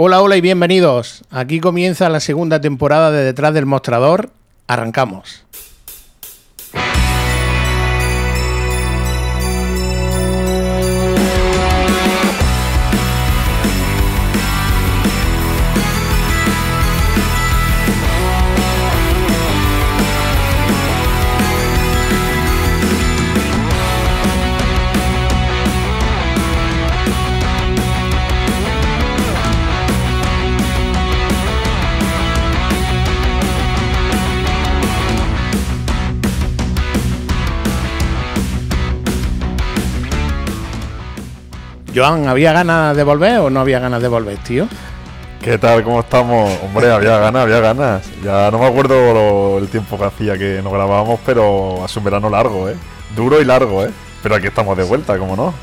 Hola, hola y bienvenidos. Aquí comienza la segunda temporada de Detrás del Mostrador. Arrancamos. Joan, ¿había ganas de volver o no había ganas de volver, tío? ¿Qué tal? ¿Cómo estamos? Hombre, había ganas, había ganas. Ya no me acuerdo lo- el tiempo que hacía que nos grabábamos, pero hace un verano largo, ¿eh? Duro y largo, ¿eh? Pero aquí estamos de vuelta, ¿cómo no?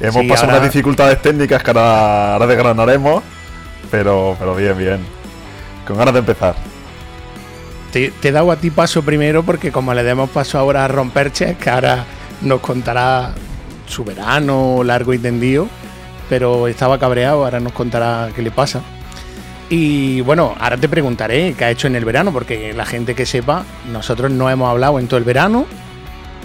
Hemos Sí, pasado ahora- unas dificultades técnicas que ahora, ahora desgranaremos, pero, pero bien, bien. Con ganas de empezar. Te, te he dado a ti paso primero porque como le demos paso ahora a Romperches, que ahora nos contará su verano largo y tendido, pero estaba cabreado, ahora nos contará qué le pasa. Y bueno, ahora te preguntaré qué ha hecho en el verano, porque la gente que sepa, nosotros no hemos hablado en todo el verano.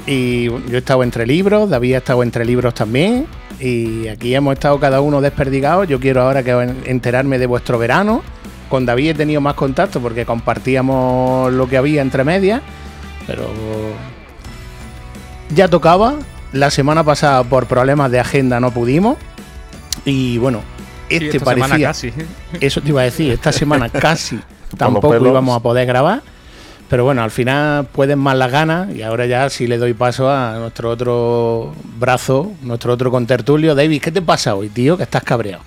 Y yo he estado entre libros, David ha estado entre libros también. Y aquí hemos estado cada uno desperdigados. Yo quiero ahora que enterarme de vuestro verano. Con David he tenido más contacto porque compartíamos lo que había entre medias. Pero ya tocaba. La semana pasada por problemas de agenda no pudimos. Y bueno, Sí, este esta semana parecía... casi. Eso te iba a decir, esta semana casi tampoco íbamos a poder grabar. Pero bueno, al final pueden más las ganas y ahora ya sí le doy paso a nuestro otro brazo, nuestro otro contertulio. David, ¿qué te pasa hoy, tío? Que estás cabreado.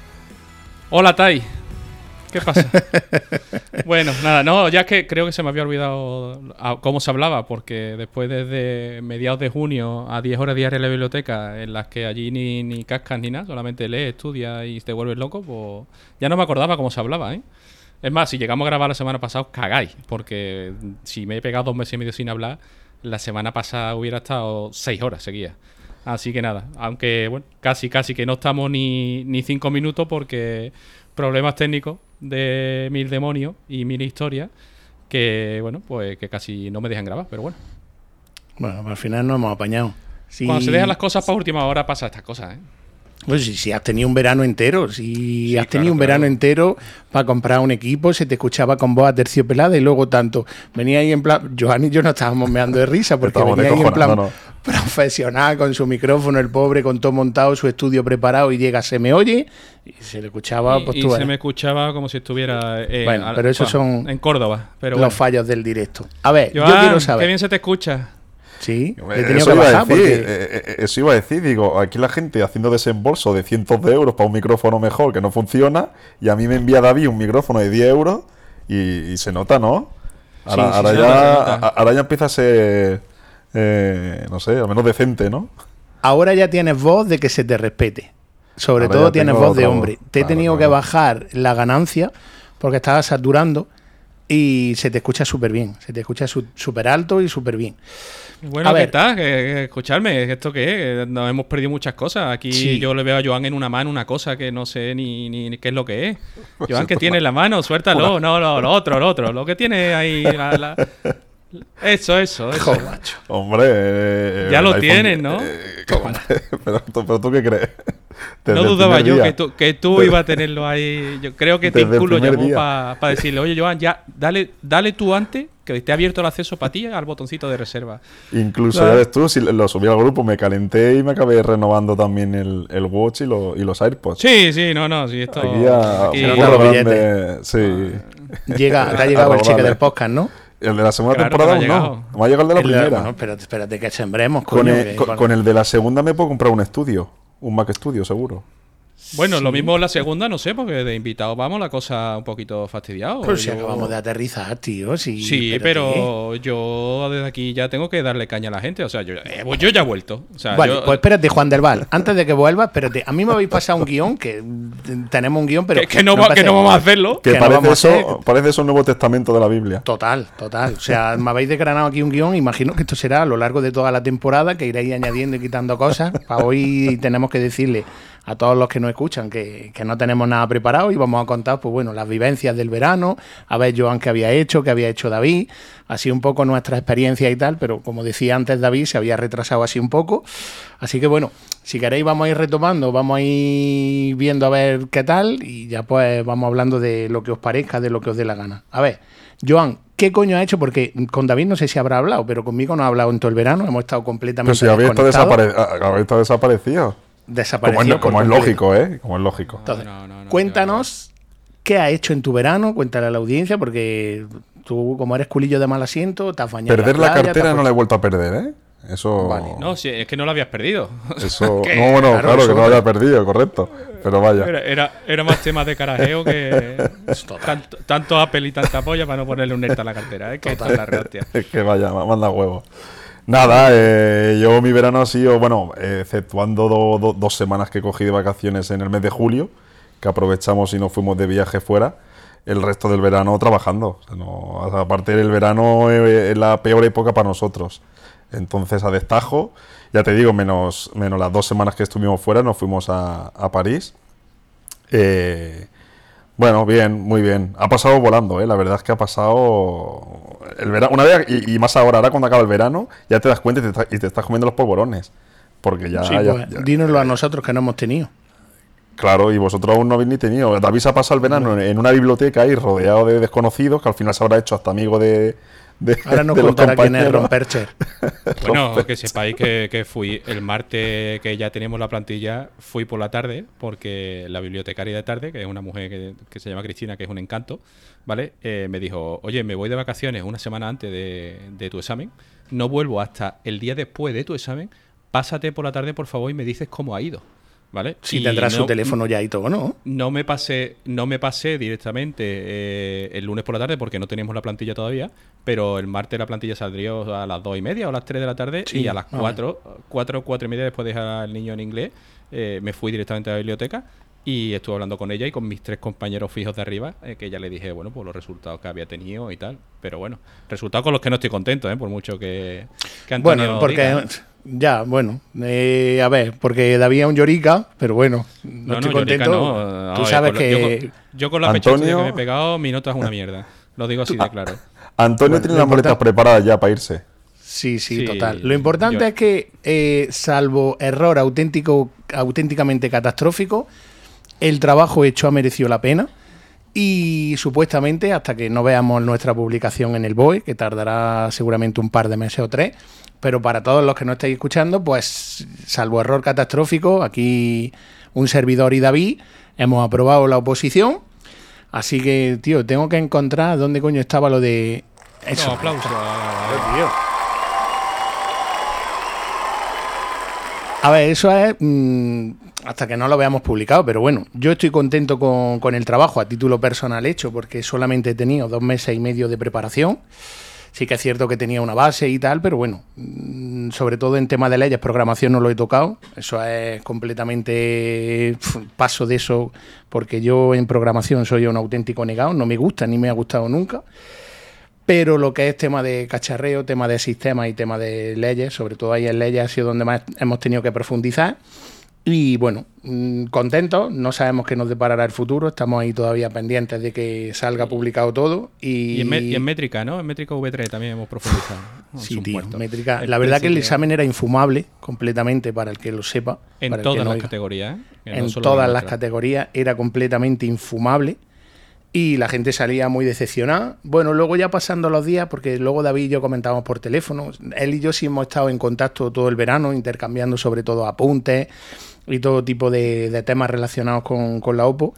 Hola, Tai. ¿Qué pasa? bueno, nada, no, ya es que creo que se me había olvidado a- cómo se hablaba, porque después desde mediados de junio a 10 horas diarias en la biblioteca, en las que allí ni, ni cascas ni nada, solamente lees, estudias y te vuelves loco, pues ya no me acordaba cómo se hablaba, ¿eh? Es más, si llegamos a grabar la semana pasada, cagáis, porque si me he pegado dos meses y medio sin hablar, la semana pasada hubiera estado seis horas seguidas. Así que nada, aunque bueno, casi, casi que no estamos ni, ni cinco minutos porque problemas técnicos de mil demonios y mil historias que, bueno, pues que casi no me dejan grabar, pero bueno. Bueno, al final nos hemos apañado. Sí. Cuando se dejan las cosas para última hora pasa estas cosas, ¿eh? Pues si, si has tenido un verano entero, si Sí, has tenido claro, un verano claro. entero para comprar un equipo, se te escuchaba con voz terciopelada y luego tanto. Venía ahí en plan, Joan y yo nos estábamos meando de risa porque venía ahí en plan. Profesional con su micrófono, el pobre con todo montado, su estudio preparado y llega, se me oye y se le escuchaba, y pues y tú se verás, me escuchaba como si estuviera eh, Bueno, pero esos bueno, son en Córdoba. Pero los bueno. fallos del directo. A ver, yo Joan, quiero qué saber. bien se te escucha. Sí, Eh, he tenido Eso que iba, a bajar decir, porque eh, eh, eso iba a decir, digo, aquí la gente haciendo desembolso de cientos de euros para un micrófono mejor que no funciona, y a mí me envía David un micrófono de 10 euros y, y se nota, ¿no? Ahora, Sí, sí, ahora ya, ahora ya empieza a ser, eh, no sé, al menos decente, ¿no? ahora ya tienes voz de que se te respete. Sobre Ahora todo tienes voz de hombre. voz. Te he Claro, tenido que claro. bajar la ganancia porque estaba saturando y se te escucha súper bien. Se te escucha su- súper alto y súper bien. Bueno, A ¿qué ver. tal? Que- que- escuchadme, ¿esto qué es? Nos hemos perdido muchas cosas. Aquí Sí. yo le veo a Joan en una mano una cosa que no sé ni, ni- ni qué es lo que es. Joan, ¿qué tiene en la mano? Suéltalo. No, no, lo otro, lo otro. Lo que tiene ahí. la- la- Eso, eso, eso. Joder, macho. Hombre, eh, Ya el lo iPhone- tienes, ¿no? eh, hombre, pero, tú- pero tú qué crees? Desde No dudaba yo día. que tú, que tú ibas a tenerlo ahí. Yo creo que Cook lo llamó para decirle, oye, Joan, ya, dale, dale tú antes, que te ha abierto el acceso para ti al botoncito de reserva. Incluso, Claro. ya ves tú, si lo subí al grupo, me calenté y me acabé renovando también el, el Watch y, lo- y los AirPods. Sí, sí, no, no, sí, esto. Aquí ya aquí- los grande, Sí. Llega, te ha llegado el cheque del podcast, ¿no? El de la segunda Claro, temporada aún no. llegado. Me ha llegado el de la El primera. bueno, espérate, espérate que sembremos, con, el, que con- con- con el de la segunda me puedo comprar un estudio. Un Mac Studio, seguro. Bueno, lo mismo la segunda, no sé, porque de invitados vamos la cosa un poquito fastidiado. Pues si Yo- acabamos de aterrizar, tío. Sí, Sí, pero yo desde aquí ya tengo que darle caña a la gente. O sea, yo, eh, pues yo ya he vuelto. O sea, Vale, yo- pues espérate, Juan del Val. Antes de que vuelvas, espérate. A mí me habéis pasado un guion que tenemos un guion, pero. que, que no, va- que no vamos a hacerlo. Que, Que parece, eso, hacer- parece eso el Nuevo Testamento de la Biblia. Total, total. O sea, me habéis desgranado aquí un guion. Imagino que esto será a lo largo de toda la temporada, que iréis añadiendo y quitando cosas. Para hoy tenemos que decirle a todos los que nos escuchan que, que no tenemos nada preparado y vamos a contar, pues bueno, las vivencias del verano, a ver Joan qué había hecho, qué había hecho David, así un poco nuestra experiencia y tal, pero como decía antes David, se había retrasado así un poco. Así que bueno, si queréis vamos a ir retomando, vamos a ir viendo a ver qué tal y ya pues vamos hablando de lo que os parezca, de lo que os dé la gana. A ver, Joan, ¿qué coño ha hecho? Porque con David no sé si habrá hablado, pero conmigo no ha hablado en todo el verano, hemos estado completamente Pero si estado, desapare- habéis estado desaparecido. Como Desaparecido es, como es lógico, ¿eh? Como es lógico. Entonces, No, no, no, cuéntanos qué has hecho en tu verano, cuéntale a la audiencia, porque tú, como eres culillo de mal asiento, te has bañado. Perder la playa, te has cartera no la he vuelto a perder, ¿eh? Eso. Vale. No, si es que no lo habías perdido. Eso. ¿Qué? No, bueno, Claro, que no la había perdido, correcto. Pero vaya. Era, era, era más tema de carajeo que tanto, tanto Apple y tanta polla para no ponerle un ERTA a la cartera. ¿eh? Que es la real. Es que vaya, ma- manda huevo. Nada, eh, yo mi verano ha sido, bueno, exceptuando do- do- dos semanas que cogí de vacaciones en el mes de julio, que aprovechamos y nos fuimos de viaje fuera, el resto del verano trabajando. O sea, no- aparte del verano eh, es la peor época para nosotros. Entonces, a destajo, ya te digo, menos, menos las dos semanas que estuvimos fuera, nos fuimos a, a París. Eh, bueno, bien, muy bien. Ha pasado volando, ¿eh? La verdad es que ha pasado el verano. Una vez, y, y más ahora, ahora cuando acaba el verano, ya te das cuenta y te, está- y te estás comiendo los polvorones. Porque ya, Sí, ya- pues, ya- dínoslo a nosotros que no hemos tenido. Claro, y vosotros aún no habéis ni tenido. David se ha pasado el verano en, en una biblioteca ahí rodeado de desconocidos, que al final se habrá hecho hasta amigo de. De Ahora nos de los contará quién es. Rompercher. Bueno, que sepáis que, que fui el martes que ya tenemos la plantilla, fui por la tarde, porque la bibliotecaria de tarde, que es una mujer que, que se llama Cristina, que es un encanto, ¿vale? Eh, me dijo, oye, me voy de vacaciones una semana antes de, de tu examen, no vuelvo hasta el día después de tu examen, pásate por la tarde, por favor, y me dices cómo ha ido, ¿vale? Si Y tendrá su no- teléfono ya y todo, ¿no? no me pasé, no me pasé directamente eh, el lunes por la tarde porque no teníamos la plantilla todavía, pero el martes la plantilla saldría a las dos y media o a las 3 de la tarde Sí, y a las ah, 4, 4, 4 y media después de dejar al niño en inglés, eh, me fui directamente a la biblioteca y estuve hablando con ella y con mis tres compañeros fijos de arriba, eh, que ya le dije, bueno, pues los resultados que había tenido y tal, pero bueno, resultados con los que no estoy contento, ¿eh? por mucho que, que Antonio Bueno, porque. diga. Ya, bueno. eh, a ver, porque David es un llorica, pero bueno, no, No, estoy no, Llorica contento. no, Tú sabes con lo- yo que. con- Yo con la Antonio- que me he pegado, mi nota es una mierda. Lo digo así de claro. Antonio Bueno, tiene las maletas preparadas ya para irse. Sí, sí, Sí, total. Lo importante yo- es que, eh, salvo error auténtico, auténticamente catastrófico, el trabajo hecho ha merecido la pena. Y supuestamente, hasta que no veamos nuestra publicación en el BOE, que tardará seguramente un par de meses o tres, pero para todos los que no estáis escuchando, pues salvo error catastrófico, aquí un servidor y David hemos aprobado la oposición. Así que, tío, tengo que encontrar dónde coño estaba lo de... Eso. No, aplauso. Tío. A ver, eso es mm, hasta que no lo veamos publicado, pero bueno, yo estoy contento con, con el trabajo a título personal hecho, porque solamente he tenido dos meses y medio de preparación. Sí que es cierto que tenía una base y tal, pero bueno, mm, sobre todo en tema de leyes, programación no lo he tocado. Eso es completamente paso de eso, porque yo en programación soy un auténtico negado, no me gusta ni me ha gustado nunca. Pero lo que es tema de cacharreo, tema de sistemas y tema de leyes, sobre todo ahí en leyes ha sido donde más hemos tenido que profundizar. Y bueno, mm, contentos, no sabemos qué nos deparará el futuro, estamos ahí todavía pendientes de que salga publicado todo. Y, Y en, me- y en métrica, ¿no? En métrica V3 también hemos profundizado. Sí, tío, métrica. El La verdad que el examen era infumable completamente para el que lo sepa. En para el que todas no las oiga. categorías, ¿eh? No en todas la las categorías era completamente infumable y la gente salía muy decepcionada. Bueno, luego ya pasando los días, porque luego David y yo comentábamos por teléfono, él y yo sí hemos estado en contacto todo el verano, intercambiando sobre todo apuntes y todo tipo de, de temas relacionados con, con la OPO.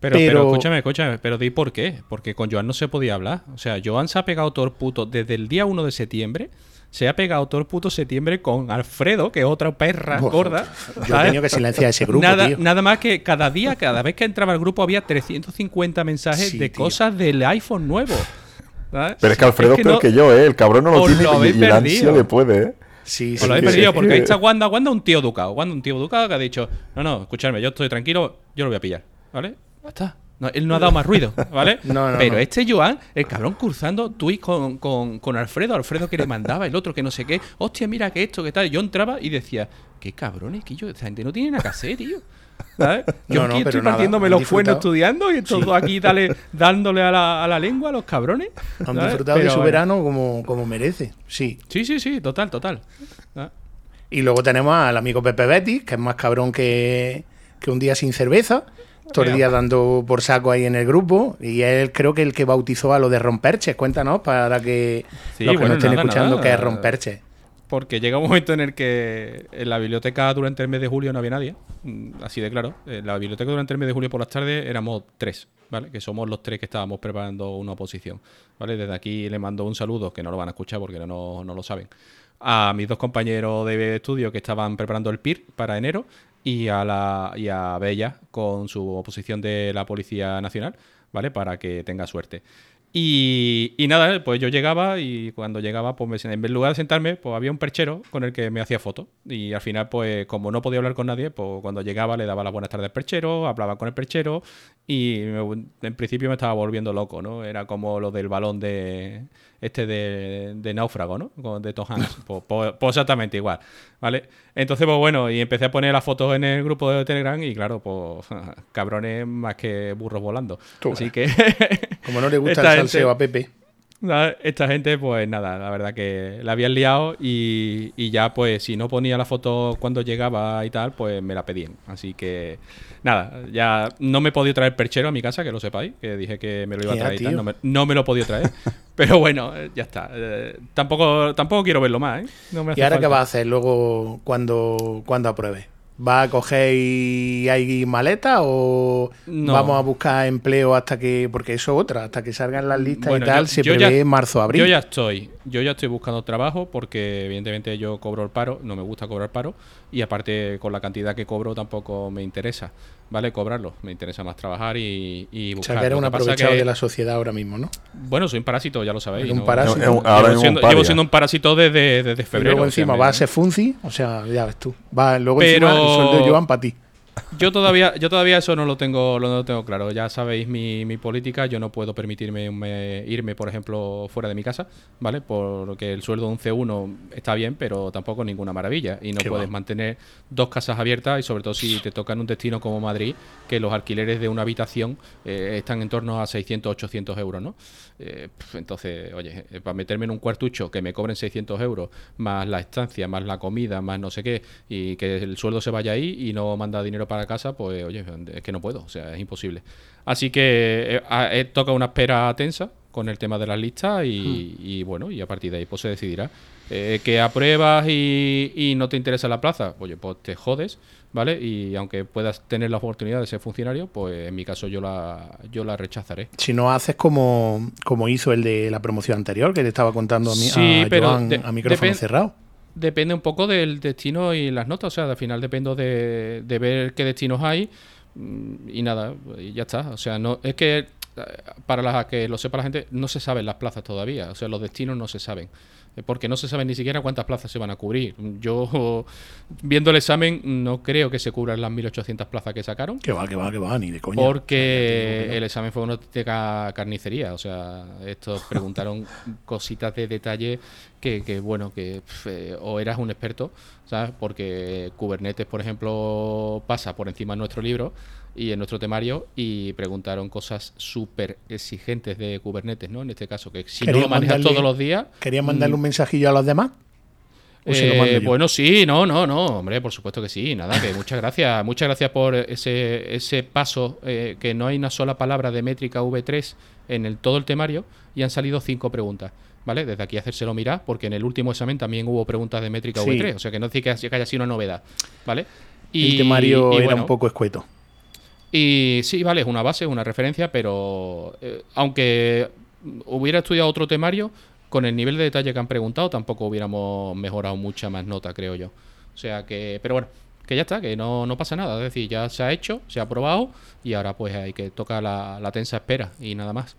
Pero, pero, escúchame, escúchame, pero di por qué. Porque con Joan no se podía hablar. O sea, Joan se ha pegado todo el puto desde el día 1 de septiembre. Se ha pegado todo el puto septiembre con Alfredo, que es otra perra gorda. yo he tenido que silenciar ese grupo, nada, tío. nada más que cada día, cada vez que entraba al grupo había 350 mensajes Sí, de tío. cosas del iPhone nuevo. ¿sabes? Pero es que Alfredo es, peor no- que yo, ¿eh? El cabrón no lo tiene lo y- el ansia le puede, ¿eh? Sí, Os sí, lo habéis que- perdido porque que- ahí está Wanda, Wanda un tío educado. Wanda un tío educado que ha dicho, no, no, escuchadme, yo estoy tranquilo, yo lo voy a pillar. ¿Vale? Ya está. No, él no ha dado más ruido, ¿vale? No, no, Pero no. este Joan, el cabrón cruzando tweets con, con, con Alfredo, Alfredo que le mandaba, el otro que no sé qué, hostia, mira que esto, que tal. Yo entraba y decía, qué cabrones, que yo, esta gente no tiene nada que hacer, tío. ¿Sabes? Yo No, no, aquí pero estoy partiéndome los disfrutado. estudiando y estos dos aquí dale, dándole a la, a la lengua a los cabrones. Han disfrutado de su verano como, como merece, sí. Sí, sí, sí, total, total. Ah, Y luego tenemos al amigo Pepe Betty, que es más cabrón que, que un día sin cerveza. Todo el día dando por saco ahí en el grupo. Y él creo que el que bautizó a lo de romperches. Cuéntanos para que Sí, los que bueno, nos estén nada, escuchando nada. que es romperches. Porque llega un momento en el que en la biblioteca durante el mes de julio no había nadie, mm, así de claro. En la biblioteca durante el mes de julio por las tardes éramos tres, ¿vale? Que somos los tres que estábamos preparando una oposición, ¿vale? Desde aquí le mando un saludo, que no lo van a escuchar porque no, no lo saben, a mis dos compañeros de estudio que estaban preparando el PIR para enero y a, la, y a Bella con su oposición de la Policía Nacional, ¿vale? Para que tenga suerte. Y, y nada, pues yo llegaba y cuando llegaba, pues me en lugar de sentarme, pues había un perchero con el que me hacía fotos. Y al final, pues como no podía hablar con nadie, pues cuando llegaba le daba las buenas tardes al perchero, hablaba con el perchero y me- en principio me estaba volviendo loco, ¿no? Era como lo del balón de este de, de náufrago, ¿no? De Tom Hanks. pues, pues- pues exactamente igual, ¿vale? Entonces, pues bueno, y empecé a poner las fotos en el grupo de Telegram y claro, pues cabrones más que burros volando. Tú Así que... Como no le gusta el gente- salseo a Pepe. Esta gente, pues nada, la verdad que la habían liado y, y ya, pues si no ponía la foto cuando llegaba y tal, pues me la pedían. Así que nada, ya no me he podido traer perchero a mi casa, que lo sepáis, que dije que me lo iba a traer y tal, no me, no me lo he podido traer. Pero bueno, eh, ya está. Eh, tampoco, tampoco quiero verlo más, ¿eh? No me ¿Y ahora qué falta. vas a hacer luego cuando, cuando apruebes? ¿Vas a coger y hay maleta o No. vamos a buscar empleo hasta que.? Porque eso es otra, hasta que salgan las listas Bueno, y tal, yo- se yo ya- prevé marzo-abril. Yo ya estoy, yo ya estoy buscando trabajo porque evidentemente yo cobro el paro, no me gusta cobrar paro y aparte con la cantidad que cobro tampoco me interesa, ¿vale? Cobrarlo, me interesa más trabajar y, y O buscar. sea, que eres un aprovechado que- de la sociedad ahora mismo, ¿no? Bueno, soy un parásito, ya lo sabéis. Un ¿no? parásito. Ahora Llevo mismo siendo, un llevo siendo un parásito desde, desde Y febrero. luego o sea, encima va a ser Funci, o sea, ya ves tú. Va, luego Pero- encima el sueldo de Joan para ti. Yo todavía, yo todavía eso no lo tengo, lo, no lo tengo claro. Ya sabéis mi, mi política. Yo no puedo permitirme me- irme, por ejemplo, fuera de mi casa, ¿vale? Porque el sueldo de un C1 está bien, pero tampoco ninguna maravilla. Y no Qué puedes va. mantener dos casas abiertas y sobre todo si te toca en un destino como Madrid, que los alquileres de una habitación eh, están en torno a 600, 800 euros, ¿no? Eh, entonces, oye, eh, para meterme en un cuartucho que me cobren 600 euros, más la estancia, más la comida, más no sé qué, y que el sueldo se vaya ahí y no manda dinero para casa, pues oye, es que no puedo, o sea, es imposible. Así que eh, eh, toca una espera tensa con el tema de las listas y, y, bueno, y a partir de ahí pues se decidirá. Eh, que apruebas y, y no te interesa la plaza, oye, pues te jodes, ¿vale? Y aunque puedas tener la oportunidad de ser funcionario, pues en mi caso yo la, yo la rechazaré. Si no haces como, como hizo el de la promoción anterior, que te estaba contando a, mí, Sí, a pero Joan de- a micrófono cerrado. Depende un poco del destino y las notas. O sea, al final dependo de, de ver qué destinos hay mm, y nada, y ya está. O sea, no es que eh, para la que lo sepa la gente, no se saben las plazas todavía. O sea, los destinos no se saben. Eh, Porque no se sabe ni siquiera cuántas plazas se van a cubrir. Yo, viendo el examen, no creo que se cubran las 1.800 plazas que sacaron. Que va, que va, que va, ni de coña. Porque el examen fue una auténtica carnicería. O sea, estos preguntaron cositas de detalle que, que, bueno, que pf, eh, o eras un experto, ¿sabes? Porque Kubernetes, por ejemplo, pasa por encima de nuestro libro y en nuestro temario y preguntaron cosas súper exigentes de Kubernetes, ¿no? En este caso, que si no lo manejas mandarle- todos los días... ¿Querías mandarle un mensajillo a los demás? ¿O se lo mando Eh, bueno, sí, no, no, no, hombre, por supuesto que sí, nada, que muchas gracias, muchas gracias por ese, ese paso, eh, que no hay una sola palabra de métrica V3 en el, todo el temario y han salido cinco preguntas, ¿vale? Desde aquí hacérselo mirar, porque en el último examen también hubo preguntas de métrica Sí. V3, o sea que no dice que haya que haya sido una novedad, ¿vale? el temario y era bueno, un poco escueto. Y sí, vale, es una base, es una referencia, pero eh, aunque hubiera estudiado otro temario, con el nivel de detalle que han preguntado, tampoco hubiéramos mejorado mucha más nota, creo yo. O sea que, pero bueno, que ya está, que no, no pasa nada. Es decir, ya se ha hecho, se ha aprobado y ahora pues hay que tocar la, la tensa espera y nada más.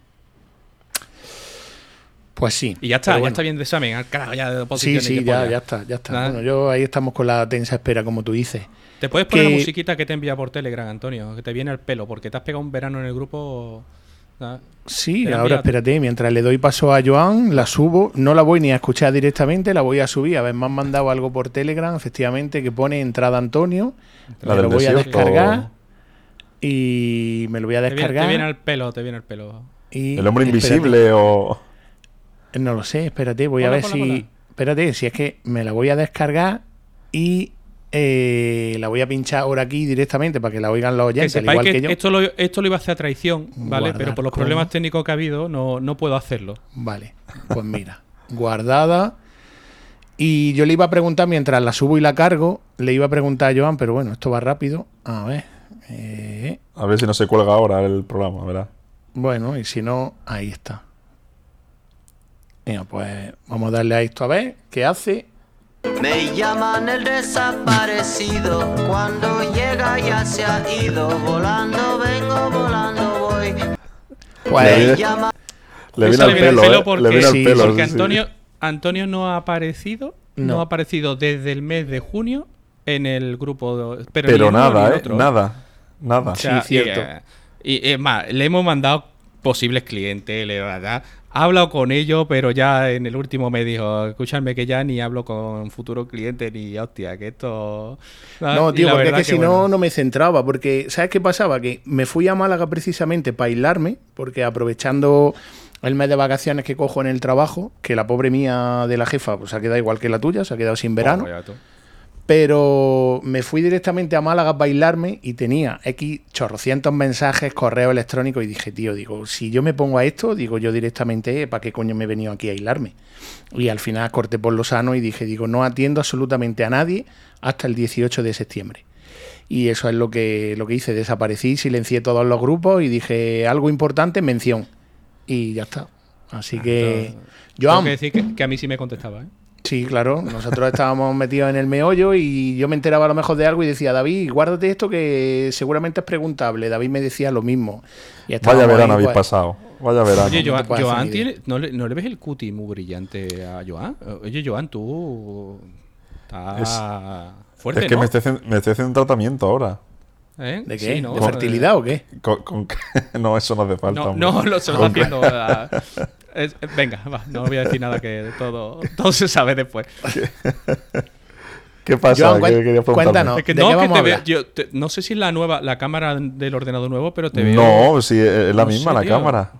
Pues sí. Y ya está, ya está bien de examen. al carajo, ya de Sí, sí, ya, ya está, ya está. Nada. Bueno, yo ahí estamos con la tensa espera, como tú dices. ¿Te puedes poner que- la musiquita que te envía por Telegram, Antonio? Que te viene al pelo, porque te has pegado un verano en el grupo. ¿sabes? Sí, ahora espérate, mientras le doy paso a Joan, la subo, no la voy ni a escuchar directamente, la voy a subir. A ver, me han mandado algo por Telegram, efectivamente, que pone entrada Antonio. La me lo voy a descargar y me lo voy a Te viene, descargar. te viene al pelo, te viene al pelo. y- El hombre espérate. invisible o. No lo sé, espérate, voy a ver si. Espérate, si es que me la voy a descargar y eh, la voy a pinchar ahora aquí directamente para que la oigan los Que oyentes, al igual que, que yo. esto, lo, esto lo iba a hacer a traición, ¿vale? Guardar Pero por los como. problemas técnicos que ha habido, no, no puedo hacerlo. Vale, pues mira, guardada. Y yo le iba a preguntar mientras la subo y la cargo, le iba a preguntar a Joan, pero bueno, esto va rápido. A ver. eh, A ver si no se cuelga ahora el programa, ¿verdad? bueno, y si no, ahí está. Mira, pues vamos a darle a esto a ver qué hace. Me llaman el desaparecido, cuando llega ya se ha ido, volando vengo, volando voy. Pues Le- Me llama Le viene al pelo, pelo ¿eh? porque- Le Sí, al pelo. Porque sí, sí. Antonio, Antonio no ha aparecido, no. No. ha aparecido desde el mes de junio en el grupo. de- pero uno nada, ¿eh? Nada. Nada. O sea, Sí, cierto. Y, eh, y, es más, le hemos mandado posibles clientes, le ¿verdad? Ha hablado con ellos, pero ya en el último me dijo, escúchame que ya ni hablo con futuros clientes ni hostia, que esto... No, Y tío, porque es que si bueno. no, no me centraba. Porque, ¿sabes qué pasaba? Que me fui a Málaga precisamente para aislarme, porque aprovechando el mes de vacaciones que cojo en el trabajo, que la pobre mía de la jefa pues, ha quedado igual que la tuya, se ha quedado sin verano. Oh. Pero me fui directamente a Málaga a bailarme y tenía X chorrocientos mensajes, correo electrónico y dije, tío, digo, si yo me pongo a esto, digo yo directamente, ¿para qué coño me he venido aquí a aislarme? Y al final corté por lo sano y dije, digo, no atiendo absolutamente a nadie hasta el 18 de septiembre. Y eso es lo que, lo que hice, desaparecí, silencié todos los grupos y dije, algo importante, mención. Y ya está. Así que... Ah, Tengo que decir que, que a mí sí me contestaba, ¿eh? Sí, claro. Nosotros estábamos metidos en el meollo y yo me enteraba a lo mejor de algo y decía, David, guárdate esto que seguramente es preguntable. David me decía lo mismo. Y Vaya verano ahí, habéis pues, pasado. Vaya verano. Oye, no Joan, hacer Joan tiene- ¿no, le, no le ves el cuti muy brillante a Joan? Oye, Joan, tú... Estás fuerte, es que ¿no? me, estoy haciendo, me estoy haciendo un tratamiento ahora. ¿Eh? ¿De qué? Sí, ¿no? ¿De fertilidad o qué? Con- con- no, eso no hace falta. No, hombre. no, lo se lo Con- está haciendo. es- venga, va, no voy a decir nada que todo, todo se sabe después. ¿Qué pasa? Cuéntanos. Es que ¿de no, qué que te a yo te- no sé si es la nueva, la cámara del ordenador nuevo, pero te veo. No, sí, es la No misma sé, la tío. cámara.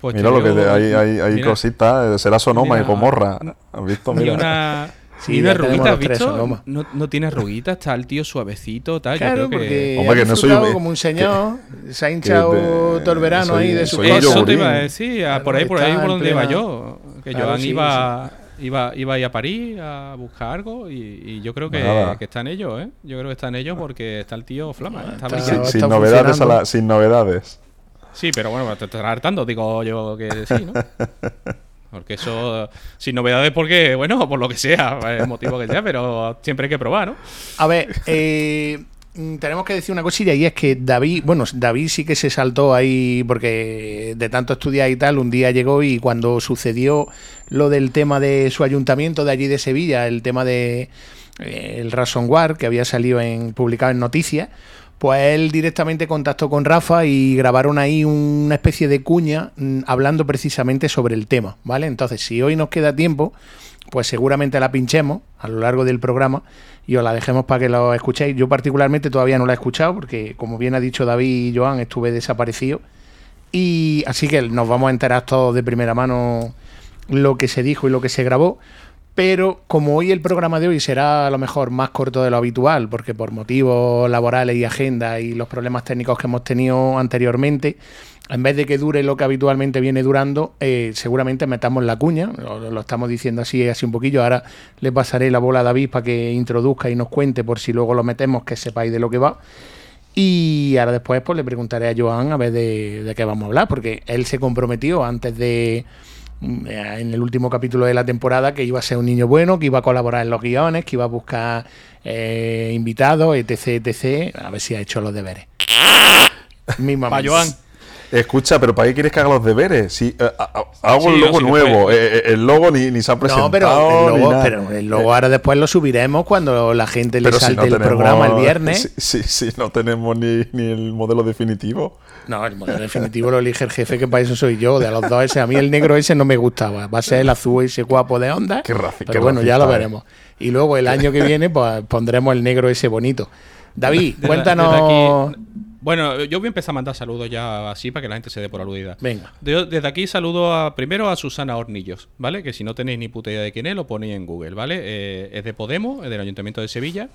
pues Mira lo que te- hay, hay, cositas. eh, Será Sonoma mira, y Gomorra. ¿Has visto? Mira. una. Sí, ni una ya tenemos arruguita, ¿has los tres, visto? No, no tiene arruguitas, está el tío suavecito, tal. Claro, yo creo que. porque Hombre, ha que no soy un- como un señor, se ha que hinchado de- todo el verano soy- ahí de su cosa. Eso te iba a decir, por ahí, por ahí por donde iba yo. Que Claro, Joan sí, iba, iba, iba a ir a París a buscar algo y, y yo creo que, que está en ello, ¿eh? Yo creo que está en ello porque está el tío flama, ¿eh? está Está-. Sin, sin novedades, a la- sin novedades. Sí, pero bueno, te estará hartando, digo yo que sí, ¿no? Porque eso, sin novedades, porque, bueno, por lo que sea, el motivo que sea, pero siempre hay que probar, ¿no? A ver, eh, mm, tenemos que decir una cosilla y es que David, bueno, David sí que se saltó ahí porque de tanto estudiar y tal, un día llegó y cuando sucedió lo del tema de su ayuntamiento de allí de Sevilla, el tema de eh, el ransomware que había salido en publicado en noticias, pues él directamente contactó con Rafa y grabaron ahí una especie de cuña mm, hablando precisamente sobre el tema, ¿vale? Entonces, si hoy nos queda tiempo, pues seguramente la pinchemos a lo largo del programa y os la dejemos para que lo escuchéis. Yo particularmente todavía no la he escuchado porque, como bien ha dicho David y Joan, estuve desaparecido. Y así que nos vamos a enterar todos de primera mano lo que se dijo y lo que se grabó. Pero como hoy el programa de hoy será a lo mejor más corto de lo habitual, porque por motivos laborales y agenda y los problemas técnicos que hemos tenido anteriormente, en vez de que dure lo que habitualmente viene durando, eh, seguramente metamos la cuña, lo, estamos diciendo así, así un poquillo. Ahora le pasaré la bola a David para que introduzca y nos cuente por si luego lo metemos, que sepáis de lo que va. Y ahora después pues le preguntaré a Joan a ver de, qué vamos a hablar, porque él se comprometió antes de en el último capítulo de la temporada que iba a ser un niño bueno, que iba a colaborar en los guiones, que iba a buscar eh, invitados, etc, etc. A ver si ha hecho los deberes. Mismamente. Pa' Joan. Escucha, pero ¿para qué quieres que haga los deberes? Si eh, a- a- hago Sí, el logo sí, nuevo, eh, eh, el logo ni, ni se ha presentado. No, pero el logo, nada. pero el logo ahora después lo subiremos cuando la gente le Pero si salte no el tenemos- programa el viernes. Sí, sí, no tenemos ni, ni el modelo definitivo. No, el modelo definitivo lo elige el jefe, que para eso soy yo. De los dos ese, a mí el negro ese no me gustaba. Va a ser el azul ese guapo de onda. Qué raci- Pero qué bueno, ya lo veremos. Y luego el año que viene, pues pondremos el negro ese bonito. David, cuéntanos. aquí- bueno, yo voy a empezar a mandar saludos ya así para que la gente se dé por aludida. Venga. Yo desde aquí saludo a, primero a Susana Hornillos, ¿vale? Que si no tenéis ni puta idea de quién es, lo ponéis en Google, ¿vale? Eh, es de Podemos, es del Ayuntamiento de Sevilla.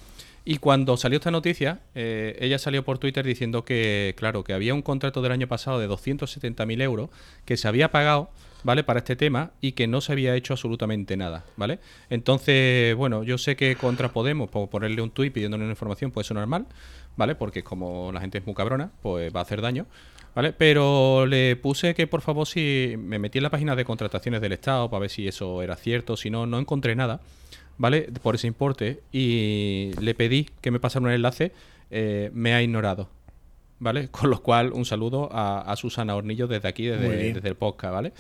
Y cuando salió esta noticia, eh, ella salió por Twitter diciendo que, claro, que había un contrato del año pasado de 270.000 euros que se había pagado, ¿vale? Para este tema y que no se había hecho absolutamente nada, ¿vale? Entonces, bueno, yo sé que contra Podemos, por ponerle un tuit pidiéndole una información puede sonar mal, ¿vale? Porque como la gente es muy cabrona, pues va a hacer daño. ¿Vale? Pero le puse que por favor si me metí en la página de contrataciones del Estado para ver si eso era cierto, si no, no encontré nada, ¿vale? Por ese importe y le pedí que me pasara un enlace, eh, me ha ignorado, ¿vale? Con lo cual un saludo a, a Susana Hornillo desde aquí, desde, desde el podcast, ¿vale?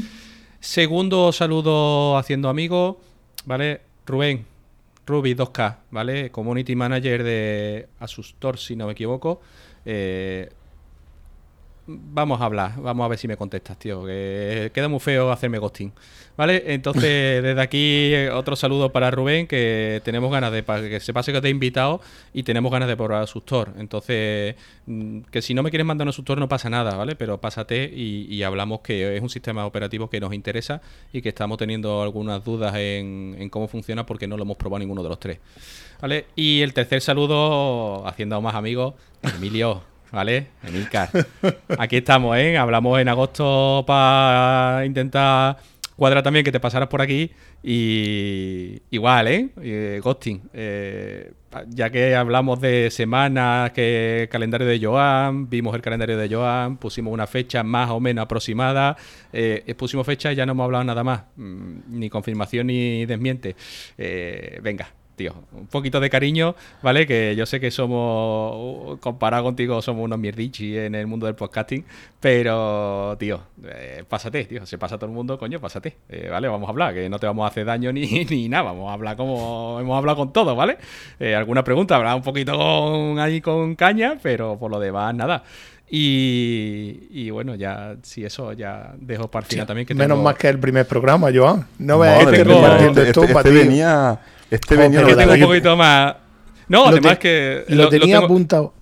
Segundo saludo haciendo amigos, ¿vale? Rubén, Ruby 2K, ¿vale? Community Manager de Asustor, si no me equivoco. Eh, Vamos a hablar, vamos a ver si me contestas, tío. Que queda muy feo hacerme ghosting. ¿Vale? Entonces, desde aquí, otro saludo para Rubén, que tenemos ganas de que se pase que te he invitado y tenemos ganas de probar Sustor. Entonces, mm, que si no me quieres mandar un Sustor no pasa nada, ¿vale? Pero pásate y, y hablamos que es un sistema operativo que nos interesa y que estamos teniendo algunas dudas en, en cómo funciona porque no lo hemos probado ninguno de los tres. ¿Vale? Y el tercer saludo, haciendo más amigos, Emilio. ¿Vale? Emilcar. Aquí estamos, ¿eh? Hablamos en agosto para intentar cuadrar también que te pasaras por aquí. Y igual, ¿eh? Eh. Eh, ya que hablamos de semanas, que calendario de Joan, vimos el calendario de Joan, pusimos una fecha más o menos aproximada, eh, pusimos fecha y ya no hemos hablado nada más, mm, ni confirmación ni desmiente. Eh, venga, tío, un poquito de cariño, ¿vale? Que yo sé que somos, comparado contigo, somos unos mierdichi en el mundo del podcasting, pero, tío, eh, pásate, tío, se pasa todo el mundo, coño, pásate, eh, ¿vale? Vamos a hablar, que no te vamos a hacer daño ni, ni nada, vamos a hablar como hemos hablado con todo, ¿vale? Eh, alguna pregunta, habrá un poquito con, ahí con caña, pero por lo demás, nada. Y, y bueno, ya, si eso, ya dejo para el final también. Que Menos tengo- más que el primer programa, Joan. No veas este repartiendo este, esto este- para este ti. venía. Este venía. que tengo un poquito más. No, Lo además que. Lo, tenía apuntado.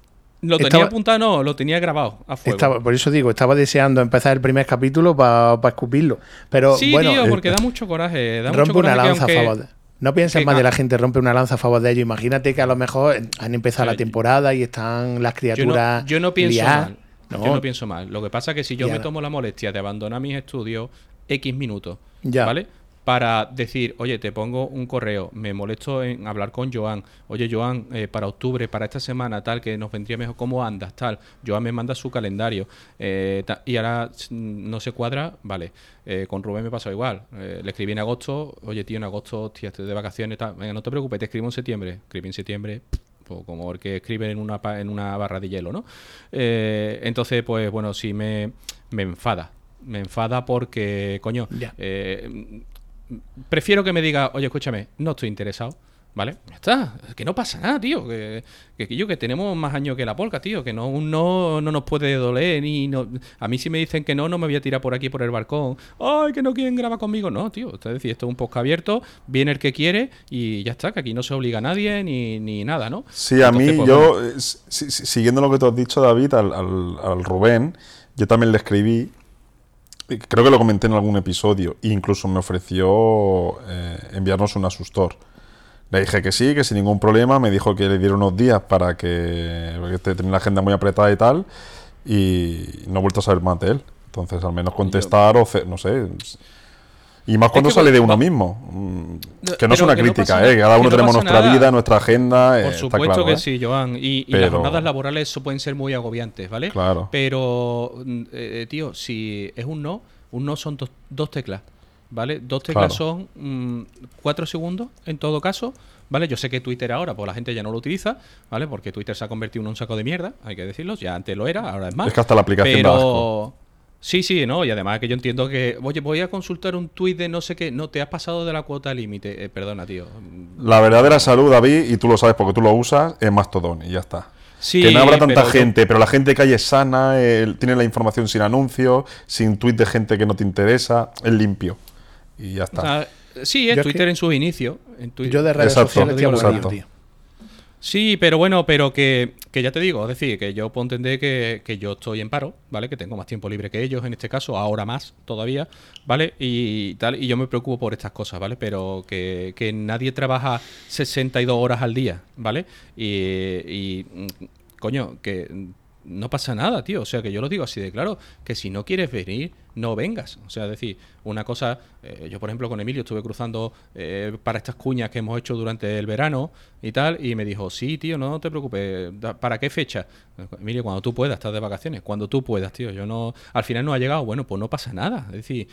Lo tenía estaba- apuntado, no, lo tenía grabado a fuego. Estaba, por eso digo, estaba deseando empezar el primer capítulo para escupirlo. Pero sí, bueno, tío, eh, porque da mucho coraje. Da mucho rompe una coraje que lanza aunque- a favor. No pienses que más de la gente, rompe una lanza a favor de ellos. Imagínate que a lo mejor han empezado la temporada y están las Yo criaturas. no, yo no pienso liadas. mal. No, Yo no pienso mal. Lo que pasa es que si yo Ya. me tomo la molestia de abandonar mis estudios X minutos, Ya. ¿vale? Para decir, oye, te pongo un correo, me molesto en hablar con Joan. Oye, Joan, eh, para octubre, para esta semana, tal, que nos vendría mejor, ¿cómo andas? Tal. Joan me manda su calendario. eh, y ahora mm, no se cuadra, vale. Eh, con Rubén me pasó igual. Eh, le escribí en agosto, oye, tío, en agosto, hostia, estoy de vacaciones, tal. Venga, no te preocupes, te escribo en septiembre. Escribí en septiembre, pues como el que escribe en una, en una barra de hielo, ¿no? Entonces, pues bueno, sí me, me enfada. Me enfada porque, coño, eh, prefiero que me diga, oye, escúchame, no estoy interesado. ¿Vale? Ya está. Que no pasa nada, tío. Que, que, que yo que tenemos más años que la polca, tío. Que no, un no no nos puede doler. ni no, A mí si me dicen que no, no me voy a tirar por aquí por el balcón. Ay, que no quieren grabar conmigo. No, tío. Es decir, esto es un podcast abierto. Viene el que quiere y ya está. Que aquí no se obliga a nadie ni, ni nada, ¿no? Sí, a mí, pues, yo, bueno. eh, si- si- siguiendo lo que tú has dicho, David, al, al- al Rubén, yo también le escribí, creo que lo comenté en algún episodio, e incluso me ofreció eh, enviarnos un asustor. Le dije que sí, que sin ningún problema, me dijo que le diera unos días para que, porque tenía la agenda muy apretada y tal, y no he vuelto a saber más de él. Entonces, al menos contestar o, no sé. Y más cuando que, sale de uno mismo. Mm, Que no es una no crítica, ¿eh? Cada uno no tenemos nuestra nada. vida, nuestra agenda. eh, Por está supuesto claro, que ¿eh? sí, Joan. Y, y las jornadas laborales eso pueden ser muy agobiantes, ¿vale? Claro. Pero, mm, eh, tío, si es un no, un no son dos, dos teclas, ¿vale? Dos teclas Claro. son mm, cuatro segundos en todo caso, ¿vale? Yo sé que Twitter ahora, pues la gente ya no lo utiliza, ¿vale? Porque Twitter se ha convertido en un saco de mierda, hay que decirlo. Ya antes lo era, ahora es más. Es que hasta la aplicación Pero... Sí, sí, no, y además que yo entiendo que, oye, voy a consultar un tuit de no sé qué, no, te has pasado de la cuota límite. Eh, perdona, tío. La verdadera salud, David, y tú lo sabes porque tú lo usas, es Mastodon y ya está. Sí, que no habrá tanta pero yo- gente, pero la gente que hay es sana, eh, tiene la información sin anuncios, sin tweet de gente que no te interesa, es limpio. Y ya o está. sea, sí, es Twitter que- en sus inicios. En Yo de redes Exacto, sociales exacto. tío. Sí, pero bueno, pero que, que ya te digo, es decir, que yo puedo entender que, que yo estoy en paro, ¿vale? Que tengo más tiempo libre que ellos en este caso, ahora más todavía, ¿vale? Y tal, y yo me preocupo por estas cosas, ¿vale? Pero que, que nadie trabaja 62 horas al día, ¿vale? Y, y, mm, coño, que no pasa nada, tío. O sea, que yo lo digo así de claro, que si no quieres venir, no vengas. O sea, es decir, una cosa, eh, yo por ejemplo con Emilio estuve cruzando eh, para estas cuñas que hemos hecho durante el verano y tal, y me dijo, sí, tío, no te preocupes, ¿para qué fecha? Emilio, cuando tú puedas, estás de vacaciones, cuando tú puedas, tío. Yo no, al final no ha llegado, bueno, pues no pasa nada. Es decir,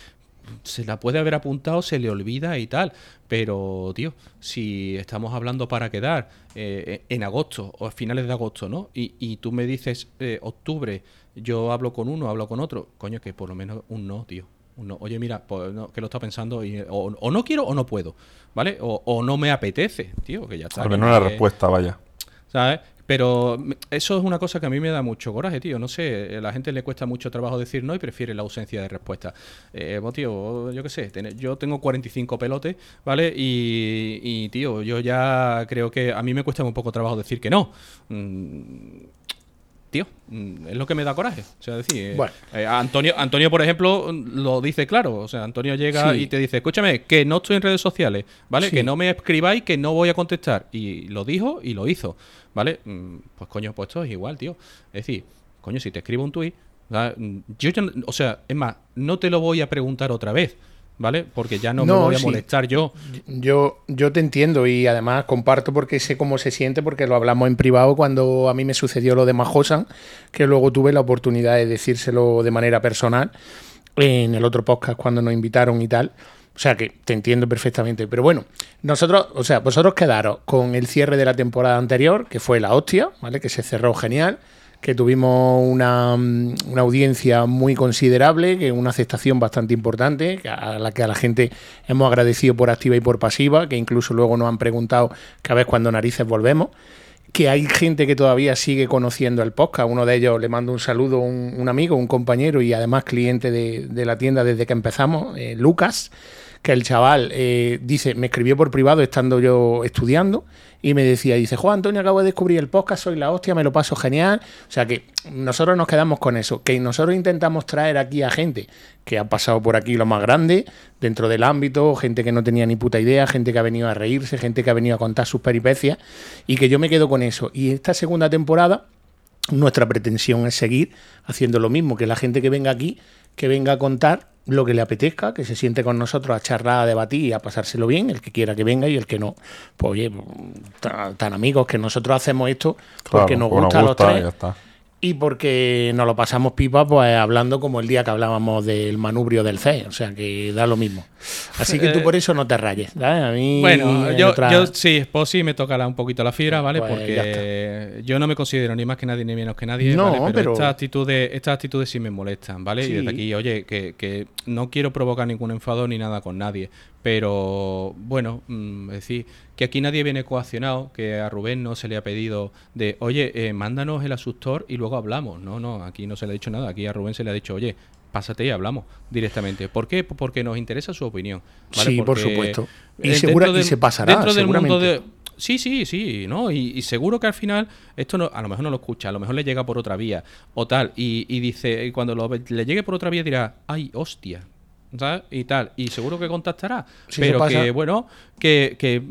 se la puede haber apuntado, se le olvida y tal. Pero, tío, si estamos hablando para quedar eh, en agosto o a finales de agosto, ¿no? Y, y tú me dices eh, octubre, yo hablo con uno, hablo con otro, coño, que por lo menos un no, tío. Un no. Oye, mira, pues no, que lo está pensando y o, o no quiero o no puedo, ¿vale? O, o no me apetece, tío, que ya está. Al menos no la es- respuesta, vaya. ¿Sabes? Pero eso es una cosa que a mí me da mucho coraje, tío. No sé, a la gente le cuesta mucho trabajo decir no y prefiere la ausencia de respuesta. Eh, pues, tío, yo qué sé, yo tengo 45 pelotes, ¿vale? Y, y, tío, yo ya creo que a mí me cuesta un poco trabajo decir que no. Mm, tío, es lo que me da coraje. O sea, decir, eh, Bueno. eh, Antonio, Antonio, por ejemplo, lo dice claro. O sea, Antonio llega Sí. y te dice, escúchame, que no estoy en redes sociales, ¿vale? Sí. Que no me escribáis, que no voy a contestar. Y lo dijo y lo hizo, ¿vale? Mm, Pues coño, pues esto es igual, tío. Es decir, coño, si te escribo un tuit. Mm, yo o sea, es más, no te lo voy a preguntar otra vez, ¿vale? Porque ya no, No, me voy a sí. molestar yo. Yo, yo te entiendo y además comparto porque sé cómo se siente, porque lo hablamos en privado cuando a mí me sucedió lo de Majosan, que luego tuve la oportunidad de decírselo de manera personal en el otro podcast cuando nos invitaron y tal. O sea que te entiendo perfectamente. Pero bueno, nosotros, o sea, vosotros quedaros con el cierre de la temporada anterior, que fue la hostia, ¿vale? Que se cerró genial que tuvimos una, mm, una audiencia muy considerable, que una aceptación bastante importante, a la que a la gente hemos agradecido por activa y por pasiva, que incluso luego nos han preguntado que a ver cuándo narices volvemos que hay gente que todavía sigue conociendo el podcast. Uno de ellos le mando un saludo, un, un amigo, un compañero y además cliente de, de la tienda desde que empezamos, eh, Lucas, que el chaval eh, dice, me escribió por privado estando yo estudiando y me decía, dice, Juan Antonio, acabo de descubrir el podcast, soy la hostia, me lo paso genial. O sea que nosotros nos quedamos con eso, que nosotros intentamos traer aquí a gente que ha pasado por aquí lo más grande dentro del ámbito, gente que no tenía ni puta idea, gente que ha venido a reírse, gente que ha venido a contar sus peripecias y que yo me quedo con eso. Y esta segunda temporada nuestra pretensión es seguir haciendo lo mismo, que la gente que venga aquí, que venga a contar lo que le apetezca, que se siente con nosotros a charlar, a debatir y a pasárselo bien, el que quiera que venga y el que no. Pues oye, tan, tan amigos que nosotros hacemos esto porque Claro, nos pues gusta a los tres. Y porque nos lo pasamos pipa pues hablando como el día que hablábamos del manubrio del C, o sea que da lo mismo. Así que tú Eh, por eso no te rayes, ¿sabes? A mí Bueno, yo, otra- yo sí, pues sí me toca la- un poquito la fibra, ¿vale? Pues Porque yo no me considero ni más que nadie ni menos que nadie, No, ¿vale? Pero, pero- estas actitudes, estas actitudes sí me molestan, ¿vale? Sí. Y desde aquí, oye, que, que no quiero provocar ningún enfado ni nada con nadie, pero bueno, mm, es decir, que aquí nadie viene coaccionado, que a Rubén no se le ha pedido de, oye, eh, mándanos el asustor y luego hablamos. No, no, aquí no se le ha dicho nada, aquí a Rubén se le ha dicho, oye, pásate y hablamos directamente. ¿Por qué? Porque nos interesa su opinión. ¿vale? Sí, por supuesto. Y eh, segura- dentro y se pasará, Dentro del mundo de. Sí, sí, sí, ¿no? Y, y seguro que al final esto no, a lo mejor no lo escucha, a lo mejor le llega por otra vía o tal. Y, y dice, y cuando lo le llegue por otra vía dirá, ay, hostia, ¿sabes? Y tal. Y seguro que contactará. Si pero que, bueno, que, que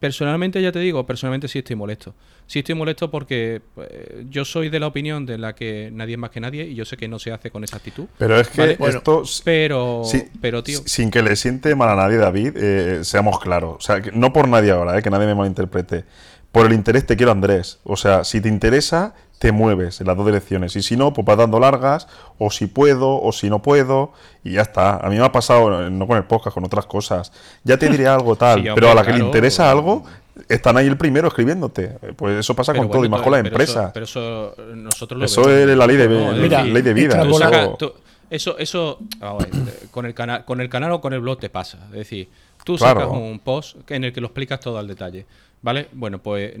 personalmente ya te digo, personalmente sí estoy molesto. Sí estoy molesto porque eh, yo soy de la opinión de la que nadie es más que nadie y yo sé que no se hace con esa actitud. Pero es que Vale. Bueno, esto, Pero, Sí, pero tío, Sin que le siente mal a nadie, David, eh, seamos claros. O sea, que no por nadie ahora, eh, que nadie me malinterprete. Por el interés te quiero, Andrés. O sea, si te interesa, te mueves en las dos direcciones. Y si no, pues vas dando largas, o si puedo, o si no puedo, y ya está. A mí me ha pasado, eh, no con el podcast, con otras cosas. Ya te diré algo tal, Sí, hombre, pero a la que le interesa algo, están ahí el primero escribiéndose. Eh, Pues eso pasa con todo, y más con las eso- empresas. Pero eso, nosotros lo Eso vemos. es la ley de, No, ley- Mira, ley de vida. Eso- tú- Eso, eso vamos a ver, eh, con, el canal, con el canal o con el blog te pasa. Es decir, tú Claro. sacas un post en el que lo explicas todo al detalle. ¿Vale? Bueno, pues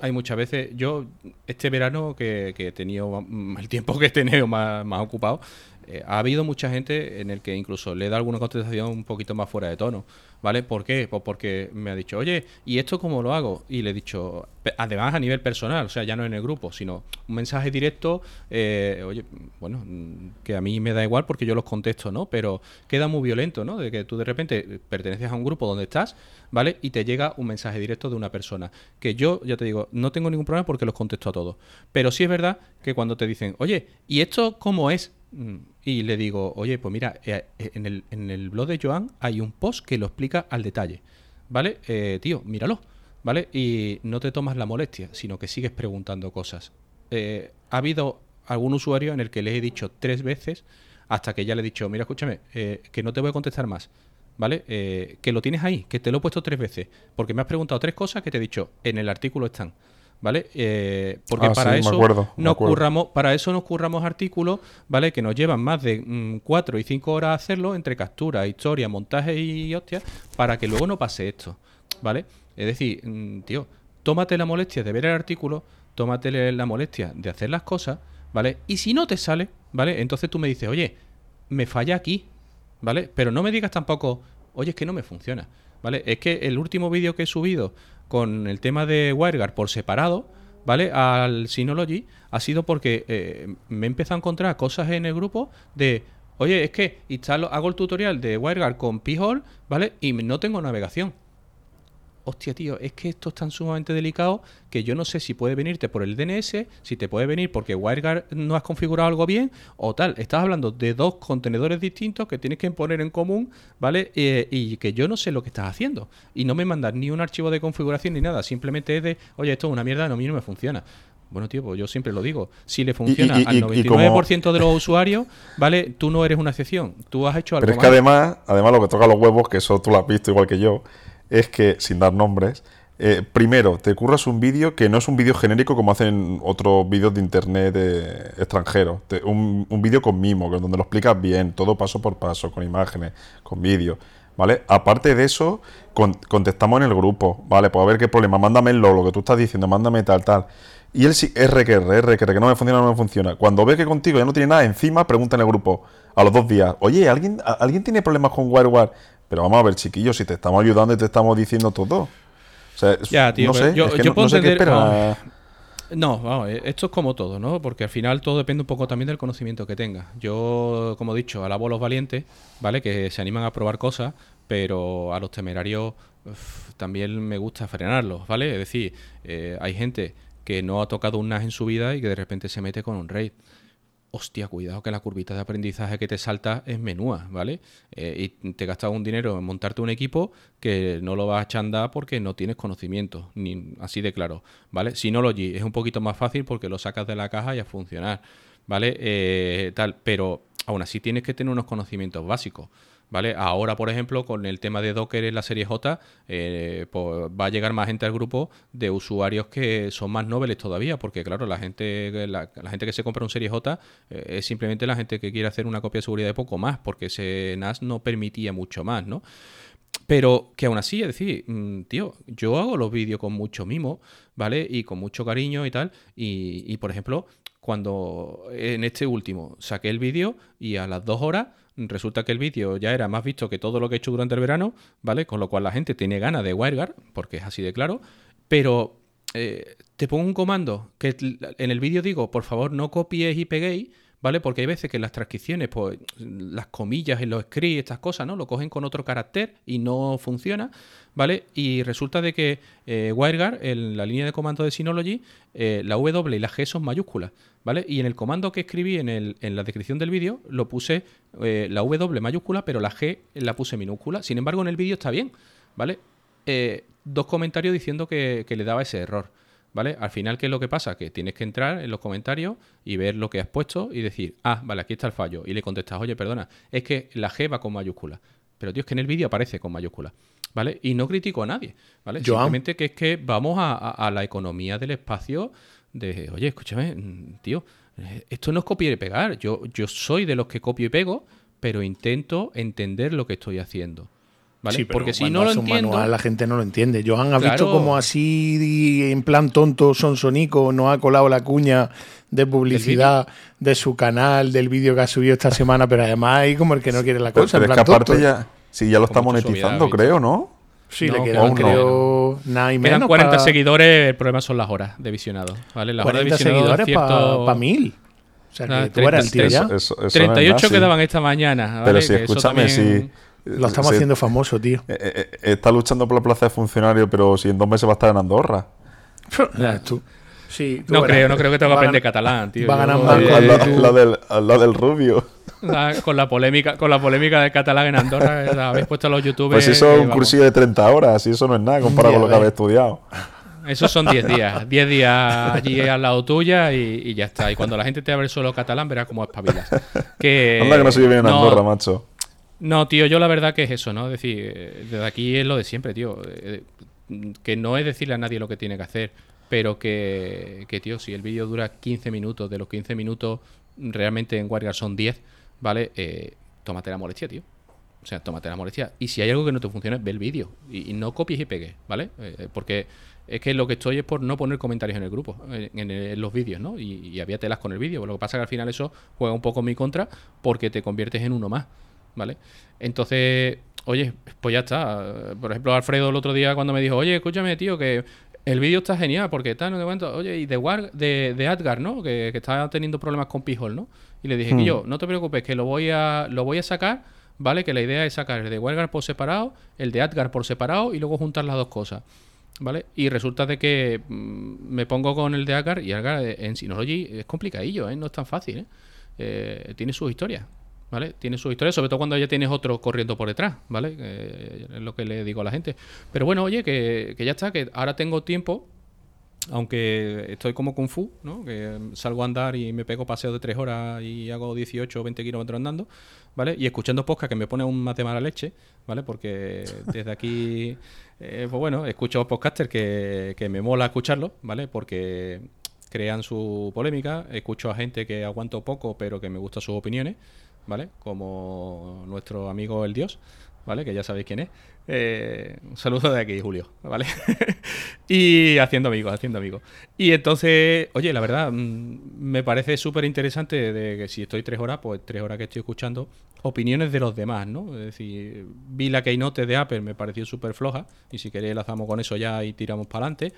hay muchas veces. Yo, este verano que, que he tenido mm, el tiempo que he tenido más, más ocupado, eh, ha habido mucha gente en el que incluso le dado alguna contestación un poquito más fuera de tono. ¿Vale? ¿Por qué? Pues porque me ha dicho, oye, ¿y esto cómo lo hago? Y le he dicho, además a nivel personal, o sea, ya no en el grupo, sino un mensaje directo, eh, oye, bueno, que a mí me da igual porque yo los contesto, ¿no? Pero queda muy violento, ¿no? De que tú de repente perteneces a un grupo donde estás, ¿vale? Y te llega un mensaje directo de una persona. Que yo, ya te digo, no tengo ningún problema porque los contesto a todos. Pero sí es verdad que cuando te dicen, oye, ¿y esto cómo es? Mm, Y le digo, oye, pues mira, eh, eh, en, el, en el blog de Joan hay un post que lo explica al detalle. ¿Vale? Eh, tío, míralo. ¿Vale? Y no te tomas la molestia, sino que sigues preguntando cosas. Eh, ha habido algún usuario en el que le he dicho tres veces hasta que ya le he dicho, mira, escúchame, eh, que no te voy a contestar más. ¿Vale? Eh, que lo tienes ahí, que te lo he puesto tres veces. Porque me has preguntado tres cosas que te he dicho, en el artículo están. ¿Vale? Eh, porque Ah, para sí, me eso acuerdo, me nos curramos, para eso nos curramos artículos, ¿vale? Que nos llevan más de mm, cuatro y cinco horas hacerlo, entre captura, historia, montaje y hostias, para que luego no pase esto, ¿vale? Es decir, mm, tío, tómate la molestia de ver el artículo, tómate la molestia de hacer las cosas, ¿vale? Y si no te sale, ¿vale? Entonces tú me dices, oye, me falla aquí, ¿vale? Pero no me digas tampoco, oye, es que no me funciona, ¿vale? Es que el último vídeo que he subido con el tema de WireGuard por separado, ¿vale? Al Synology ha sido porque eh, me he empezado a encontrar cosas en el grupo de, oye, es que instalo, hago el tutorial de WireGuard con P-Hole, ¿vale? Y no tengo navegación. Hostia, tío, es que esto es tan sumamente delicado que yo no sé si puede venirte por el DNS, si te puede venir porque WireGuard no has configurado algo bien o tal. Estás hablando de dos contenedores distintos que tienes que poner en común, ¿vale? Eh, y que yo no sé lo que estás haciendo. Y no me mandas ni un archivo de configuración ni nada. Simplemente es de, oye, esto es una mierda, no, a mí no me funciona. Bueno, tío, pues yo siempre lo digo. Si le funciona y- al y 99% de los usuarios, ¿vale? Tú no eres una excepción. Tú has hecho algo Pero es que mal. además, además lo que toca los huevos, que eso tú lo has visto igual que yo, es que, sin dar nombres, eh, primero, te curras un vídeo que no es un vídeo genérico como hacen otros vídeos de internet eh, extranjeros. Un un vídeo con mimo, donde lo explicas bien, todo paso por paso, con imágenes, con vídeo. ¿Vale? Aparte de eso, con- contestamos en el grupo, ¿vale? Pues a ver qué problema, mándame lo, lo que tú estás diciendo, mándame tal, tal. Y él sí, R que R, que R, que no me funciona, no me funciona. Cuando ve que contigo ya no tiene nada encima, pregunta en el grupo a los dos días, oye, ¿alguien, ¿alguien tiene problemas con WireGuard? Pero vamos a ver, chiquillos, si te estamos ayudando y te estamos diciendo todo. O sea, es- Ya, tío, no sé, yo- es que yo no, puedo no sé qué entender- espera. No, vamos, eh, esto es como todo, ¿no? Porque al final todo depende un poco también del conocimiento que tengas. Yo, como he dicho, alabo a los valientes, ¿vale? Que se animan a probar cosas, pero a los temerarios uf, también me gusta frenarlos, ¿vale? Es decir, eh, hay gente que no ha tocado un NAS en su vida y que de repente se mete con un RAID. Hostia, cuidado que la curvita de aprendizaje que te salta es menúa, ¿vale? Eh, y te gastas un dinero en montarte un equipo que no lo vas a echar a andar porque no tienes conocimiento, ni así de claro, ¿vale? Synology es un poquito más fácil porque lo sacas de la caja y a funcionar, ¿vale? Eh, tal, pero aún así tienes que tener unos conocimientos básicos. ¿Vale? Ahora, por ejemplo, con el tema de Docker en la serie J, eh, pues va a llegar más gente al grupo de usuarios que son más nobles todavía, porque claro, la gente, la, la gente que se compra un serie J eh, es simplemente la gente que quiere hacer una copia de seguridad de poco más, porque ese NAS no permitía mucho más, ¿no? Pero que aún así, es decir, mm, tío, yo hago los vídeos con mucho mimo, ¿vale? Y con mucho cariño y tal. Y, y, por ejemplo, cuando en este último saqué el vídeo y a las dos horas resulta que el vídeo ya era más visto que todo lo que he hecho durante el verano, ¿vale? Con lo cual la gente tiene ganas de WireGuard, porque es así de claro. Pero eh, te pongo un comando que en el vídeo digo, por favor, no copies y peguéis. ¿Vale? Porque hay veces que las transcripciones, pues las comillas en los scripts, estas cosas, ¿no? Lo cogen con otro carácter y no funciona, ¿vale? Y resulta de que eh, WireGuard, en la línea de comando de Synology, eh, la W y la G son mayúsculas, ¿vale? Y en el comando que escribí en, el, en la descripción del vídeo, lo puse eh, la W mayúscula, pero la G la puse minúscula. Sin embargo, en el vídeo está bien, ¿vale? Eh, dos comentarios diciendo que, que le daba ese error. ¿Vale? Al final, ¿qué es lo que pasa? Que tienes que entrar en los comentarios y ver lo que has puesto y decir, ah, vale, aquí está el fallo. Y le contestas, oye, perdona, es que la G va con mayúscula. Pero, tío, es que en el vídeo aparece con mayúscula. ¿Vale? Y no critico a nadie. ¿Vale? Simplemente que es que vamos a, a- a la economía del espacio de, oye, escúchame, tío, Esto no es copiar y pegar. Yo, yo soy de los que copio y pego, pero intento entender lo que estoy haciendo. ¿Vale? Sí, pero Porque si cuando no lo entiendo. manual, la gente no lo entiende. Johan ha Claro. visto como así, en plan tonto, sonsonico, nos ha colado la cuña de publicidad de su canal, del vídeo que ha subido esta semana, pero además hay como el que no quiere la cosa. pero en es que aparte tonto. ya. Sí, ya lo está monetizando, creo, ¿no? Sí, No, le que quedan, no. creo, nada y Quedan menos. 40 pa- seguidores, el problema son las horas de visionado. ¿vale? Las horas de 40 visionado seguidores cierto- para mil. O sea, que Ah, tú eras el tío 30, ya. Eso, eso, eso no es 38 nada, sí. quedaban esta mañana. ¿vale? Pero si Que escúchame, también- si. Lo estamos se- haciendo famoso, tío. eh, eh, eh, está luchando por la plaza de funcionario, pero si en dos meses va a estar en Andorra. Ya ves tú. Sí, tú No verás. creo, no creo que tenga que aprender catalán, tío. va a ganar eh, más Al, con- al al lado del, rubio. la- con la polémica, con la polémica del catalán en Andorra, eh, la habéis puesto a los youtubers. Pues eso es eh, un cursillo de 30 horas, y eso no es nada comparado con lo que habéis estudiado. Esos son 10 días. 10 días allí al lado tuya y, y ya está. Y cuando la gente te hable solo catalán, verás cómo espabilas. Que, Anda que no se vive bien en no, Andorra, macho. No, tío, yo la verdad que es eso, ¿no? Es decir, eh, desde aquí es lo de siempre, tío. Eh, Que no es decirle a nadie lo que tiene que hacer, pero que, que tío, si el vídeo dura 15 minutos, de los 15 minutos realmente en Wargar son 10, ¿vale? Eh, tómate la molestia, tío. O sea, tómate la molestia. Y si hay algo que no te funciona, ve el vídeo. Y, no copies y pegues, ¿vale? Eh, porque es que lo que estoy es por no poner comentarios en el grupo, en, en en los vídeos, ¿no? Y, y había telas con el vídeo. Lo que pasa es que al final eso juega un poco en mi contra porque te conviertes en uno más, ¿vale? Entonces, oye, pues ya está. Por ejemplo, Alfredo el otro día cuando me dijo, oye, escúchame, tío, que el vídeo está genial porque tal, no te cuento. Oye, y de, War, de, de Adgar, ¿no? Que, que está teniendo problemas con Pijol, ¿no? Y le dije, Hmm. que yo, no te preocupes, que lo voy a, lo voy a sacar, ¿vale? Que la idea es sacar el de Wargar por separado, el de Adgar por separado y luego juntar las dos cosas. ¿Vale? Y resulta de que mm, me pongo con el de Adgar y Adgar eh, en Synology es complicadillo, ¿eh? No es tan fácil, ¿eh? Eh, tiene sus historias, ¿vale? Tiene sus historias, sobre todo cuando ya tienes otro corriendo por detrás, ¿vale? Eh, es lo que le digo a la gente. Pero bueno, oye, que, ya está, que ahora tengo tiempo, aunque estoy como Kung Fu, ¿no? Que salgo a andar y me pego paseo de tres horas y hago 18 o 20 kilómetros andando, ¿vale? Y escuchando podcast que me pone aún más de mala leche, ¿vale? Porque desde aquí, eh, pues bueno, escucho podcasters que, que me mola escucharlos, ¿vale? Porque crean su polémica, escucho a gente que aguanto poco pero que me gustan sus opiniones, ¿vale? Como nuestro amigo El Dios, ¿vale? Que ya sabéis quién es. Eh, un saludo de aquí, Julio, ¿vale? y haciendo amigos, haciendo amigos. Y entonces, oye, la verdad, mm, me parece súper interesante de que si estoy tres horas, pues tres horas que estoy escuchando opiniones de los demás, ¿no? Es decir, vi la keynote de Apple, me pareció súper floja, y si queréis enlazamos con eso ya y tiramos para adelante.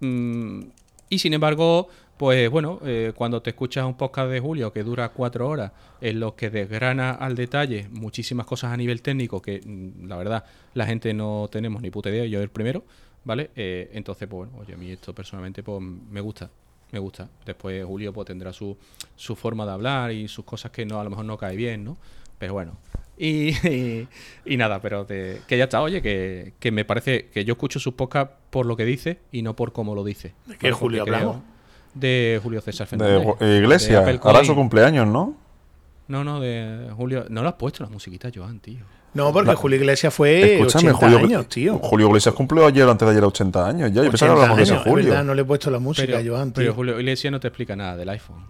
Mm, y sin embargo, pues bueno, eh, cuando te escuchas un podcast de Julio que dura cuatro horas, en los que desgrana al detalle muchísimas cosas a nivel técnico que mm, la verdad la gente no tenemos ni puta idea, yo el primero, ¿vale? Eh, entonces, pues bueno, oye, a mí esto personalmente pues me gusta, me gusta. Después Julio pues tendrá su, su forma de hablar y sus cosas que no a lo mejor no cae bien, ¿no? Pero bueno. Y, y, y nada, pero te- que ya está, oye, que, que me parece que yo escucho sus podcasts por lo que dice y no por cómo lo dice. ¿De qué Porque Julio creo- hablamos? De Julio César De Fernández. Eh, Iglesia. De Apple Ahora Coin. su cumpleaños, ¿no? No, no, de Julio. No lo has puesto la musiquita, Joan, tío. No, porque Julio Iglesias fue Escúchame, 80 Julio, años, tío. Julio Iglesias cumplió ayer o antes de ayer 80 años ya. Yo pensaba 80 que hablamos de ese es Julio. verdad, no le he puesto la música, Pero, Joan, pero tío. Julio Iglesias no te explica nada del iPhone.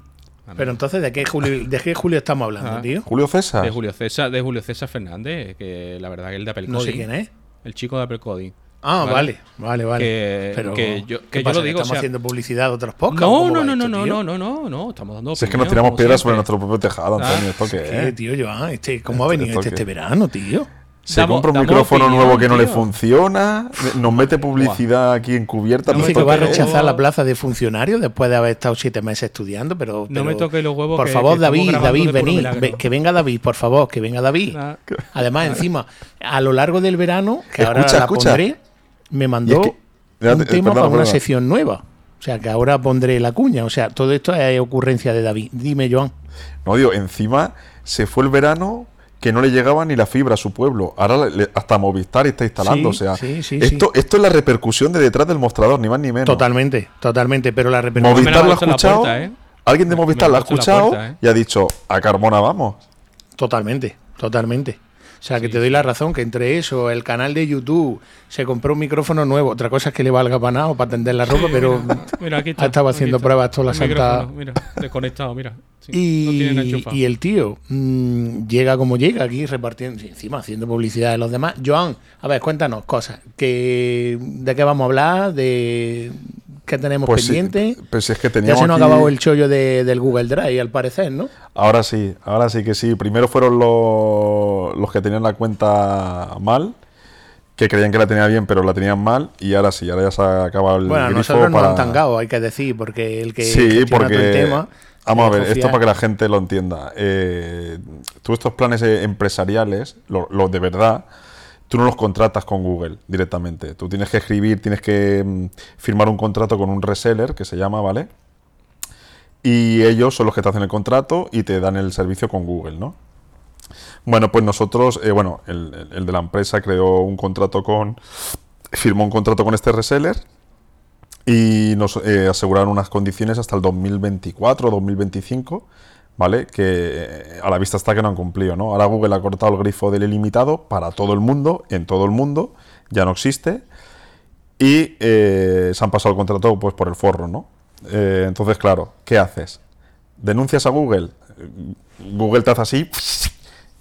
Pero entonces, ¿de qué Julio, de qué Julio estamos hablando, Ah. tío? Julio César. de Julio César, de Julio César Fernández, que la verdad que el de Apple No sé Coding, quién es. El chico de Apple Coding. Ah, Vale. vale, vale, vale. Que- Pero, que yo- ¿qué que yo pasa, lo digo, ¿Estamos o sea- haciendo publicidad de otros podcasts? No, ¿Cómo no, no, no, esto, no, no, no, no, no, estamos dando Si es que nos tiramos piedras sobre nuestro propio tejado, Antonio. Ah, ¿Esto qué ¿Qué, es? tío, Joan? Este, ¿Cómo ha venido ¿Esto este este verano, tío? Se Damos- compra un micrófono opinión, nuevo que no le funciona, nos mete publicidad aquí encubierta. No Dice que va a rechazar la plaza de funcionario después de haber estado siete meses estudiando, pero... No me toques los huevos Por que- favor, que David, David, vení. que venga David, por favor, que venga David. Nah. Además, encima, a lo largo del verano, que ahora Escucha, la escucha. pondré, me mandó es que- un tema para una sección nueva. O sea, que ahora pondré la cuña. O sea, todo esto es ocurrencia de David. Dime, Joan. No, digo, encima se fue el verano que no le llegaba ni la fibra a su pueblo. Ahora le- hasta Movistar está instalando. Sí, o sea, sí, sí, esto, esto es la repercusión de detrás del mostrador, ni más ni menos. Totalmente, totalmente. Pero la repercusión... Movistar lo ha escuchado. puerta, ¿eh? Alguien de Movistar lo ha escuchado puerta, ¿eh? y ha dicho, a Carmona vamos. Totalmente, totalmente. O sea, que te doy la razón, que entre eso, el canal de YouTube, se compró un micrófono nuevo. Otra cosa es que le valga para nada o para tender la ropa, pero Mira, aquí está, ha estado aquí haciendo está. pruebas toda la santa... Mira, desconectado, mira. Sí, Y, el tío mm, llega como llega aquí repartiendo, encima haciendo publicidad de los demás. Joan, a ver, cuéntanos cosas. Que, ¿De qué vamos a hablar? ¿De qué tenemos Pues sí, pendiente? pues es que ya se nos ha aquí- acabado el chollo de- del Google Drive, al parecer, ¿no? Ahora sí, ahora sí que sí. Primero fueron los, los que tenían la cuenta mal, que creían que la tenía bien, pero la tenían mal. Y ahora sí, ahora ya se ha acabado el Bueno, grifo nosotros nos para... han tangado, hay que decir, porque el que Sí, gestiona todo porque... el tema... Vamos a ver, esto para que la gente lo entienda. Eh, tú estos planes eh, empresariales, los lo de verdad, tú no los contratas con Google directamente. Tú tienes que escribir, tienes que mm, firmar un contrato con un reseller, que se llama, ¿vale? Y ellos son los que te hacen el contrato y te dan el servicio con Google, ¿no? Bueno, pues nosotros, eh, bueno, el, de la empresa creó un contrato con, firmó un contrato con este reseller y nos eh, aseguraron unas condiciones hasta el 2024 o 2025, ¿vale? Que eh, a la vista está que no han cumplido, ¿no? Ahora Google ha cortado el grifo del ilimitado para todo el mundo, en todo el mundo, ya no existe, y eh, se han pasado el contrato pues por el forro, ¿no? Eh, entonces, claro, ¿qué haces? ¿Denuncias a Google? Google te hace así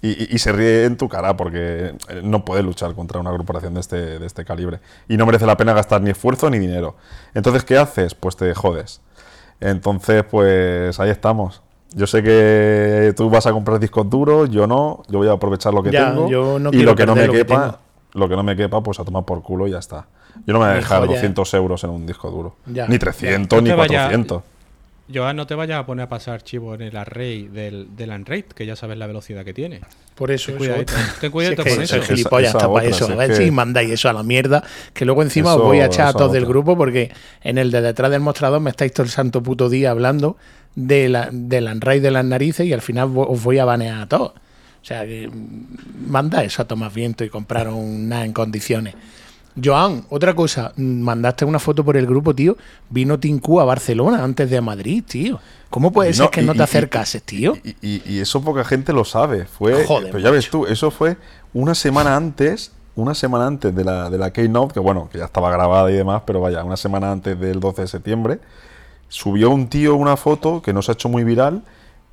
y, se ríe en tu cara porque no puede luchar contra una corporación de este, de este calibre. Y no merece la pena gastar ni esfuerzo ni dinero. Entonces, ¿qué haces? Pues te jodes. Entonces, pues ahí estamos. Yo sé que tú vas a comprar discos duros, yo no, yo voy a aprovechar lo que Ya, tengo. yo no y lo que no me lo quepa, lo que no me quepa, pues a tomar por culo y ya está. Yo no me voy a dejar joya. 200 euros en un disco duro. Ya, ni ya. 300, No ni te vayas- 400. Joan, no te vayas a poner a pasar archivo en el array del, del Unraid, que ya sabes la velocidad que tiene. Por eso, Ten otra. ten Si es que con soy eso. gilipollas Esa- esa para otra, eso. si A ver si mandáis eso a la mierda. Que luego encima os voy a echar a todos del grupo porque en el de detrás del mostrador me estáis todo el santo puto día hablando de la, del Unraid de las narices y al final os voy a banear a todos. O sea que mm, manda eso a tomar viento y comprar un nada en condiciones. Joan, otra cosa, mandaste una foto por el grupo, tío. Vino Tinku a Barcelona antes de a Madrid, tío. ¿Cómo puede ser no, que y- no y- te acercases, tío? Y, eso poca gente lo sabe. Fue, Joder, pero ya ves tú, eso fue una semana antes, una semana antes de la, de la Keynote, que bueno, que ya estaba grabada y demás, pero vaya, una semana antes del 12 de septiembre, subió un tío una foto que nos ha hecho muy viral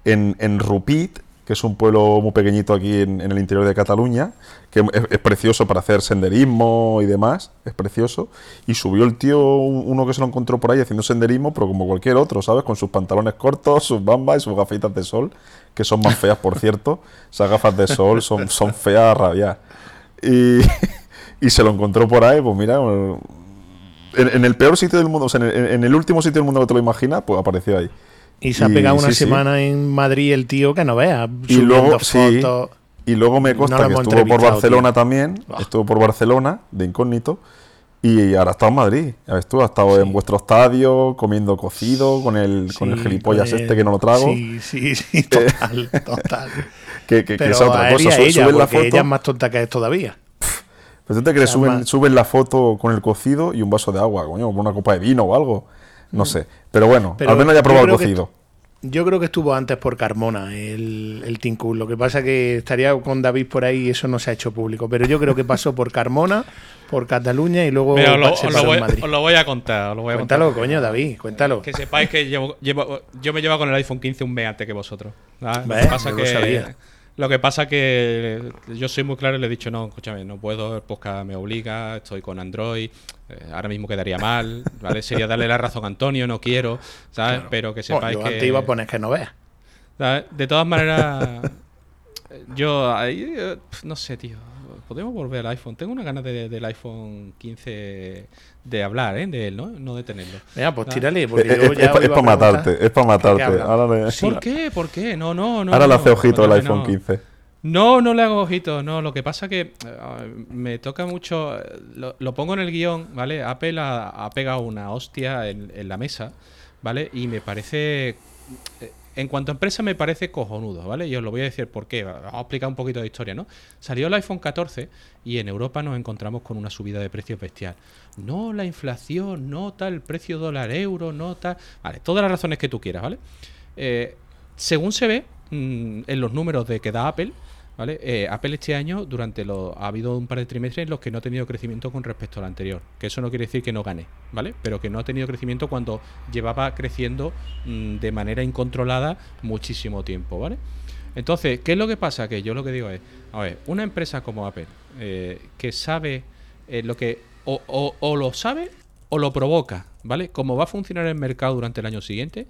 en, en Rupit, que es un pueblo muy pequeñito aquí en, el interior de Cataluña, que es, precioso para hacer senderismo y demás, es precioso. Y subió el tío, un- uno que se lo encontró por ahí haciendo senderismo, pero como cualquier otro, ¿sabes? Con sus pantalones cortos, sus bambas y sus gafitas de sol, que son más feas, por cierto. Esas gafas de sol son, son feas a rabiar. Y, y se lo encontró por ahí, pues mira, en, en el peor sitio del mundo, en en el último sitio del mundo que te lo imaginas, pues apareció ahí. Y se ha Y pegado una sí, sí. semana en Madrid el tío que no veas. Y luego, sí, y luego me consta que estuvo por Barcelona tío. también, estuvo por Barcelona, de incógnito, y ahora está en Madrid. Tú, ha estado en vuestro estadio, comiendo cocido, con el, con el gilipollas con este que no lo trago. Sí, sí, sí, total, total. Que, que, esa otra cosa, su- ella, suben la foto, ella es más tonta que es todavía. pero tú te crees, suben, suben la foto con el cocido y un vaso de agua, coño, una copa de vino o algo. No sé, pero bueno, Mm. Pero al menos ya yo probado el creo que cocido. Yo creo que estuvo antes por Carmona, el, el Tinku. Lo que pasa que estaría con David por ahí y eso no se ha hecho público. Pero yo creo que pasó por Carmona, por Cataluña y luego Mira, os lo, se os lo voy, Madrid. os lo voy a contar. os lo voy a Cuéntalo, contar. coño, David, cuéntalo. Que sepáis que llevo, llevo- yo me llevo con el iPhone 15 un mes antes que vosotros. ¿Ves? que pasa que sabía. Lo que pasa que yo soy muy claro y le he dicho, no, escúchame, no puedo, el podcast me obliga, estoy con Android, eh, ahora mismo quedaría mal, ¿vale? Sería darle la razón a Antonio, no quiero, ¿sabes? Pero que Bueno, sepáis yo que... iba a poner que no veas. ¿sabes? De todas maneras, yo ahí, eh, no sé, tío. Podemos volver al iPhone. Tengo una ganas de- del iPhone 15 de hablar, ¿eh? De él, ¿no? No de tenerlo. Mira, pues Ah. tírale, Es, porque yo ya para matarte, es para matarte. ¿Qué habla? Ahora le, Sí. ¿Por qué? ¿Por qué? No, no, no. ahora le no, hace ojito el no, iPhone no. 15. No, no le hago ojito, no. Lo que pasa que eh, me toca mucho. eh, Lo, lo pongo en el guion, ¿vale? Apple ha, ha pegado una hostia en, en la mesa, ¿vale? Y me parece. eh, En cuanto a empresa, me parece cojonudo, ¿vale? Y os lo voy a decir por qué. Vamos a explicar un poquito de historia, ¿no? Salió el iPhone 14 y en Europa nos encontramos con una subida de precios bestial. No la inflación, no tal precio dólar-euro, no tal. Vale, todas las razones que tú quieras, ¿vale? Eh, según se ve mm, en los números de que da Apple, ¿Vale? Eh, Apple este año, durante lo, ha habido un par de trimestres en los que no ha tenido crecimiento con respecto al anterior. Que eso no quiere decir que no gane, ¿vale? Pero que no ha tenido crecimiento cuando llevaba creciendo mm, de manera incontrolada muchísimo tiempo, ¿vale? Entonces, ¿qué es lo que pasa? Que yo lo que digo es, a ver, una empresa como Apple, eh, que sabe eh, lo que, o, o- o lo sabe o lo provoca, ¿vale? Cómo va a funcionar el mercado durante el año siguiente,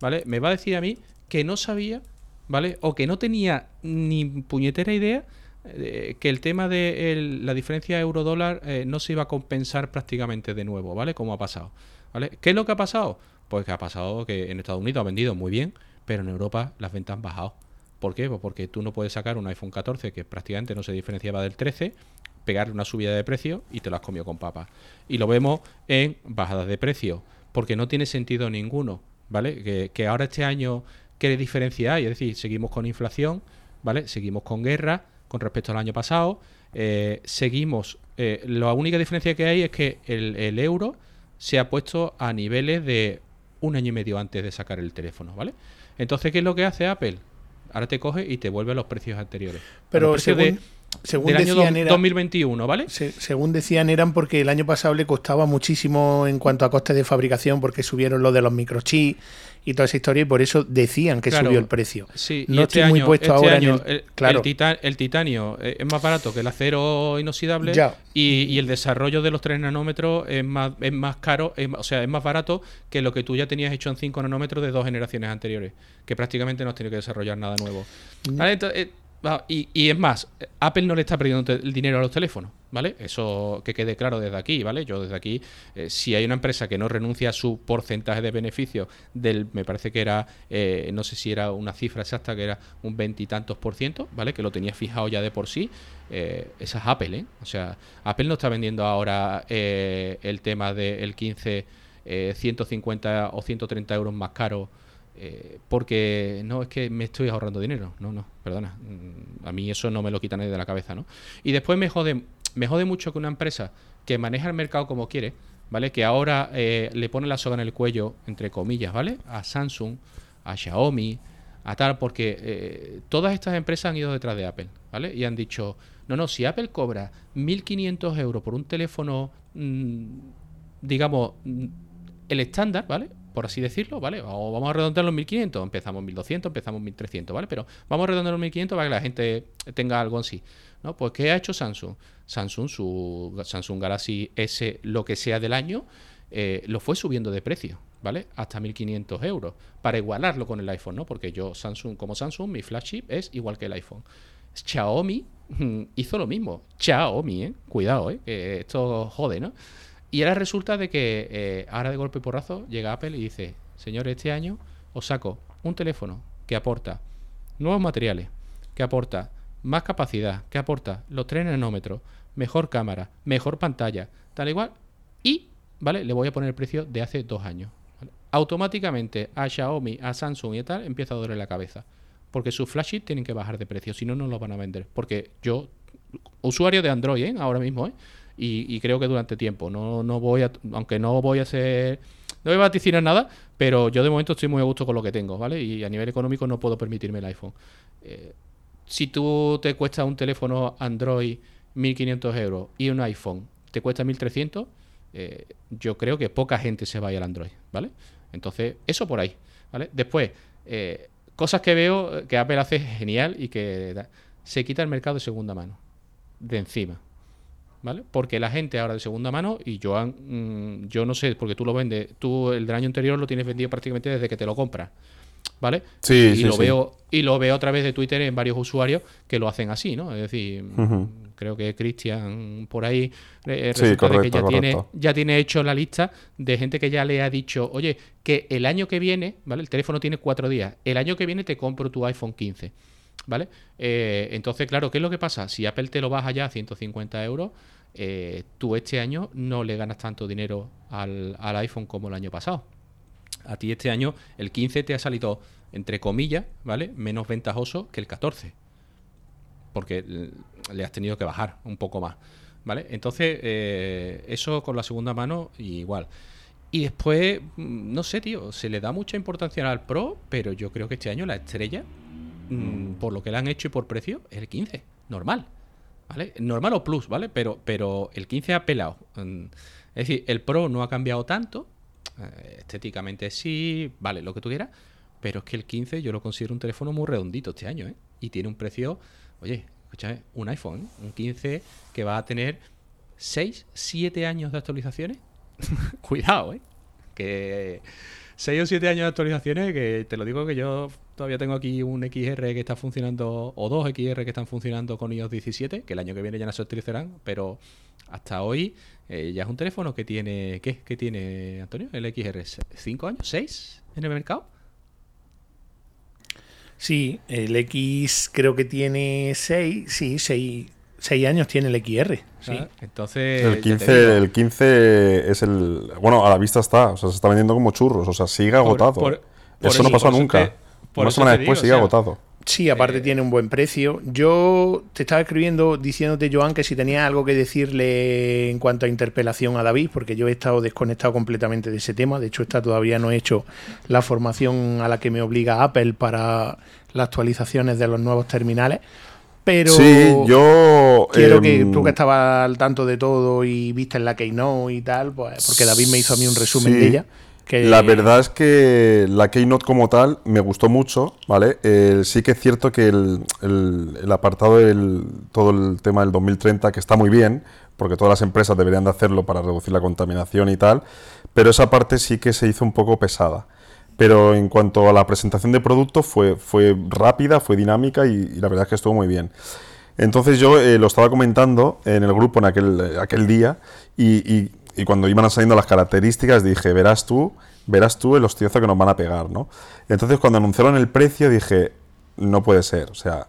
¿vale? Me va a decir a mí que no sabía, ¿vale? O que no tenía ni puñetera idea eh, que el tema de el- la diferencia euro-dólar eh, no se iba a compensar prácticamente de nuevo, ¿vale? Como ha pasado, ¿vale? ¿Qué es lo que ha pasado? Pues que ha pasado que en Estados Unidos ha vendido muy bien, pero en Europa las ventas han bajado. ¿Por qué? Pues porque tú no puedes sacar un iPhone 14 que prácticamente no se diferenciaba del 13, pegarle una subida de precio y te lo has comido con papas. Y lo vemos en bajadas de precio, porque no tiene sentido ninguno, ¿vale? Que, que ahora este año, ¿qué diferencia hay? Es decir, seguimos con inflación, ¿vale? Seguimos con guerra con respecto al año pasado, eh, seguimos, eh, la única diferencia que hay es que el, el euro se ha puesto a niveles de un año y medio antes de sacar el teléfono, ¿vale? Entonces, ¿qué es lo que hace Apple? Ahora te coge y te vuelve a los precios anteriores. Pero precios según, de- según del año decían, era- 2021, ¿vale? se- según decían, eran porque el año pasado le costaba muchísimo en cuanto a costes de fabricación, porque subieron lo de los microchips y toda esa historia, y por eso decían que Claro. subió el precio. Sí, no este estoy muy puesto este ahora año en el. el, claro, el tita- el titanio eh, es más barato que el acero inoxidable y, y el desarrollo de los 3 nanómetros es más, es más caro, es o sea, es más barato que lo que tú ya tenías hecho en 5 nanómetros de dos generaciones anteriores, que prácticamente no has tenido que desarrollar nada nuevo. Mm. Vale, eh, y, y es más, Apple no le está perdiendo el dinero a los teléfonos, ¿vale? Eso que quede claro desde aquí, ¿vale? Yo desde aquí, eh, si hay una empresa que no renuncia a su porcentaje de beneficio del, me parece que era, eh, no sé si era una cifra exacta, que era un veintitantos por ciento, ¿vale? Que lo tenía fijado ya de por sí, eh, esa es Apple, ¿eh? O sea, Apple no está vendiendo ahora eh, el tema del 15, eh, 150 o 130 euros más caro. Eh, porque no es que me estoy ahorrando dinero, no, no, perdona, mm, a mí eso no me lo quita nadie de la cabeza, ¿no? Y después me jode, me jode mucho que una empresa que maneja el mercado como quiere, ¿vale? Que ahora eh, le pone la soga en el cuello, entre comillas, ¿vale? A Samsung, a Xiaomi, a tal, porque eh, todas estas empresas han ido detrás de Apple, ¿vale? Y han dicho, no, no, si Apple cobra 1.500 euros por un teléfono, mm, digamos, mm, el estándar, ¿vale? Por así decirlo, ¿vale? O vamos a redondearlo en 1500, empezamos en 1200, empezamos en 1300, ¿vale? Pero vamos a redondearlo en 1500 para que la gente tenga algo en sí, ¿no? Pues ¿qué ha hecho Samsung? Samsung, su Samsung Galaxy S, lo que sea del año, eh, lo fue subiendo de precio, ¿vale? Hasta 1500 euros, para igualarlo con el iPhone, ¿no? Porque yo, Samsung, como Samsung, mi flagship es igual que el iPhone. Xiaomi hizo lo mismo. Xiaomi, ¿eh? Cuidado, ¿eh? Que esto jode, ¿no? Y ahora resulta de que eh, ahora de golpe y porrazo llega Apple y dice, señores, este año os saco un teléfono que aporta nuevos materiales, que aporta más capacidad, que aporta los 3 nanómetros, mejor cámara, mejor pantalla, tal igual, y, ¿vale? Le voy a poner el precio de hace dos años. Automáticamente a Xiaomi, a Samsung y tal empieza a doler la cabeza. Porque sus flagship tienen que bajar de precio, si no, no los van a vender. Porque yo, usuario de Android, ¿eh? ahora mismo, ¿eh? Y, y creo que durante tiempo. No, no voy a, aunque no voy a ser, no voy a vaticinar nada, pero yo de momento estoy muy a gusto con lo que tengo, ¿vale? Y a nivel económico no puedo permitirme el iPhone. Eh, si tú te cuesta un teléfono Android 1500 euros y un iPhone te cuesta 1300, eh, yo creo que poca gente se va a ir al Android, ¿vale? Entonces, eso por ahí, ¿vale? Después, eh, cosas que veo que Apple hace genial y que se quita el mercado de segunda mano, de encima, ¿vale? Porque la gente ahora de segunda mano, y yo, mm, yo no sé, porque tú lo vendes, tú el del año anterior lo tienes vendido prácticamente desde que te lo compras, ¿vale? Sí, y sí, lo sí. veo y lo veo a través de Twitter en varios usuarios que lo hacen así, ¿no? Es decir, creo que Cristian por ahí eh, Sí, que correcto, tiene ya tiene hecho la lista de gente que ya le ha dicho, oye, que el año que viene, ¿vale? El teléfono tiene cuatro días. El año que viene te compro tu iPhone 15. ¿Vale? Eh, entonces, claro, ¿qué es lo que pasa? Si Apple te lo baja ya a 150 euros, eh, tú este año no le ganas tanto dinero al, iPhone como el año pasado. A ti este año el 15 te ha salido, entre comillas, ¿vale? Menos ventajoso que el 14. Porque le has tenido que bajar un poco más. ¿Vale? Entonces, eh, eso con la segunda mano, igual. Y después, mm, no sé, tío, se le da mucha importancia al Pro, pero yo creo que este año la estrella mm, por lo que le han hecho y por precio, es el 15, normal. ¿Vale? Normal o plus, ¿vale? Pero, pero el 15 ha pelado. Mm, Es decir, el Pro no ha cambiado tanto. eh, estéticamente sí, vale, lo que tú quieras. Pero es que el 15 yo lo considero un teléfono muy redondito este año, ¿eh? Y tiene un precio, oye, escúchame, un iPhone, ¿eh? un 15 que va a tener 6, 7 años de actualizaciones. Cuidado, ¿eh? Que 6 o 7 años de actualizaciones, que te lo digo que yo todavía tengo aquí un XR que está funcionando, o dos XR que están funcionando con iOS 17, que el año que viene ya no se actualizarán, pero hasta hoy eh, ya es un teléfono que tiene, ¿qué? ¿Qué tiene, Antonio? El XR, ¿5 años? ¿6 en el mercado? Sí, el X creo que tiene 6, sí, 6 años tiene el XR. Sí. Ah, Entonces, El ya te 15, digo, el 15 es el. Bueno, a la vista está. O sea, se está vendiendo como churros. O sea, sigue agotado. por- por eso no eso- pasó nunca. te- Una semana después digo, sigue o sea, agotado. Sí, aparte Eh, tiene un buen precio. Yo te estaba escribiendo diciéndote, Joan, que si tenía algo que decirle en cuanto a interpelación a David, porque yo he estado desconectado completamente de ese tema. De hecho, esta todavía no he hecho la formación a la que me obliga Apple para las actualizaciones de los nuevos terminales. Pero Sí, yo. quiero que em, tú que estabas al tanto de todo y viste en la Keynote y tal, pues porque David me hizo a mí un resumen Sí. de ella. Que La verdad es que la Keynote como tal me gustó mucho, ¿vale? Eh, sí que es cierto que el, el- el apartado del todo el tema del 2030, que está muy bien, porque todas las empresas deberían de hacerlo para reducir la contaminación y tal, pero esa parte sí que se hizo un poco pesada. Pero en cuanto a la presentación de producto fue, fue rápida, fue dinámica y, la verdad es que estuvo muy bien. Entonces yo eh, lo estaba comentando en el grupo en aquel, eh, aquel día y, y- y cuando iban saliendo las características dije, verás tú, verás tú el hostiazo que nos van a pegar, ¿no? Entonces cuando anunciaron el precio dije, no puede ser, o sea,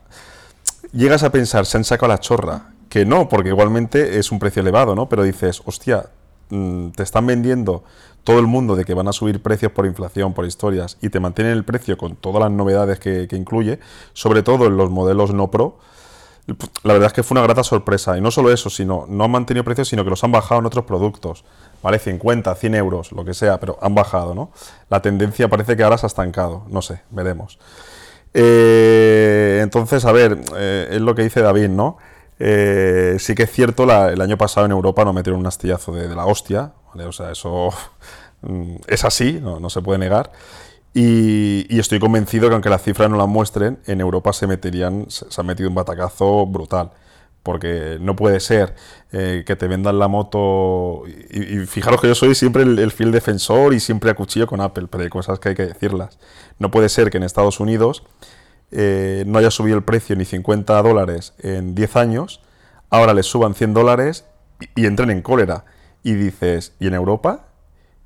llegas a pensar, se han sacado la chorra, que no, porque igualmente es un precio elevado, ¿no? Pero dices, hostia, mm, te están vendiendo todo el mundo de que van a subir precios por inflación, por historias, y te mantienen el precio con todas las novedades que, que incluye, sobre todo en los modelos no pro. La verdad es que fue una grata sorpresa. Y no solo eso, sino no han mantenido precios, sino que los han bajado en otros productos. ¿Vale? 50, 100 euros, lo que sea, pero han bajado, ¿no? La tendencia parece que ahora se ha estancado. No sé, veremos. Eh, entonces, a ver, eh, es lo que dice David, ¿no? Eh, sí que es cierto, el año pasado en Europa nos metieron un astillazo de, la hostia. O sea, eso mm, es así, no, se puede negar. Y, estoy convencido que aunque las cifras no las muestren, en Europa se meterían, se, han metido un batacazo brutal. Porque no puede ser eh, que te vendan la moto. Y, y fijaros que yo soy siempre el, el fiel defensor y siempre a cuchillo con Apple, pero hay cosas que hay que decirlas. No puede ser que en Estados Unidos eh, no haya subido el precio ni 50 dólares en 10 años, ahora les suban 100 dólares y, y entren en cólera. Y dices, ¿y en Europa?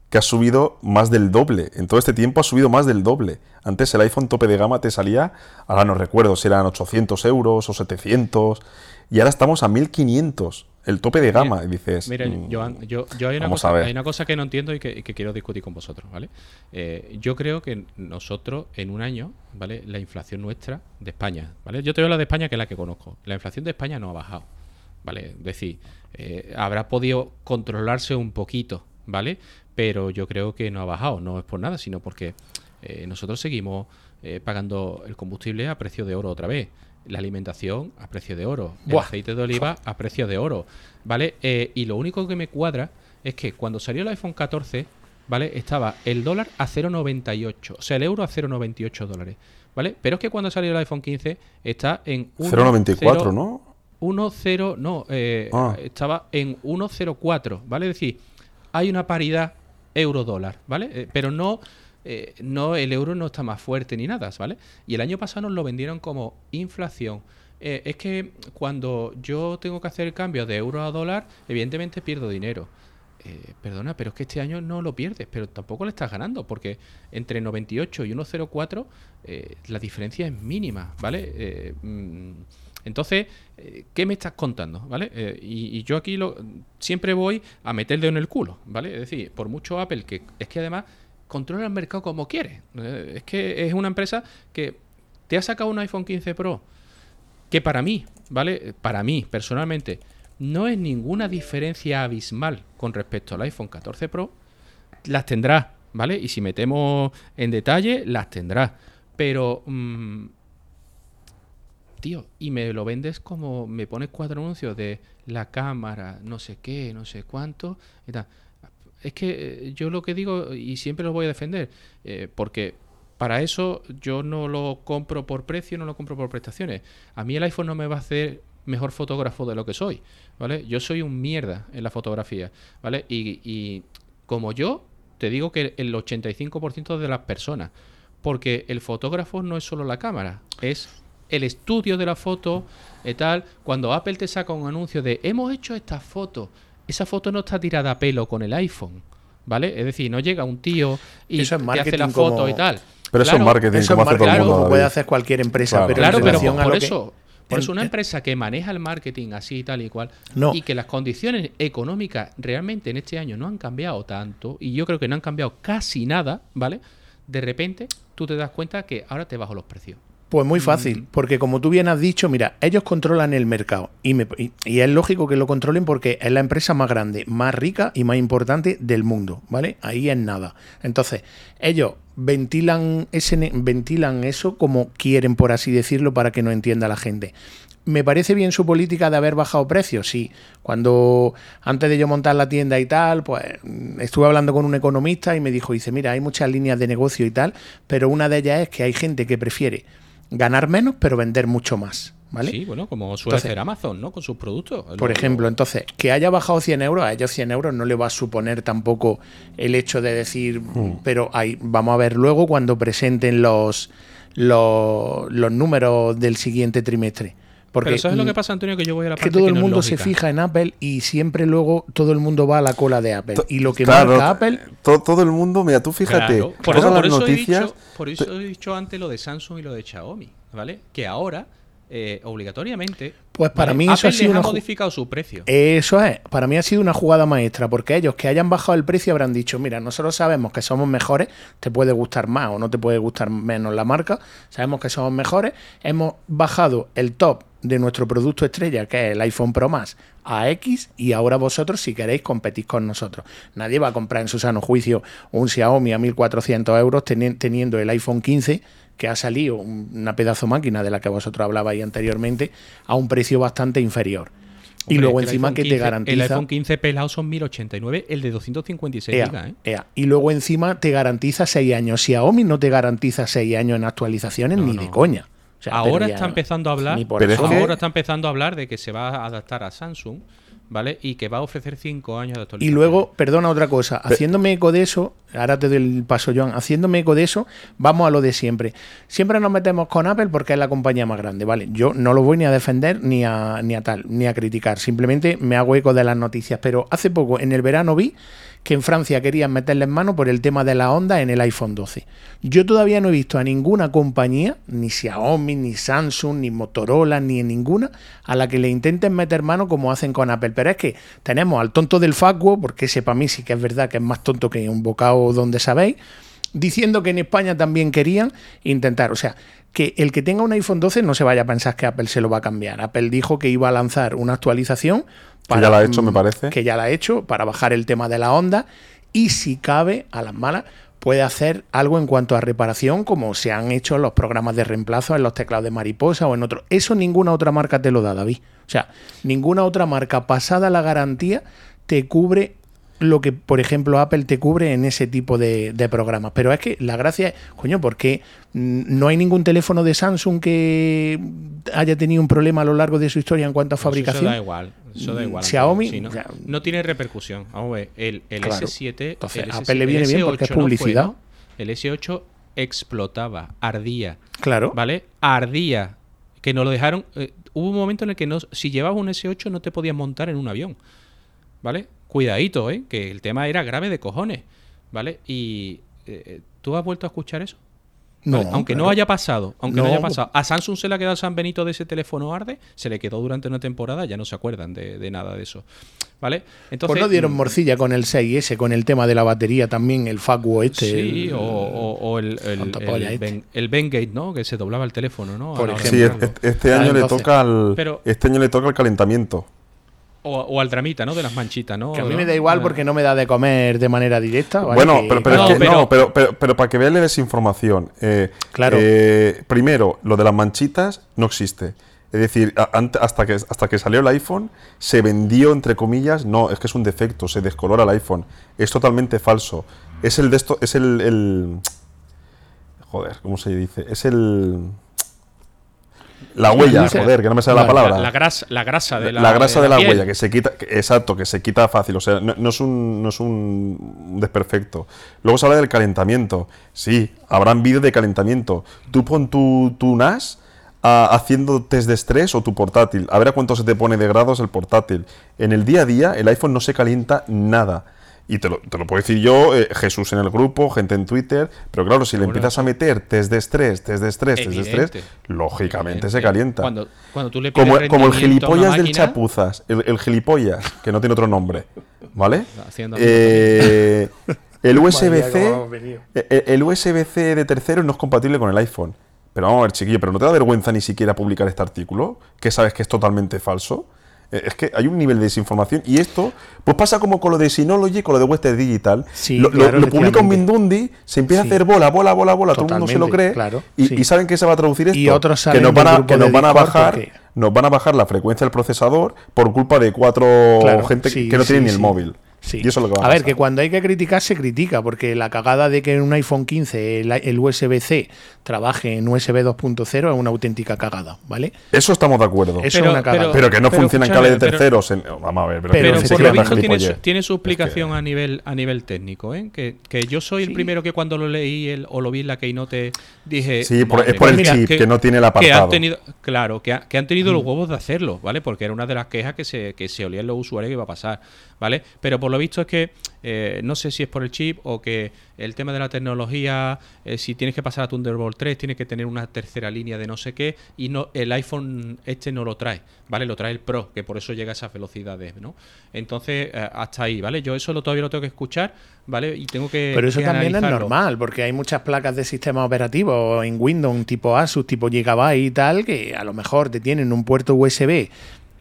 Que ha subido más del doble. En todo este tiempo ha subido más del doble. Antes el iPhone tope de gama te salía, ahora no recuerdo si eran 800 euros o 700, y ahora estamos a 1500, el tope de gama. y dices, Mira, mm, Joan, yo, yo hay, una cosa, hay una cosa que no entiendo y que, y que quiero discutir con vosotros, ¿vale? Eh, yo creo que nosotros en un año, ¿vale? La inflación nuestra de España, ¿vale? Yo te hablo de España que es la que conozco. La inflación de España no ha bajado, ¿vale? Es decir, eh, habrá podido controlarse un poquito, ¿vale? Pero yo creo que no ha bajado, no es por nada, sino porque eh, nosotros seguimos eh, pagando el combustible a precio de oro otra vez. La alimentación a precio de oro. El aceite de oliva a precio de oro. ¿Vale? Eh, y lo único que me cuadra es que cuando salió el iPhone 14, ¿vale? Estaba el dólar a 0,98. O sea, el euro a 0,98 dólares. ¿Vale? Pero es que cuando salió el iPhone 15 está en 0,94, ¿no? 1,0, no, eh, Ah. estaba en 1,04, ¿vale? Es decir, hay una paridad euro-dólar, ¿vale? Eh, pero no, eh, no, el euro no está más fuerte ni nada, ¿vale? Y el año pasado nos lo vendieron como inflación. Eh, es que cuando yo tengo que hacer el cambio de euro a dólar, evidentemente pierdo dinero. Eh, perdona, pero es que este año no lo pierdes, pero tampoco le estás ganando, porque entre 98 y 1,04 eh, la diferencia es mínima, ¿vale? Mm, entonces, ¿qué me estás contando? ¿Vale? Y, y yo aquí lo, siempre voy a meter el dedo en el culo, ¿vale? Es decir, por mucho Apple, que es que además controla el mercado como quiere. Eh, es que es una empresa que te ha sacado un iPhone 15 Pro, que para mí, ¿vale? Para mí, personalmente, no es ninguna diferencia abismal con respecto al iPhone 14 Pro. Las tendrá, ¿vale? Y si metemos en detalle, las tendrá. Pero mm, tío, y me lo vendes como, me pones cuatro anuncios de la cámara, no sé qué, no sé cuánto, y tal. Es que eh, yo lo que digo, y siempre lo voy a defender, eh, porque para eso yo no lo compro por precio, no lo compro por prestaciones. A mí el iPhone no me va a hacer mejor fotógrafo de lo que soy, ¿vale? Yo soy un mierda en la fotografía, ¿vale? Y, y como yo, te digo que el 85% de las personas, porque el fotógrafo no es solo la cámara, es el estudio de la foto y tal. Cuando Apple te saca un anuncio de hemos hecho esta foto, esa foto no está tirada a pelo con el iPhone, ¿vale? Es decir, no llega un tío y Eso es te hace marketing la foto como- y tal. Pero eso es marketing, Eso como es hace todo el marketing mundo. puede hacer cualquier empresa, Claro. pero Claro, en pero relación a por lo que- eso, por eso una en- empresa que maneja el marketing así y tal y cual, No. y que las condiciones económicas realmente en este año no han cambiado tanto, y yo creo que no han cambiado casi nada, ¿vale? De repente tú te das cuenta que ahora te bajo los precios. Pues muy fácil, porque como tú bien has dicho, mira, ellos controlan el mercado y, me- y- y es lógico que lo controlen porque es la empresa más grande, más rica y más importante del mundo, ¿vale? Ahí es nada. Entonces, ellos ventilan, ese, ventilan eso como quieren, por así decirlo, para que no entienda la gente. Me parece bien su política de haber bajado precios, sí. Cuando antes de yo montar la tienda y tal, pues estuve hablando con un economista y me dijo, dice, mira, hay muchas líneas de negocio y tal, pero una de ellas es que hay gente que prefiere ganar menos pero vender mucho más, ¿vale? Sí, bueno, como suele Entonces- hacer Amazon, ¿no? Con sus productos. Por Lo- ejemplo, entonces, que haya bajado 100 euros, a ellos 100 euros no le va a suponer tampoco el hecho de decir, pero ahí vamos a ver luego cuando presenten los, los, los números del siguiente trimestre. Porque Pero ¿sabes lo mm, que pasa, Antonio? Que yo voy a la es parte que todo el no es mundo se fija en Apple y siempre luego todo el mundo va a la cola de Apple. To- Y lo que claro, marca Apple, to- todo el mundo, mira, tú fíjate, Claro, Por todas eso, por las eso he noticias. dicho, por eso he dicho antes lo de Samsung y lo de Xiaomi, ¿vale? Que ahora, eh, obligatoriamente, Pues para ¿vale? mí eso Apple ha sido les una ha ju- modificado su precio. Eso es, para mí ha sido una jugada maestra, porque ellos que hayan bajado el precio habrán dicho, mira, nosotros sabemos que somos mejores, te puede gustar más o no te puede gustar menos la marca, sabemos que somos mejores, hemos bajado el top de nuestro producto estrella, que es el iPhone Pro Max, a X, y ahora vosotros, si queréis, competís con nosotros. Nadie va a comprar en su sano juicio un Xiaomi a 1.400 euros teni- teniendo el iPhone 15 que ha salido un- una pedazo máquina de la que vosotros hablabais anteriormente a un precio bastante inferior. y luego encima iPhone que te 15 El garantiza. iPhone 15 pelado son 1089, el de 256 Ea, gigas, ¿eh? ea. Y luego encima te garantiza 6 años. Xiaomi no te garantiza 6 años en actualizaciones No, ni no. de coña. O sea, ahora ya está empezando a hablar, Pero ahora está empezando a hablar de que se va a adaptar a Samsung, ¿vale? Y que va a ofrecer 5 años de Y actualización. luego, perdona otra cosa, haciéndome eco de eso, ahora te doy el paso, Joan, haciéndome eco de eso, vamos a lo de siempre. Siempre nos metemos con Apple porque es la compañía más grande, ¿vale? Yo no lo voy ni a defender ni a, ni a tal, ni a criticar, simplemente me hago eco de las noticias. Pero hace poco, en el verano, vi que en Francia querían meterle en mano por el tema de la onda en el iPhone 12. Yo todavía no he visto a ninguna compañía, ni Xiaomi, ni Samsung, ni Motorola, ni en ninguna, a la que le intenten meter mano como hacen con Apple. Pero es que tenemos al tonto del Facua, porque ese para mí sí que es verdad que es más tonto que un bocado donde sabéis, diciendo que en España también querían intentar, o sea, que el que tenga un iPhone 12 no se vaya a pensar que Apple se lo va a cambiar. Apple dijo que iba a lanzar una actualización Que ya la ha hecho, me parece. Que ya la ha hecho para bajar el tema de la onda y si cabe, a las malas, puede hacer algo en cuanto a reparación como se han hecho los programas de reemplazo en los teclados de mariposa o en otros. Eso ninguna otra marca te lo da, David. O sea, ninguna otra marca pasada la garantía te cubre lo que, por ejemplo, Apple te cubre en ese tipo de, de programas. Pero es que la gracia es, coño, porque mm, no hay ningún teléfono de Samsung que haya tenido un problema a lo largo de su historia en cuanto a Pues fabricación. Eso da igual. Eso da Mm, igual. Xiaomi, Antonio, sí. ¿no? No tiene repercusión. Vamos a ver. El, el Claro. S7. Entonces, el Apple le viene bien porque es S8 no fue, publicidad. ¿no? El S8 explotaba, ardía. Claro. ¿Vale? Ardía. Que nos lo dejaron. eh, hubo un momento en el que no, si llevabas un S8 no te podías montar en un avión. ¿Vale? Cuidadito, ¿eh? Que el tema era grave de cojones. ¿Vale? Y. eh, ¿Tú has vuelto a escuchar eso? ¿Vale? aunque no haya pasado, aunque no, No. haya pasado. A Samsung se le ha quedado San Benito de ese teléfono arde, se le quedó durante una temporada, ya no se acuerdan de, de nada de eso. ¿Vale? Entonces, pues no dieron mm, morcilla con el 6S, con el tema de la batería también, el Facwo este. Sí, el- o, o- o el, el, este. Ben- el Bengate, ¿no? Que se doblaba el teléfono, ¿no? Por ejemplo. Sí, este, este Ah, año le toca al Pero- este año le toca el calentamiento. O, o al dramita, ¿no? De las manchitas, ¿no? Que a mí me da igual Eh, porque no me da de comer de manera directa. ¿vale? Bueno, pero, pero No, es que pero- no, pero, pero, pero para que veas la desinformación. eh, Claro. eh, primero, lo de las manchitas no existe. Es decir, hasta que, hasta que salió el iPhone, se vendió, entre comillas, no, es que es un defecto, se descolora el iPhone. Es totalmente falso. Es el de esto, es el, el- Joder, ¿cómo se dice? Es el. La huella, joder, que no me sale la palabra. La, la grasa, la grasa de la, La grasa de la, huella, que se quita, que- exacto, que se quita fácil, o sea, no, no es un, no es un desperfecto. Luego se habla del calentamiento. Sí, habrán vídeos de calentamiento. Tú pon tu, tu NAS ah, haciendo test de estrés o tu portátil, a ver a cuánto se te pone de grados el portátil. En el día a día, el iPhone no se calienta nada. Y te lo, te lo puedo decir yo, eh, Jesús en el grupo, gente en Twitter, pero claro, si le empiezas a meter test de estrés, test de estrés, test de estrés, Evidente. lógicamente se Evidente. calienta. Cuando, cuando tú le pides Como, como el gilipollas del máquina, chapuzas, el, el gilipollas, que no tiene otro nombre, ¿vale? Haciendo Eh, el USB-C eh, el USB-C de tercero no es compatible con el iPhone. Pero vamos a ver, chiquillo, ¿pero no te da vergüenza ni siquiera publicar este artículo? Que sabes que es totalmente falso. Eh, Es que hay un nivel de desinformación y esto, pues pasa como con lo de Synology, con lo de Western Digital. Sí, lo, claro, lo publica un. Mindundy, se empieza Sí. a hacer bola, bola, bola, bola, todo el mundo se lo cree. claro, y, sí. y saben que se va a traducir esto. Y otros que salen nos van del a, grupo que nos van a bajar, porque- nos van a bajar la frecuencia del procesador por culpa de cuatro Claro, gente que no tiene sí, ni el móvil. Sí. Y eso es lo que va a, a ver, pasar. que cuando hay que criticar, se critica, porque la cagada de que en un iPhone 15 el, el USB-C trabaje en USB 2.0 es una auténtica cagada, ¿ale? Eso estamos de acuerdo. Eso Pero- es una cagada. Pero que no Pero funciona en cable de pero- terceros. en- vamos a ver, pero, Pero por lo visto tiene su, tiene su Es explicación que- a nivel a nivel técnico, ¿eh? Que, que yo soy el primero que cuando lo leí el, o lo vi en la Keynote dije... Sí, por- "Madre es por el chip, que no tiene el que apartado. han tenido, claro, que, ha- que han tenido los huevos de hacerlo, ¿vale? Porque era una de las quejas que se, que se olían los usuarios que iba a pasar, ¿vale? Pero por lo visto es que eh, no sé si es por el chip o que el tema de la tecnología, eh, si tienes que pasar a Thunderbolt 3, tienes que tener una tercera línea de no sé qué y no el iPhone este no lo trae, ¿vale? Lo trae el Pro, que por eso llega a esas velocidades, ¿no? Entonces, eh, hasta ahí, ¿vale? Yo eso lo, todavía lo tengo que escuchar, ¿vale? Y tengo que Pero eso que también es normal, porque hay muchas placas de sistemas operativos en Windows, tipo Asus, tipo Gigabyte y tal, que a lo mejor te tienen un puerto USB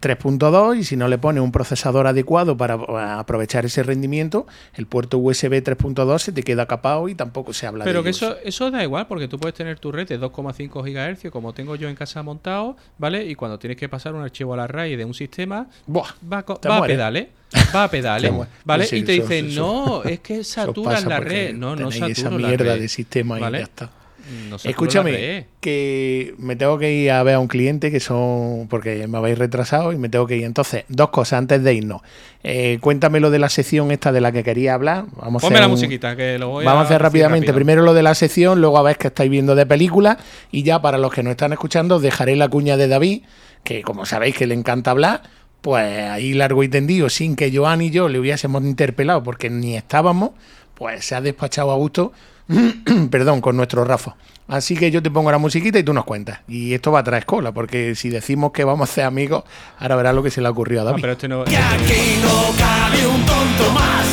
3.2 y si no le pones un procesador adecuado para aprovechar ese rendimiento, el puerto USB 3.2 se te queda capado y tampoco se habla Pero de que eso, eso da igual, porque tú puedes tener tu red de 2,5 GHz, como tengo yo en casa montado, ¿vale? Y cuando tienes que pasar un archivo a la raíz de un sistema, Buah, va, va a pedales. Va a pedales. ¿vale? Sí, y te dicen, eso- no, es que saturan la red. No, no esa la mierda red, de sistema y ya está. No la Escúchame, que me tengo que ir a ver a un cliente que son. porque me habéis retrasado y me tengo que ir. Entonces, dos cosas antes de irnos. Eh, cuéntame lo de la sección esta de la que quería hablar. Vamos a Ponme hacer la un- musiquita, que lo voy Vamos a hacer rápidamente. rápido. Primero lo de la sección, luego a ver qué estáis viendo de películas. Y ya para los que nos están escuchando, dejaré la cuña de David, que como sabéis que le encanta hablar. Pues ahí largo y tendido, sin que Joan y yo le hubiésemos interpelado porque ni estábamos, pues se ha despachado a gusto, perdón, con nuestro Rafa. Así que yo te pongo la musiquita y tú nos cuentas. Y esto va a traer cola, porque si decimos que vamos a ser amigos, ahora verás lo que se le ha ocurrido a Ah, David. pero este no. Y aquí no cabe un tonto más.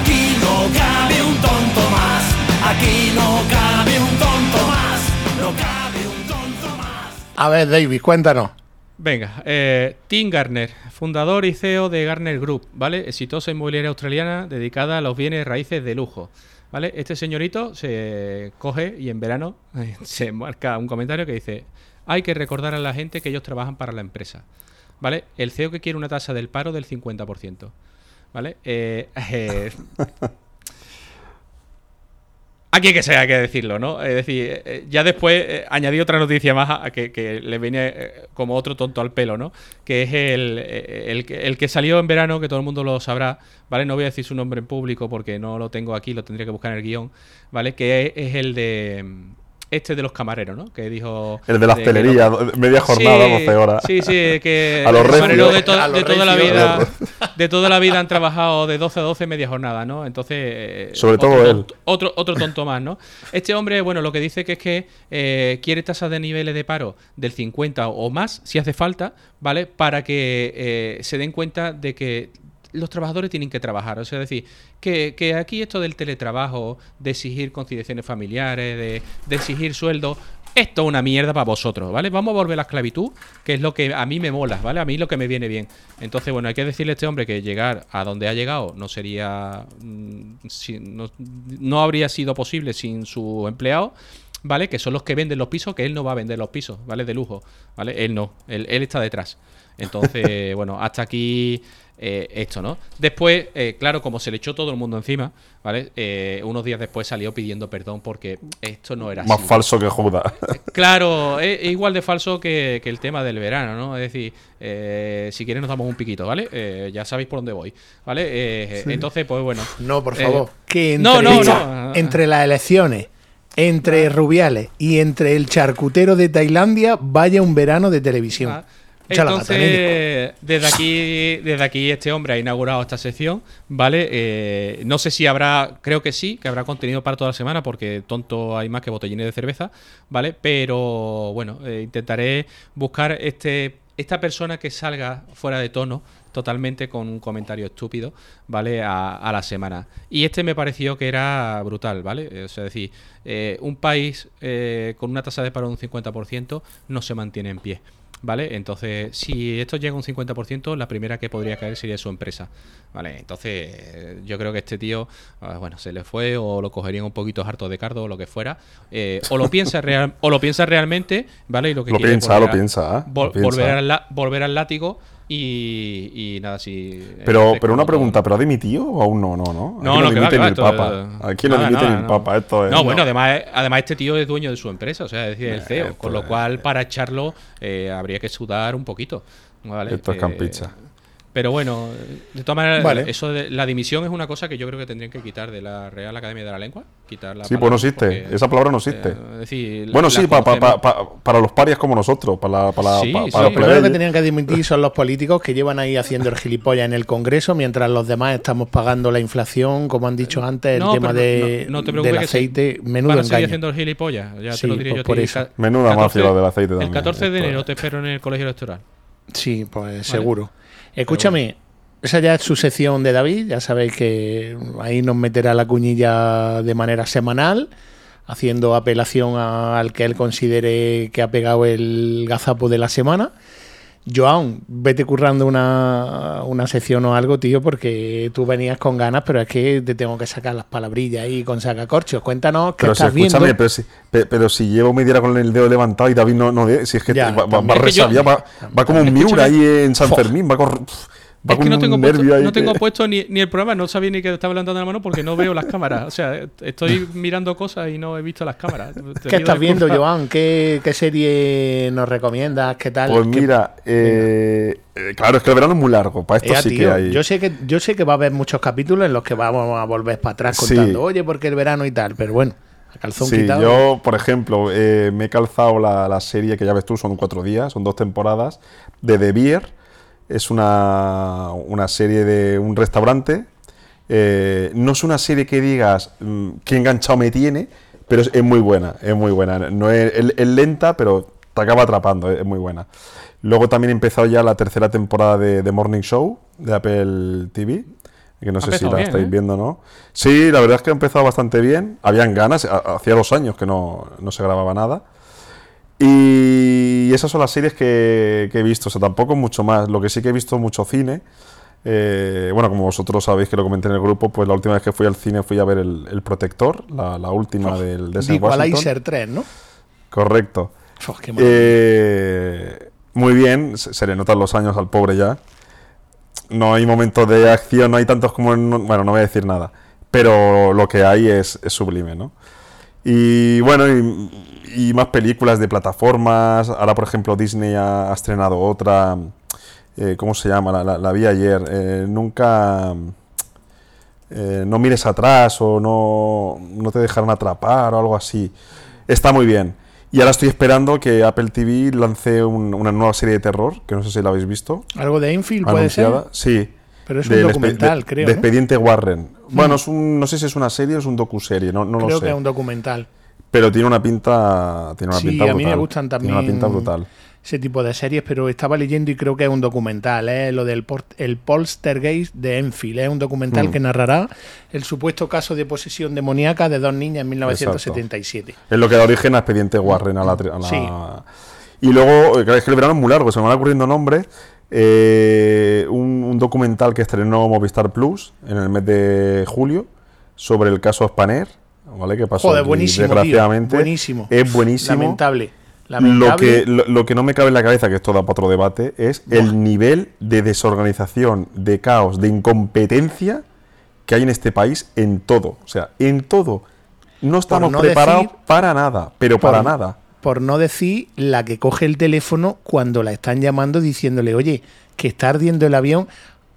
Aquí no cabe un tonto más. Aquí no cabe un tonto más. No cabe un tonto más. A ver, David, cuéntanos. Venga, eh, Tim Garner, fundador y CEO de Garner Group, ¿vale? Exitosa inmobiliaria australiana dedicada a los bienes raíces de lujo, ¿vale? Este señorito se coge y en verano eh, se marca un comentario que dice, hay que recordar a la gente que ellos trabajan para la empresa, ¿vale? El CEO que quiere una tasa del paro del 50%, ¿vale? Eh, eh, Aquí que sea, hay que decirlo, ¿no? Es decir, eh, ya después eh, añadí otra noticia más a, que, le viene eh, como otro tonto al pelo, ¿no? Que es el, eh, el, que- salió en verano, que todo el mundo lo sabrá, ¿vale? No voy a decir su nombre en público porque no lo tengo aquí, lo tendría que buscar en el guion, ¿vale? Que es, es el de... Este de los camareros, ¿no? Que dijo... El de la hostelería, media jornada, Sí, 12 horas. Sí, sí, que A los camareros de, to- A los de toda la vida de toda la vida han trabajado de 12 a 12 media jornada, ¿no? Entonces, eh, Sobre otro todo él. otro, otro tonto más, ¿no? Este hombre, bueno, lo que dice que es que eh, quiere tasas de niveles de paro del 50 o más, si hace falta, ¿vale? Para que eh, se den cuenta de que los trabajadores tienen que trabajar. O sea, decir, que, que aquí esto del teletrabajo, de exigir conciliaciones familiares, de, exigir sueldo, esto es una mierda para vosotros, ¿vale? Vamos a volver a la esclavitud, que es lo que a mí me mola, ¿vale? A mí lo que me viene bien. Entonces, bueno, hay que decirle a este hombre que llegar a donde ha llegado no sería. mm, no, no habría sido posible sin su empleado. ¿vale? Que son los que venden los pisos, que él no va a vender los pisos, ¿vale? De lujo, ¿vale? Él no, él, él está detrás. Entonces, bueno, hasta aquí eh, esto, ¿no? Después, eh, claro, como se le echó todo el mundo encima, ¿vale? Eh, unos días después salió pidiendo perdón porque esto no era Más así. falso que Judas. Claro, es, es igual de falso que, que el tema del verano, ¿no? Es decir, eh, si quieres nos damos un piquito, ¿vale? Eh, ya sabéis por dónde voy, ¿vale? Eh, Entonces, pues bueno. No, por Eh, favor. que entre, no, no, no. entre las elecciones, entre Rubiales y entre el charcutero de Tailandia, vaya un verano de televisión. Ah, Entonces, desde aquí, desde aquí este hombre ha inaugurado esta sección, ¿vale? Eh, no sé si habrá, creo que sí, que habrá contenido para toda la semana, porque tonto hay más que botellines de cerveza, ¿vale? Pero bueno, eh, intentaré buscar este esta persona que salga fuera de tono totalmente con un comentario estúpido, ¿vale? A, la semana. Y este me pareció que era brutal, ¿vale? Eh, O sea, decir, un país eh, con una tasa de paro de un 50% no se mantiene en pie. ¿Vale? Entonces, si esto llega a un 50%, la primera que podría caer sería su empresa. ¿Vale? Entonces, yo creo que este tío, ah, bueno, se le fue o lo cogerían un poquito harto de cardo o lo que fuera. eh, o lo piensa real, o lo piensa realmente, ¿vale? Y lo que Lo quiere es piensa, volver lo a- piensa, ¿eh? vol- Lo piensa. volver, al la- volver al látigo y, y nada, si. Pero, entonces, pero una pregunta, ¿pero ha dimitido o aún no? No, no. Aquí no, no, que va, dimite que ni va, el Papa. Aquí no nada, dimite nada, ni el no. Papa. Esto es. No, bueno, además, además este tío es dueño de su empresa, o sea, es decir, el CEO, esto con lo es- cual para echarlo eh, habría que sudar un poquito. ¿vale? Esto es Eh, campicha. Pero bueno, de todas maneras, Vale. eso de la dimisión es una cosa que yo creo que tendrían que quitar de la Real Academia de la Lengua. Quitar la Sí, pues no existe. porque, Esa palabra no existe. eh, decir, bueno, la sí, pa- pa- pa- pa- para los parias como nosotros, para, la- para, la- Sí, pa- sí. para Los los primeros que tenían que dimitir son los políticos que llevan ahí haciendo el gilipollas en el Congreso, mientras los demás estamos pagando la inflación, como han dicho antes, el No, tema de, no- no te preocupes del que sí. aceite. Menudo Van engaño. haciendo el gilipollas. Ya Sí, te lo diré pues yo por ti. eso. Menuda mafia lo del aceite El también, 14 de enero es. te espero en el colegio electoral. Sí, pues seguro. Escúchame, esa ya es su sección de David. Ya sabéis que ahí nos meterá la cuñilla de manera semanal, haciendo apelación a- al que él considere que ha pegado el gazapo de la semana. Joan, vete currando una, una sección o algo, tío, porque tú venías con ganas, pero es que te tengo que sacar las palabrillas ahí con sacacorchos. Cuéntanos qué Pero si, estás viendo. escúchame, pero si, pe- pero si llevo media hora con el dedo levantado y David no, no de- si es que Ya, va, va, va. Es que yo- resabiado, va, va como un. Miura ahí en San. Fermín, va, con, es que no tengo, puesto, no tengo que- puesto ni, ni el programa, no sabía ni que estaba levantando la mano porque no veo las cámaras. O sea, estoy mirando cosas y no he visto las cámaras. Te ¿Qué estás viendo. Joan? ¿Qué, qué serie nos recomiendas? ¿Qué tal? Pues ¿Qué- mira, eh, eh, claro, es que el verano es muy largo, para esto Ea, sí tío, que hay. yo sé que yo sé que va a haber muchos capítulos en los que vamos a volver para atrás Sí. contando, oye, porque el verano y tal, pero bueno, calzón Sí, quitado. yo, por ejemplo, eh, me he calzado la, la serie que ya ves tú, son cuatro días, son dos temporadas, de The Beer. Es una, una serie de un restaurante. Eh, no es una serie que digas mm, qué enganchado me tiene, pero es, es muy buena, es muy buena. No es, es- es lenta, pero te acaba atrapando, es, muy buena. Luego también he empezado ya la tercera temporada de The Morning Show de Apple TV, que no Ha sé si la bien, estáis ¿eh? viendo o no. Sí, la verdad es que ha empezado bastante bien. Habían ganas, ha- hacía dos años que no, no se grababa nada. Y esas son las series que, que he visto, o sea, tampoco mucho más. Lo que sí que he visto mucho cine. eh, bueno, como vosotros sabéis que lo comenté en el grupo, pues la última vez que fui al cine fui a ver El, El Protector, la, la última del de Sam Washington. Equalizer 3, ¿no? Correcto. Uf, qué. Eh, muy bien, se, se le notan los años al pobre ya. No hay momentos de acción, no hay tantos como en... Bueno, no voy a decir nada. Pero lo que hay es, es sublime, ¿no? Y bueno, y, y más películas de plataformas. Ahora, por ejemplo, Disney ha, ha estrenado otra. eh, ¿Cómo se llama? La, la- la vi ayer. eh, nunca. eh, no mires atrás o no, no te dejarán atrapar o algo así. Está muy bien. Y ahora estoy esperando que Apple TV lance un- una nueva serie de terror, que no sé si la habéis visto. Algo de Enfield puede ser, Sí. Pero es un documental, de- creo, de ¿no? Expediente Warren. Bueno, es un, no sé si es una serie o es un docuserie, no, no lo Creo sé. que es un documental. Pero tiene una pinta, tiene una Sí, pinta a mí brutal. me gustan Tiene una también pinta brutal. ese tipo de series, pero estaba leyendo y creo que es un documental, ¿eh? lo del port- el Poltergeist de Enfield, es un documental Mm. que narrará el supuesto caso de posesión demoníaca de dos niñas en 1977. Es lo que da origen a Expediente Warren. A la, a la- Sí. Y luego, eh, es que el verano es muy largo, se me van ocurriendo nombres. Eh, un, un documental que estrenó Movistar Plus en el mes de julio sobre el caso Spanair. ¿vale? Que pasó Joder, tío. desgraciadamente. Buenísimo. Es buenísimo. Lamentable. Lo que, lo, lo que no me cabe en la cabeza, que esto da para otro debate, es el nivel de desorganización, de caos, de incompetencia que hay en este país en todo. O sea, en todo. No estamos no preparados decir- para nada, pero para Por- nada. Por no decir la que coge el teléfono cuando la están llamando diciéndole, oye, que está ardiendo el avión.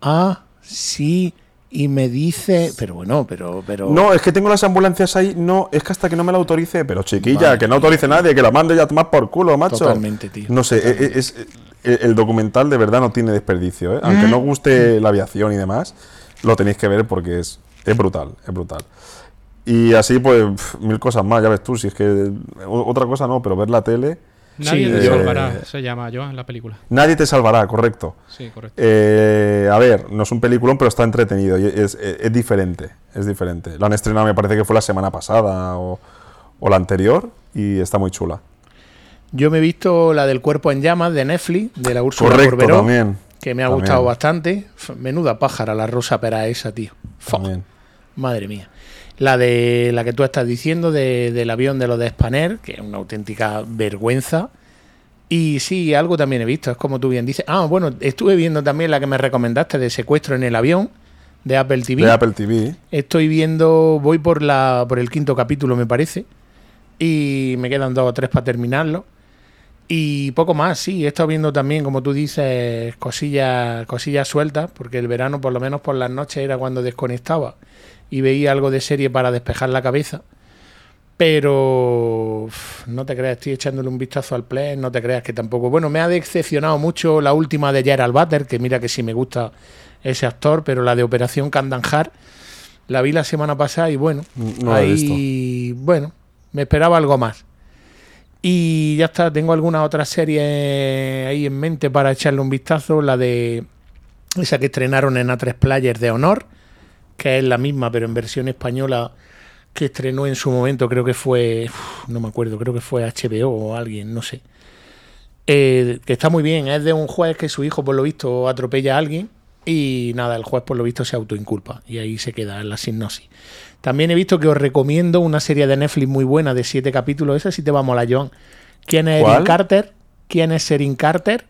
Ah, sí. Y me dice. Pero bueno, pero. pero No, es que tengo las ambulancias ahí. No, es que hasta que no me la autorice. Pero chiquilla, Vale. que no autorice nadie, que la mande ya tomar por culo, macho. Totalmente, tío. No sé, es, el, el documental de verdad no tiene desperdicio, ¿eh? Aunque no guste la aviación y demás, lo tenéis que ver porque es, es brutal, es brutal. Y así, pues, mil cosas más, ya ves tú, si es que otra cosa no, pero ver la tele, Nadie Sí, te eh, salvará, se llama Joan la película. nadie te salvará, correcto. Sí, correcto. Eh, a ver, no es un peliculón, pero está entretenido y es, es- es diferente, es diferente. Lo han estrenado, me parece que fue la semana pasada o, o la anterior y está muy chula. Yo me he visto la del cuerpo en llamas de Netflix, de la Úrsula Correcto, Corberó, también. que me ha También. gustado bastante. Menuda pájara la Rosa Pera esa, tío. Madre mía. La de la que tú estás diciendo, de- del avión de los de Spanair, que es una auténtica vergüenza. Y sí, algo también he visto, es como tú bien dices. Ah, bueno, estuve viendo también la que me recomendaste de secuestro en el avión, de Apple TV. De Apple TV. Estoy viendo, voy por la por el quinto capítulo, me parece. Y me quedan dos o tres para terminarlo. Y poco más, sí. He estado viendo también, como tú dices, cosillas, cosillas sueltas, porque el verano, por lo menos por las noches, era cuando desconectaba y veía algo de serie para despejar la cabeza. Pero no te creas, estoy echándole un vistazo al play, no te creas que tampoco. Bueno, me ha decepcionado mucho la última de Gerald Butter, que mira que sí me gusta ese actor, pero la de Operación Kandanjar la vi la semana pasada y bueno, No ahí, bueno, me esperaba algo más. Y ya está, tengo alguna otra serie ahí en mente para echarle un vistazo, la de esa que estrenaron en A3 Players de Honor, que es la misma pero en versión española que estrenó en su momento, creo que fue, no me acuerdo, creo que fue HBO o alguien, no sé. Eh, que está muy bien, es de un juez que su hijo por lo visto atropella a alguien y nada, el juez por lo visto se autoinculpa y ahí se queda en la sinopsis. También he visto que os recomiendo una serie de Netflix muy buena de siete capítulos, esa sí te va a molar, Joan. ¿Quién es ¿Cuál? Erin Carter? ¿Quién es Erin Carter?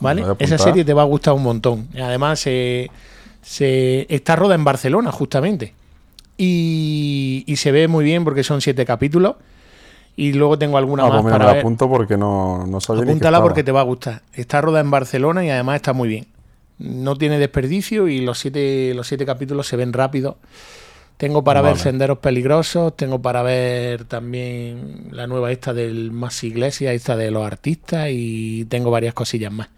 ¿Vale? Esa serie te va a gustar un montón. Además, se, se está roda en Barcelona, justamente. Y, y se ve muy bien porque son siete capítulos. Y luego tengo alguna Ah, más pues mira, para la ver. apunto porque no, no sabía Apúntala porque te va a gustar. Está rodada en Barcelona y además está muy bien. No tiene desperdicio y los siete, los siete capítulos se ven rápido. Tengo para ver. Senderos Peligrosos, tengo para ver también la nueva esta del Más Iglesia, esta de los artistas y tengo varias cosillas más.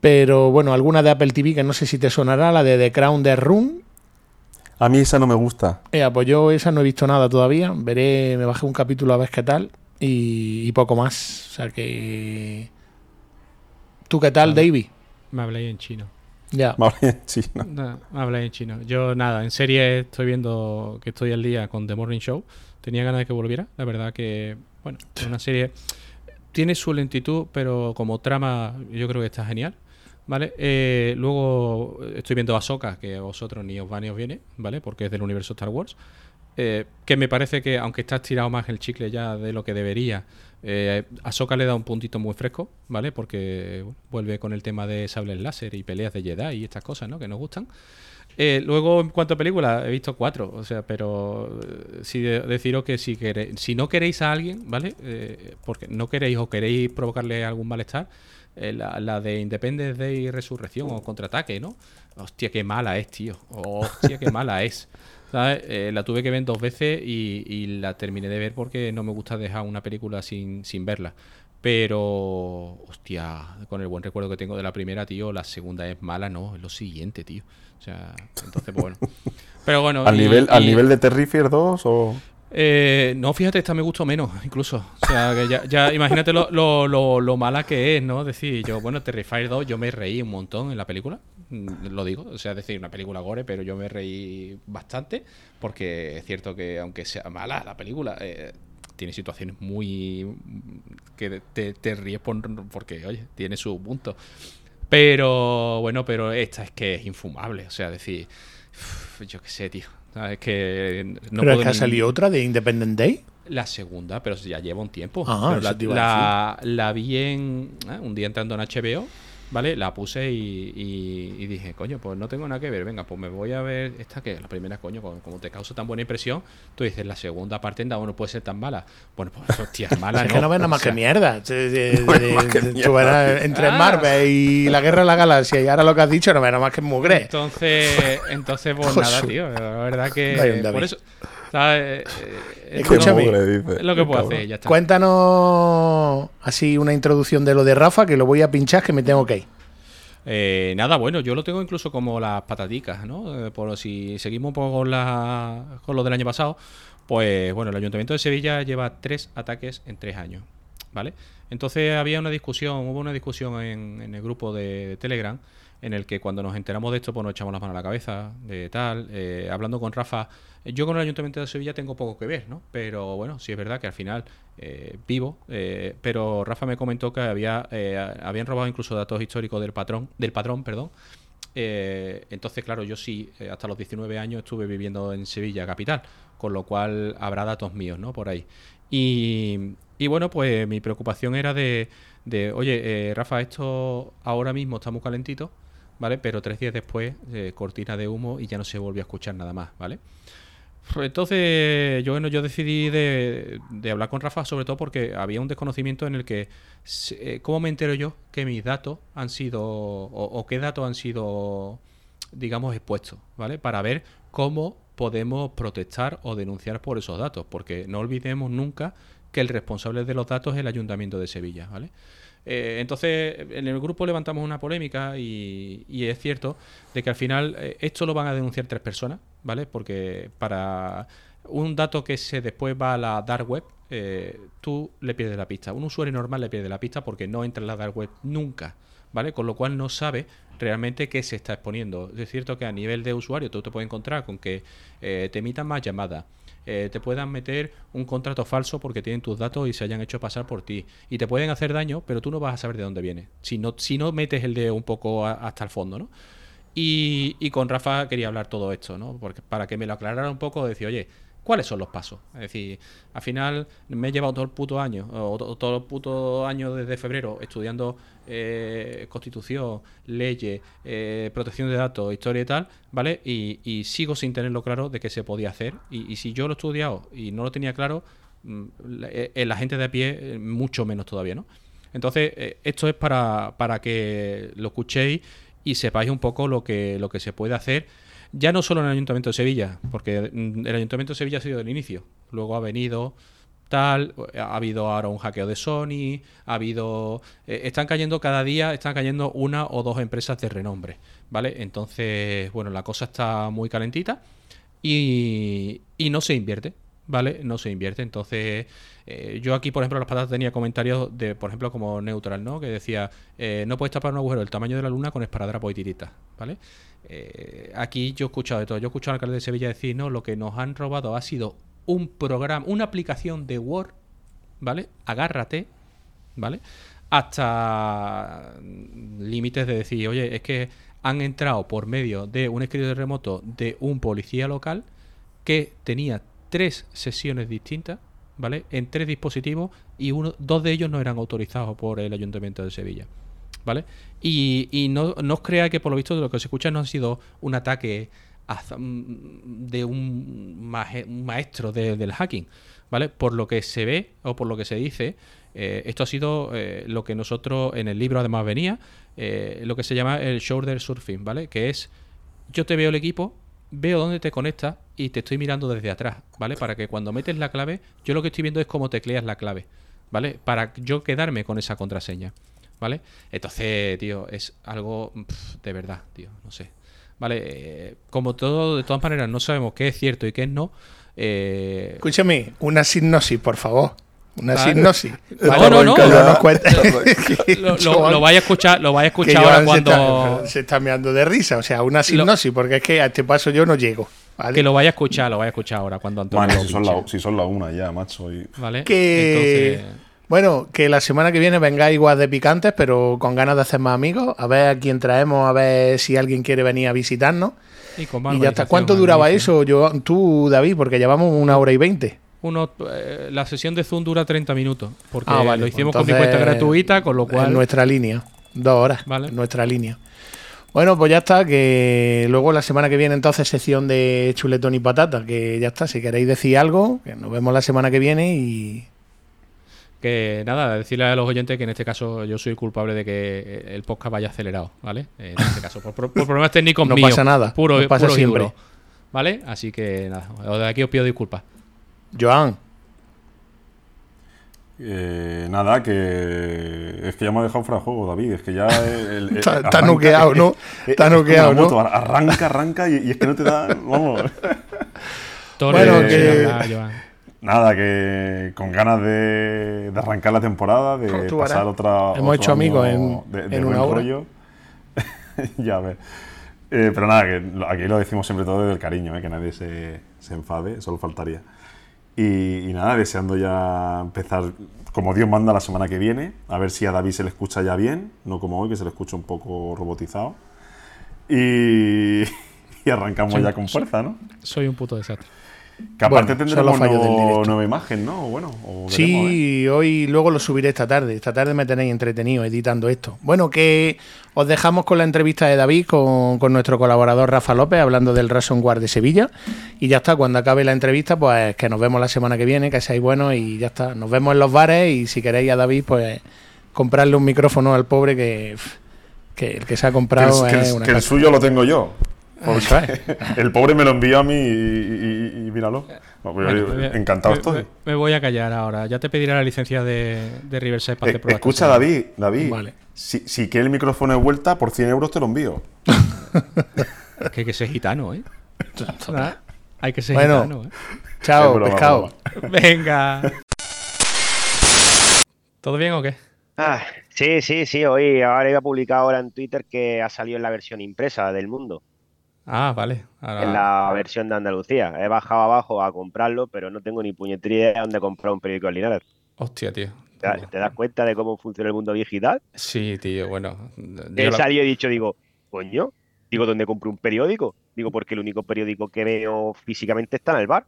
Pero bueno, alguna de Apple TV que no sé si te sonará, la de The Crown de Room. A mí esa no me gusta. Eh, pues yo esa no he visto nada todavía. Veré, me bajé un capítulo a ver qué tal y, y poco más. O sea que. ¿Tú qué tal, David? Me habléis en chino. Ya. Vale, sí, no. No, me habláis en chino. Yo nada, en serie estoy viendo que estoy al día con The Morning Show. Tenía ganas de que volviera. La verdad que, bueno, es una serie... Tiene su lentitud, pero como trama yo creo que está genial. ¿Vale? Eh, luego estoy viendo Ahsoka, que a vosotros ni os va ni os viene, ¿vale? Porque es del universo Star Wars. Eh, que me parece que, aunque está estirado más el chicle ya de lo que debería, eh, Ahsoka le da un puntito muy fresco, ¿vale? Porque bueno, vuelve con el tema de sables láser y peleas de Jedi y estas cosas, ¿no? Que nos gustan. Eh, luego, en cuanto a películas, he visto cuatro, o sea, pero eh, sí de- deciros que si, queréis, si no queréis a alguien, ¿vale? Eh, porque no queréis o queréis provocarle algún malestar, eh, la, la de Independence Day y Resurrección o Contraataque, ¿no? Hostia, qué mala es, tío. Hostia, qué mala es. ¿Sabes? Eh, la tuve que ver dos veces y, y la terminé de ver porque no me gusta dejar una película sin, sin verla. Pero, hostia, con el buen recuerdo que tengo de la primera, tío, la segunda es mala, no, es lo siguiente, tío. O sea, entonces, pues bueno. Pero bueno. ¿Al, y- nivel, ¿Al nivel de Terrifier 2 o...? Eh, no, fíjate, esta me gustó menos, incluso. O sea, que ya, ya imagínate lo, lo, lo, mala que es, ¿no? Decir, yo, bueno, Terrifier 2, yo me reí un montón en la película, mm, lo digo. O sea, decir, una película gore, pero yo me reí bastante, porque es cierto que, aunque sea mala la película, eh, tiene situaciones muy. que te, te ríes por- porque, oye, tiene su punto. Pero, bueno, pero esta es que es infumable. O sea, decir, yo qué sé, tío. Es que no Pero es que ha ni- salido otra de Independent Day. La segunda, pero ya lleva un tiempo. Ah, Pero la, la- la vi en, ah, un día entrando en HBO, ¿vale? La puse y, y- y dije, coño, pues no tengo nada que ver. Venga, pues me voy a ver esta que la primera, coño, como, como te causa tan buena impresión, tú dices, la segunda parte en no puede ser tan mala. Bueno, pues hostia, mala es que no ves nada más que mierda. No ves más que entre Ah. Marvel y la Guerra de la Galaxia y ahora lo que has dicho, no ves nada más que mugre. Entonces, entonces pues nada, tío. La verdad que por eso, ¿sabes? Eh, eh, Escúchame. es lo- es que puedo hacer, ya está. Cuéntanos así una introducción de lo de Rafa, que lo voy a pinchar, que me tengo que ir. Eh, nada, bueno, yo lo tengo incluso como las pataticas, ¿no? Eh, por si seguimos un poco con, la, con lo del año pasado, pues bueno, el Ayuntamiento de Sevilla lleva tres ataques en tres años, ¿vale? Entonces había una discusión, hubo una discusión en, en el grupo de Telegram en el que cuando nos enteramos de esto, pues nos echamos las manos a la cabeza, de tal, eh, hablando con Rafa, yo con el Ayuntamiento de Sevilla tengo poco que ver, ¿no? Pero bueno, sí es verdad que al final eh, vivo, eh, pero Rafa me comentó que había eh, habían robado incluso datos históricos del patrón, del padrón, perdón. Eh, entonces, claro, yo sí, eh, hasta los 19 años estuve viviendo en Sevilla capital, con lo cual habrá datos míos, ¿no? Por ahí. Y, y bueno, pues mi preocupación era de, de, oye, Rafa, esto ahora mismo está muy calentito, ¿vale? Pero tres días después, eh, cortina de humo y ya no se volvió a escuchar nada más, ¿vale? Pues Entonces, yo, bueno, yo decidí de, hablar con Rafa, sobre todo porque había un desconocimiento en el que, eh, ¿cómo me entero yo que mis datos han sido, o, o qué datos han sido, digamos, expuestos, ¿vale? Para ver cómo podemos protestar o denunciar por esos datos, porque no olvidemos nunca que el responsable de los datos es el Ayuntamiento de Sevilla, ¿vale? Eh, entonces, en el grupo levantamos una polémica y, y es cierto de que al final eh, esto lo van a denunciar tres personas, ¿vale? Porque para un dato que se después va a la dark web, eh, tú le pierdes la pista. Un usuario normal le pierde la pista porque no entra en la dark web nunca, ¿vale? Con lo cual no sabe realmente qué se está exponiendo. Es cierto que a nivel de usuario tú te puedes encontrar con que eh, te emitan más llamadas, eh, te puedan meter un contrato falso porque tienen tus datos y se hayan hecho pasar por ti. Y te pueden hacer daño, pero tú no vas a saber de dónde viene. Si no, si no metes el dedo un poco hasta el fondo, ¿no? Y, y con Rafa quería hablar todo esto, ¿no? Porque para que me lo aclarara un poco, decir, oye, ¿cuáles son los pasos? Es decir, al final me he llevado todo el puto año, o to- todo el puto año desde febrero, estudiando eh, constitución, leyes, eh, protección de datos, historia y tal, ¿vale? Y, sigo sin tenerlo claro de qué se podía hacer. Y, si yo lo he estudiado y no lo tenía claro, mm, la, eh, la gente de a pie, eh, mucho menos todavía, ¿no? Entonces, eh, esto es para, para que lo escuchéis y sepáis un poco lo que, lo que se puede hacer, ya no solo en el Ayuntamiento de Sevilla, porque mm, el Ayuntamiento de Sevilla ha sido el inicio, luego ha venido tal, ha habido ahora un hackeo de Sony, ha habido... eh, están cayendo cada día, están cayendo una o dos empresas de renombre, ¿vale? Entonces, bueno, la cosa está muy calentita y, y no se invierte, ¿vale? No se invierte. Entonces, eh, yo aquí, por ejemplo, las patatas tenía comentarios de, por ejemplo, como neutral, ¿no? Que decía, eh, no puedes tapar un agujero del tamaño de la luna con esparadrapo y tiritas, ¿vale? Eh, aquí yo he escuchado de todo. Yo he escuchado al alcalde de Sevilla decir, no, lo que nos han robado ha sido un programa, una aplicación de Word, ¿vale? Agárrate, ¿vale? Hasta límites de decir, oye, es que han entrado por medio de un escritorio remoto de un policía local que tenía tres sesiones distintas, ¿vale? En tres dispositivos y uno, dos de ellos no eran autorizados por el Ayuntamiento de Sevilla, ¿vale? Y, y no, no os creáis que por lo visto de lo que se escucha no ha sido un ataque mm, de un, maestro de- del hacking, ¿vale? Por lo que se ve o por lo que se dice, eh, esto ha sido eh, lo que nosotros en el libro además venía, eh, lo que se llama el shoulder surfing, ¿vale? Que es yo te veo el equipo, veo dónde te conectas y te estoy mirando desde atrás, ¿vale? Para que cuando metes la clave, yo lo que estoy viendo es cómo tecleas la clave, ¿vale? Para yo quedarme con esa contraseña, ¿vale? Entonces, tío, es algo de verdad, tío, no sé. Vale, eh, como todo, de todas maneras, no sabemos qué es cierto y qué es no. eh, Escúchame, una sinopsis, por favor. Una Vale. sinopsis. No, Vale, no, no. que no nos cuente- lo, lo- vais a escuchar, lo vais a escuchar ahora se cuando. está- Se está meando de risa. O sea, una sinopsis, porque es que a este paso yo no llego. ¿vale? Que lo vais a escuchar, lo vais a escuchar ahora cuando Antonio. Bueno, si son, la, si son la una ya, macho. Y... ¿Vale? Que- Entonces, Bueno, que la semana que viene vengáis igual de picantes, pero con ganas de hacer más amigos. A ver a quién traemos, a ver si alguien quiere venir a visitarnos. Y, con Y ya está. urbanización, ¿Cuánto duraba eso? Yo, tú, David, porque llevamos una hora y veinte. Uno, eh, la sesión de Zoom dura 30 minutos. Porque Ah, vale, lo hicimos con entonces, 50 gratuita, con lo En cual. nuestra línea. Dos horas. Vale. En nuestra línea. Bueno, pues ya está, que luego la semana que viene entonces sección de chuletón y patata, que ya está, si queréis decir algo, que nos vemos la semana que viene y... Que nada, decirle a los oyentes que en este caso yo soy culpable de que el podcast vaya acelerado, ¿vale? En este caso, por, problemas técnicos No míos. pasa nada, Puro, nos pasa siempre. ¿Vale? Así que nada, de aquí os pido disculpas. Joan, Eh, nada, que es que ya me ha dejado fuera de juego, David. Es que ya. el- el- Está- está arranca- noqueado, ¿no? es- Está es como noqueado, una ¿no? moto, Arranca, arranca y, y es que no te da. Vamos. Bueno, que-. Nada, que con ganas de, de arrancar la temporada, de tú pasar harás. otra. Hemos otro hecho amigos en- de, de en buen una hora. rollo. ya ves. Eh, pero nada, que aquí lo decimos siempre todo desde el cariño, eh, que nadie se, se enfade, solo faltaría. Y, y nada, deseando ya empezar como Dios manda la semana que viene, a ver si a David se le escucha ya bien, no como hoy, que se le escucha un poco robotizado. Y, y arrancamos ya con fuerza, ¿no? Soy un puto desastre. Que aparte Bueno, tendremos nuevo- nueva imagen, ¿no? O Bueno, o sí, hoy luego lo subiré esta tarde. Esta tarde me tenéis entretenido editando esto. Bueno, que os dejamos con la entrevista de David con, con nuestro colaborador Rafa López hablando del Ransomware de Sevilla. Y ya está, cuando acabe la entrevista, pues que nos vemos la semana que viene, que seáis buenos y ya está. Nos vemos en los bares y si queréis a David, pues comprarle un micrófono al pobre que, que el que se ha comprado el, que el- es una que el suyo lo tengo yo. El pobre me lo envió a mí y, y- y míralo. No, Bueno, encantado me- estoy. Me, me voy a callar ahora. Ya te pediré la licencia de, de Riverside para Eh, escucha. David, David. Vale. Si, si quieres el micrófono de vuelta, por 100 euros te lo envío. Es que hay que ser gitano, ¿eh? Nada, Hay que ser Bueno. gitano, ¿eh? Chao, broma, pescado. broma. Venga. ¿Todo bien o qué? Ah, sí, sí, sí. Hoy ahora iba a publicar ahora en Twitter que ha salido en la versión impresa del mundo, Ah, vale. Ahora- en la versión de Andalucía. He bajado abajo a comprarlo, pero no tengo ni puñetera idea de dónde comprar un periódico en Linares. Hostia, tío. ¿Te, da- te das cuenta de cómo funciona el mundo digital? Sí, tío, bueno. He la- salido y he dicho, digo, coño, digo, ¿dónde compro un periódico? Digo, porque el único periódico que veo físicamente está en el bar.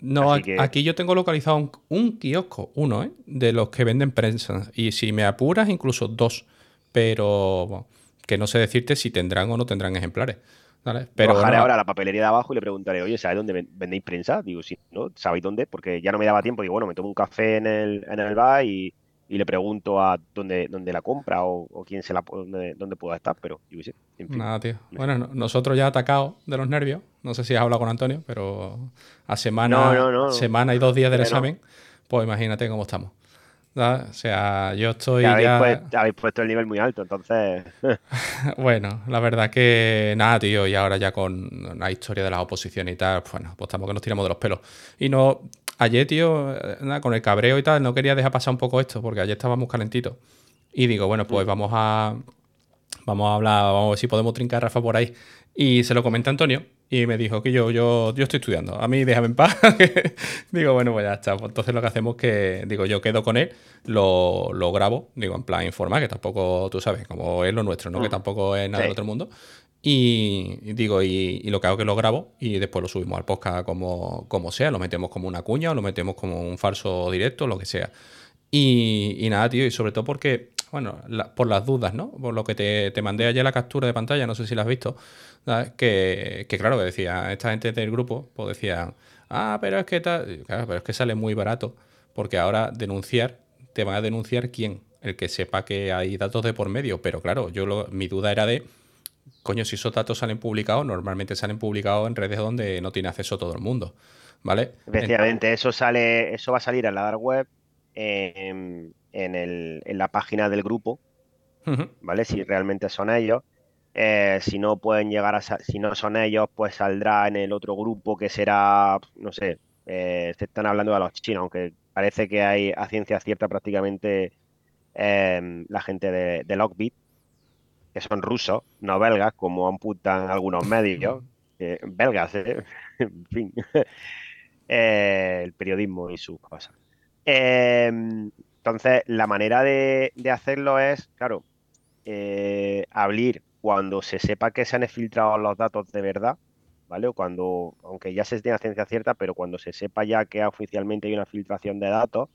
No, que- aquí yo tengo localizado un, un kiosco, uno, ¿eh? De los que venden prensa. Y si me apuras, incluso dos. Pero bueno, que no sé decirte si tendrán o no tendrán ejemplares. ¿vale? Pero Bajaré ahora a la papelería de abajo y le preguntaré, oye, ¿sabes dónde ven- vendéis prensa? Digo, sí, ¿no? ¿Sabéis dónde? Porque ya no me daba tiempo. Digo, bueno, me tomo un café en el, en el bar y, y le pregunto a dónde, dónde la compra o, o quién se la dónde, dónde pueda estar, pero yo sé. En fin. Nada, tío. Bueno, no- nosotros ya atacados de los nervios. No sé si has hablado con Antonio, pero a semana, No, semana y dos días del examen, pues imagínate cómo estamos. O sea, yo estoy habéis, ya... pues- habéis puesto el nivel muy alto, entonces. Bueno, la verdad que nada, tío, y ahora ya con la historia de las oposiciones y tal, pues, bueno, pues estamos que nos tiramos de los pelos. Y no, ayer, tío, eh, nada, con el cabreo y tal, no quería dejar pasar un poco esto, porque ayer estábamos calentitos. Y digo, bueno, pues vamos a vamos a hablar, vamos a ver si podemos trincar a Rafa por ahí. Y se lo comenté a Antonio y me dijo que yo, yo, yo estoy estudiando. A mí déjame en paz. digo, bueno, pues ya está. Pues entonces lo que hacemos es que, digo, yo quedo con él, lo, lo grabo, digo, en plan informal, que tampoco, tú sabes, como es lo nuestro, ¿no? Que tampoco es nada Sí. del otro mundo. Y, y digo, y, y lo que hago es que lo grabo y después lo subimos al podcast como, como sea. Lo metemos como una cuña o lo metemos como un falso directo, lo que sea. Y, y nada, tío, y sobre todo porque, bueno, la- por las dudas, ¿no? Por lo que te, te mandé ayer la captura de pantalla, no sé si la has visto. Que, que claro, que decía, esta gente del grupo, pues decían, ah, pero es que tal, claro, pero es que sale muy barato, porque ahora denunciar, te van a denunciar quién, el que sepa que hay datos de por medio, pero claro, yo lo- mi duda era de, coño, si esos datos salen publicados, normalmente salen publicados en redes donde no tiene acceso todo el mundo, ¿vale? Efectivamente, eso sale, eso va a salir en la dark web, en, en el- en la página del grupo. ¿vale? Si realmente son ellos. Eh, si no pueden llegar a, si no son ellos, pues saldrá en el otro grupo que será, no sé, eh, se están hablando de los chinos, aunque parece que hay a ciencia cierta prácticamente em, la gente de, de Lockbit, que son rusos, no belgas, como amputan algunos medios, belgas, ¿eh? en fin, el periodismo y sus cosas. Eh, entonces, la manera de, de hacerlo es, claro, abrir cuando se sepa que se han filtrado los datos de verdad, ¿vale? O cuando, aunque ya se tenga ciencia cierta, pero cuando se sepa ya que oficialmente hay una filtración de datos,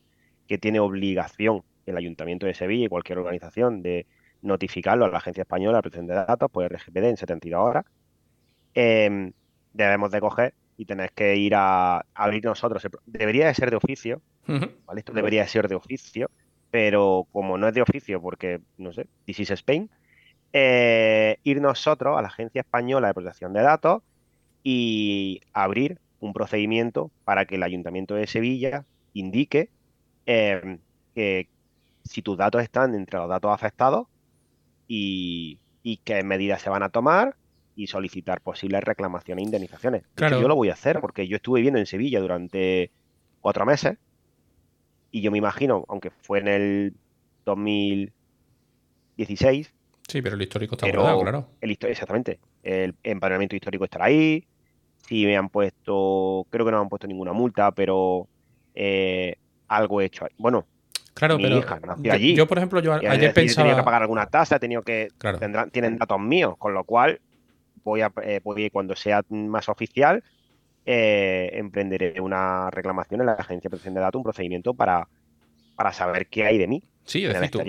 que tiene obligación el Ayuntamiento de Sevilla y cualquier organización de notificarlo a la Agencia Española de Protección de Datos por RGPD en 72 horas, eh, debemos de coger y tener que ir a, a abrir nosotros. Debería de ser de oficio. ¿vale? Esto debería de ser de oficio, pero como no es de oficio porque, no sé, this is Spain, eh, ir nosotros a la Agencia Española de Protección de Datos y abrir un procedimiento para que el Ayuntamiento de Sevilla indique eh, que si tus datos están entre los datos afectados y, y qué medidas se van a tomar y solicitar posibles reclamaciones e indemnizaciones. Claro. yo lo voy a hacer porque yo estuve viviendo en Sevilla durante cuatro meses y yo me imagino, aunque fue en el 2016, Sí, pero el histórico está pero guardado, claro. el exactamente, el empadronamiento histórico estará ahí. Si me han puesto, creo que no me han puesto ninguna multa, pero eh, algo he hecho ahí. Bueno, Claro, mi pero hija nació yo, allí. yo, por ejemplo, yo a- ayer decir, he tenido que pensaba... pagar alguna tasa, he tenido que Claro. tendrán, tienen datos míos, con lo cual voy a, eh, voy, cuando sea más oficial, eh, emprenderé una reclamación en la Agencia de Protección de Datos, un procedimiento para, para saber qué hay de mí. Sí, es decir, tú,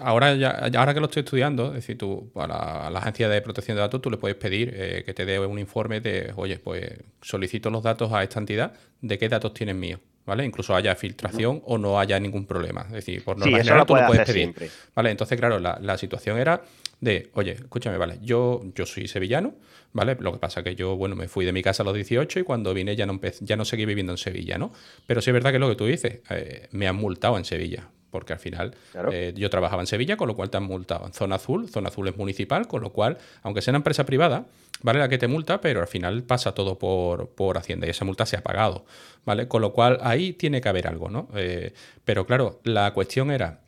ahora, ya, ahora que lo estoy estudiando, es decir, tú a la, a la agencia de protección de datos tú le puedes pedir eh, que te dé un informe de, oye, pues solicito los datos a esta entidad, de qué datos tienen míos, ¿vale? Incluso haya filtración o no haya ningún problema. Es decir, por Sí, norma eso general lo tú lo puedes pedir. siempre. Vale, entonces, claro, la, la situación era de, oye, escúchame, vale, yo, yo soy sevillano, ¿vale? Lo que pasa que yo, bueno, me fui de mi casa a los 18 y cuando vine ya no, empe- ya no seguí viviendo en Sevilla, ¿no? Pero sí es verdad que es lo que tú dices, eh, me han multado en Sevilla, porque al final Claro. eh, yo trabajaba en Sevilla, con lo cual te han multado en zona azul, zona azul es municipal, con lo cual, aunque sea una empresa privada, ¿vale? La que te multa, pero al final pasa todo por, por Hacienda y esa multa se ha pagado, ¿vale? Con lo cual ahí tiene que haber algo, ¿no? Eh, pero claro, la cuestión era,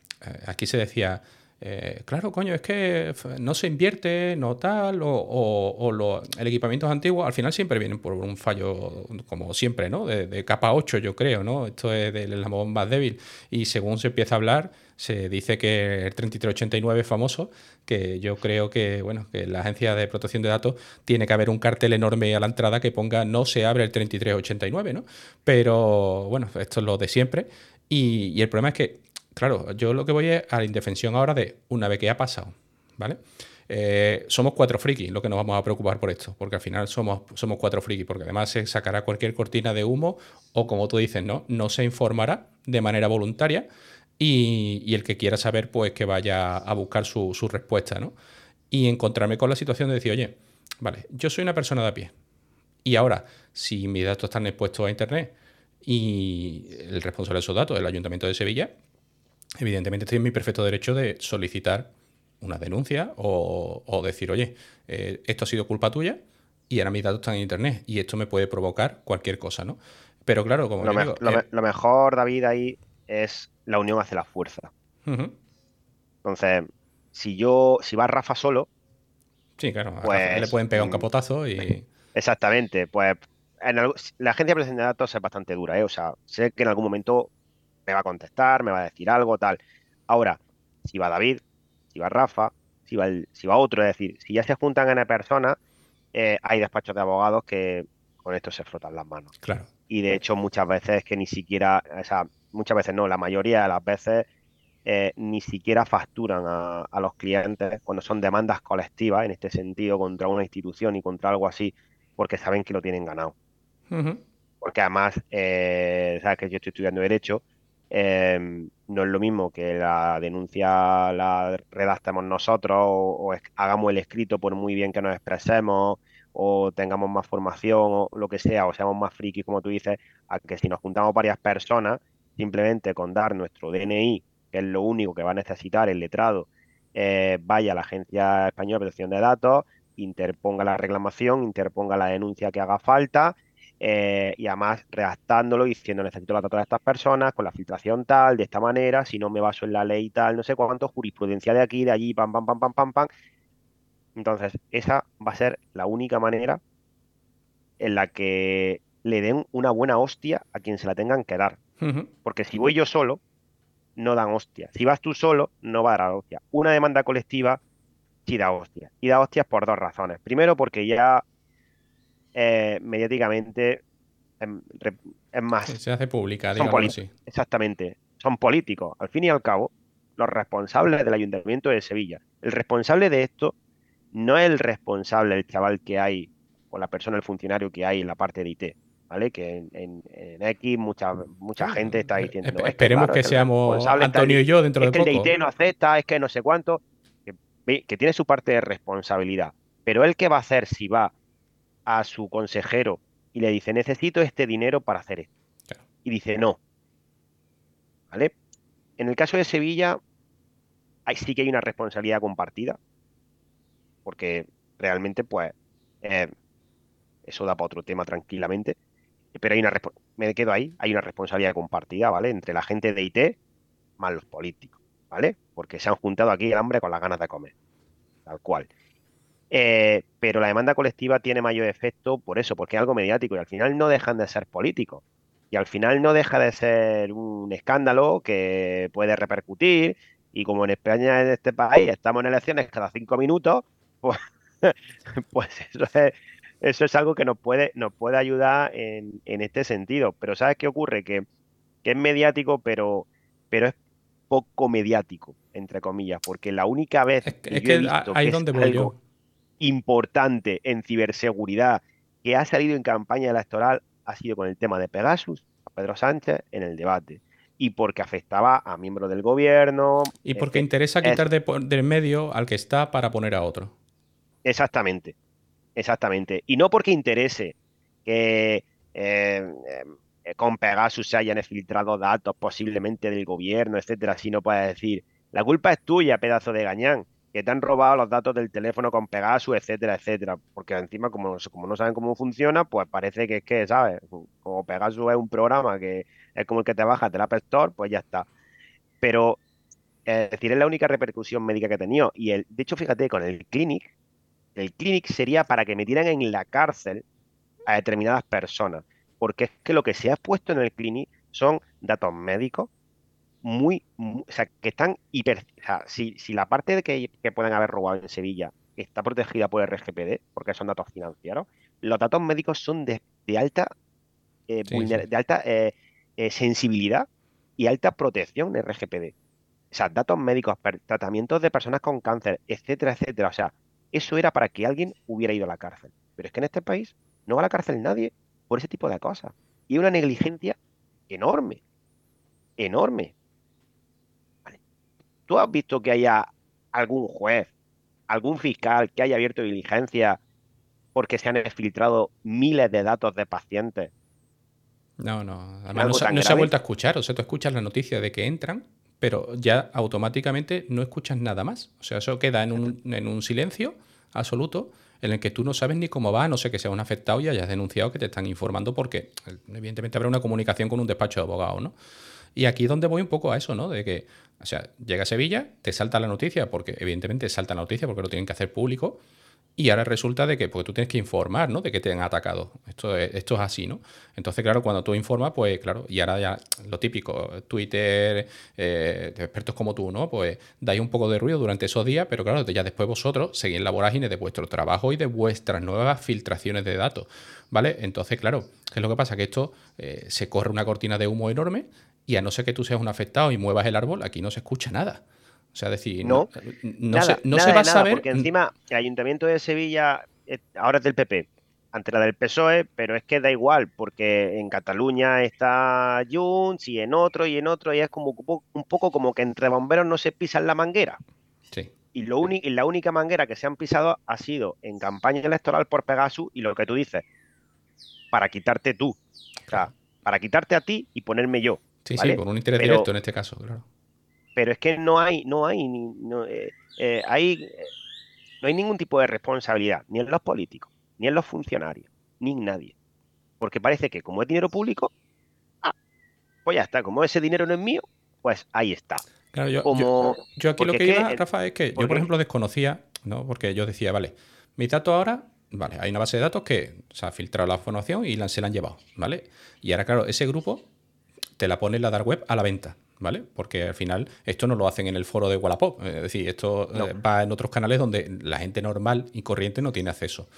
aquí se decía, eh, claro, coño, es que no se invierte, no tal, o, o- lo- el equipamiento antiguo, al final siempre vienen por un fallo, como siempre, ¿no? De, de capa 8, yo creo, ¿no? Esto es del eslabón más débil. Y según se empieza a hablar, se dice que el 3389 es famoso, que yo creo que, bueno, que la agencia de protección de datos tiene que haber un cartel enorme a la entrada que ponga no se abre el 3389, ¿no? Pero, bueno, esto es lo de siempre. Y, y el problema es que, claro, yo lo que voy es a la indefensión ahora de una vez que ha pasado, ¿vale? Eh, somos cuatro frikis lo que nos vamos a preocupar por esto, porque al final somos, somos cuatro frikis, porque además se sacará cualquier cortina de humo o como tú dices, ¿no? No se informará de manera voluntaria y, y el que quiera saber, pues que vaya a buscar su, respuesta, ¿no? Y encontrarme con la situación de decir, oye, vale, yo soy una persona de a pie. Y ahora, si mis datos están expuestos a Internet y el responsable de esos datos, el Ayuntamiento de Sevilla, evidentemente estoy en mi perfecto derecho de solicitar una denuncia o, o decir, oye, eh, esto ha sido culpa tuya y ahora mis datos están en Internet y esto me puede provocar cualquier cosa, ¿no? Pero claro, como Lo, me- digo, lo me- eh, lo mejor, David, ahí es la unión hace la fuerza. Entonces, si yo, si va Rafa solo, sí, claro, a Pues, le pueden pegar un mm, capotazo y... exactamente, pues en la agencia de protección de datos es bastante dura, ¿eh? O sea, sé que en algún momento me va a contestar, me va a decir algo, tal. Ahora, si va David, si va Rafa, si va, el- si va otro, es decir, si ya se juntan N personas, eh, hay despachos de abogados que con esto se frotan las manos. Claro, Y de hecho muchas veces que ni siquiera, o sea, muchas veces no, la mayoría de las veces eh, ni siquiera facturan a, a los clientes cuando son demandas colectivas en este sentido contra una institución y contra algo así, porque saben que lo tienen ganado. Porque además, eh, sabes que yo estoy estudiando Derecho, eh, no es lo mismo que la denuncia la redactemos nosotros o, hagamos el escrito por muy bien que nos expresemos o tengamos más formación o lo que sea, o seamos más frikis, como tú dices, a que si nos juntamos varias personas, simplemente con dar nuestro DNI, que es lo único que va a necesitar el letrado, eh, vaya a la Agencia Española de Protección de Datos, interponga la reclamación, interponga la denuncia que haga falta eh, y además redactándolo diciendo necesito los datos de estas personas con la filtración tal, de esta manera, si no me baso en la ley tal, no sé cuánto, jurisprudencia de aquí, de allí, pam, pam, pam, pam, pam, pam. Entonces, esa va a ser la única manera en la que le den una buena hostia a quien se la tengan que dar. Porque si voy yo solo, no dan hostia. Si vas tú solo, no va a dar hostia. Una demanda colectiva sí da hostias. Y da hostias por dos razones. Primero, porque ya eh, mediáticamente em, es más, Se hace pública, digamos así. Exactamente. Son políticos. Al fin y al cabo, los responsables del Ayuntamiento de Sevilla. El responsable de esto no es el responsable, el chaval que hay, o la persona, el funcionario que hay en la parte de IT. ¿Vale? Que en, en- en X mucha, mucha gente está Eh, diciendo. espe- "Es que, esperemos claro, que es seamos Antonio y yo dentro es de que el poco. de IT no acepta, es que no sé cuánto, que tiene su parte de responsabilidad. Pero él qué va a hacer si va a su consejero y le dice, necesito este dinero para hacer esto. Claro. Y dice, no. ¿Vale? En el caso de Sevilla, ahí sí que hay una responsabilidad compartida, porque realmente, pues, eh, eso da para otro tema tranquilamente, pero hay una me quedo ahí, hay una responsabilidad compartida, ¿vale? Entre la gente de IT más los políticos, ¿vale? Porque se han juntado aquí el hambre con las ganas de comer, tal cual. Eh, pero la demanda colectiva tiene mayor efecto por eso, porque es algo mediático y al final no dejan de ser políticos. Y al final no deja de ser un escándalo que puede repercutir. Y como en España, en este país, estamos en elecciones cada cinco minutos, pues, pues eso es, eso es algo que nos puede, nos puede ayudar en, en este sentido. Pero ¿sabes qué ocurre? Que, que es mediático, pero, pero es poco mediático, entre comillas, porque la única vez Es que, que es yo he que a- visto ahí que es donde voy algo yo. Importante en ciberseguridad que ha salido en campaña electoral ha sido con el tema de Pegasus, a Pedro Sánchez en el debate. Y porque afectaba a miembros del gobierno. Y porque que- interesa es- quitar de del medio al que está para poner a otro. Exactamente, exactamente. Y no porque interese que eh, eh, con Pegasus se hayan filtrado datos posiblemente del gobierno, etcétera, sino para decir, la culpa es tuya, pedazo de gañán, que te han robado los datos del teléfono con Pegasus, etcétera, etcétera. Porque encima, como, como no saben cómo funciona, pues parece que es que, ¿sabes? Como Pegasus es un programa que es como el que te bajas del App Store, pues ya está. Pero, es decir, es la única repercusión médica que ha tenido. Y el, de hecho, fíjate, con el Clinic, el clinic sería para que metieran en la cárcel a determinadas personas. Porque es que lo que se ha puesto en el clinic son datos médicos muy, mu- o sea, que están hiper... O sea, si, si la parte de que, que pueden haber robado en Sevilla está protegida por RGPD, porque son datos financieros, los datos médicos son de, de alta, eh, Sí, vulner- sí. de alta eh, eh, sensibilidad y alta protección en RGPD. O sea, datos médicos, tratamientos de personas con cáncer, etcétera, etcétera. O sea, eso era para que alguien hubiera ido a la cárcel. Pero es que en este país no va a la cárcel nadie por ese tipo de cosas. Y una negligencia enorme. Enorme. ¿Tú has visto que haya algún juez, algún fiscal que haya abierto diligencia porque se han filtrado miles de datos de pacientes? No, no. Además, no, se, tan no se ha vuelto a escuchar. O sea, tú escuchas la noticia de que entran, pero ya automáticamente no escuchas nada más. O sea, eso queda en un, en un silencio absoluto en el que tú no sabes ni cómo va, no sé que sea un afectado y hayas denunciado que te están informando porque evidentemente habrá una comunicación con un despacho de abogados, ¿no? Y aquí donde voy un poco a eso, ¿no? De que, o sea, llega a Sevilla, te salta la noticia, porque evidentemente salta la noticia porque lo tienen que hacer público, y ahora resulta de que porque tú tienes que informar, ¿no? De que te han atacado. Esto es, es así, ¿no? Entonces, claro, cuando tú informas, pues claro, y ahora ya lo típico, Twitter, eh, expertos como tú, ¿no? Pues dais un poco de ruido durante esos días, pero claro, ya después vosotros seguís la vorágine de vuestro trabajo y de vuestras nuevas filtraciones de datos, ¿vale? Entonces, claro, ¿qué es lo que pasa? Que esto eh, se corre una cortina de humo enorme y a no ser que tú seas un afectado y muevas el árbol, aquí no se escucha nada. O sea, decir, No, no, nada, se, no nada se va a saber. Porque encima el Ayuntamiento de Sevilla eh, ahora es del PP, antes era del PSOE, pero es que da igual, porque en Cataluña está Junts y en otro y en otro, y es como un poco- como que entre bomberos no se pisan la manguera. Sí. Y, lo y la única manguera que se han pisado ha sido en campaña electoral por Pegasus y lo que tú dices, para quitarte tú. O sea, para quitarte a ti y ponerme yo. Sí, ¿vale? sí, con un interés Pero- directo en este caso, claro. pero es que no hay, no hay, ni- no, eh, eh, hay, no hay ningún tipo de responsabilidad, ni en los políticos, ni en los funcionarios, ni en nadie. Porque parece que como es dinero público, ah, pues ya está, como ese dinero no es mío, pues ahí está. Claro, yo, yo- Como, yo aquí lo que iba, Rafa, es que yo, por ejemplo, desconocía, ¿no? Porque yo decía, vale, mis datos ahora, vale, hay una base de datos que se ha filtrado la información y la- se la han llevado, ¿vale? Y ahora, claro, ese grupo te la pone en la dark web a la venta. ¿Vale? Porque al final esto no lo hacen en el foro de Wallapop. Es decir, esto eh, va en otros canales donde la gente normal y corriente no tiene acceso.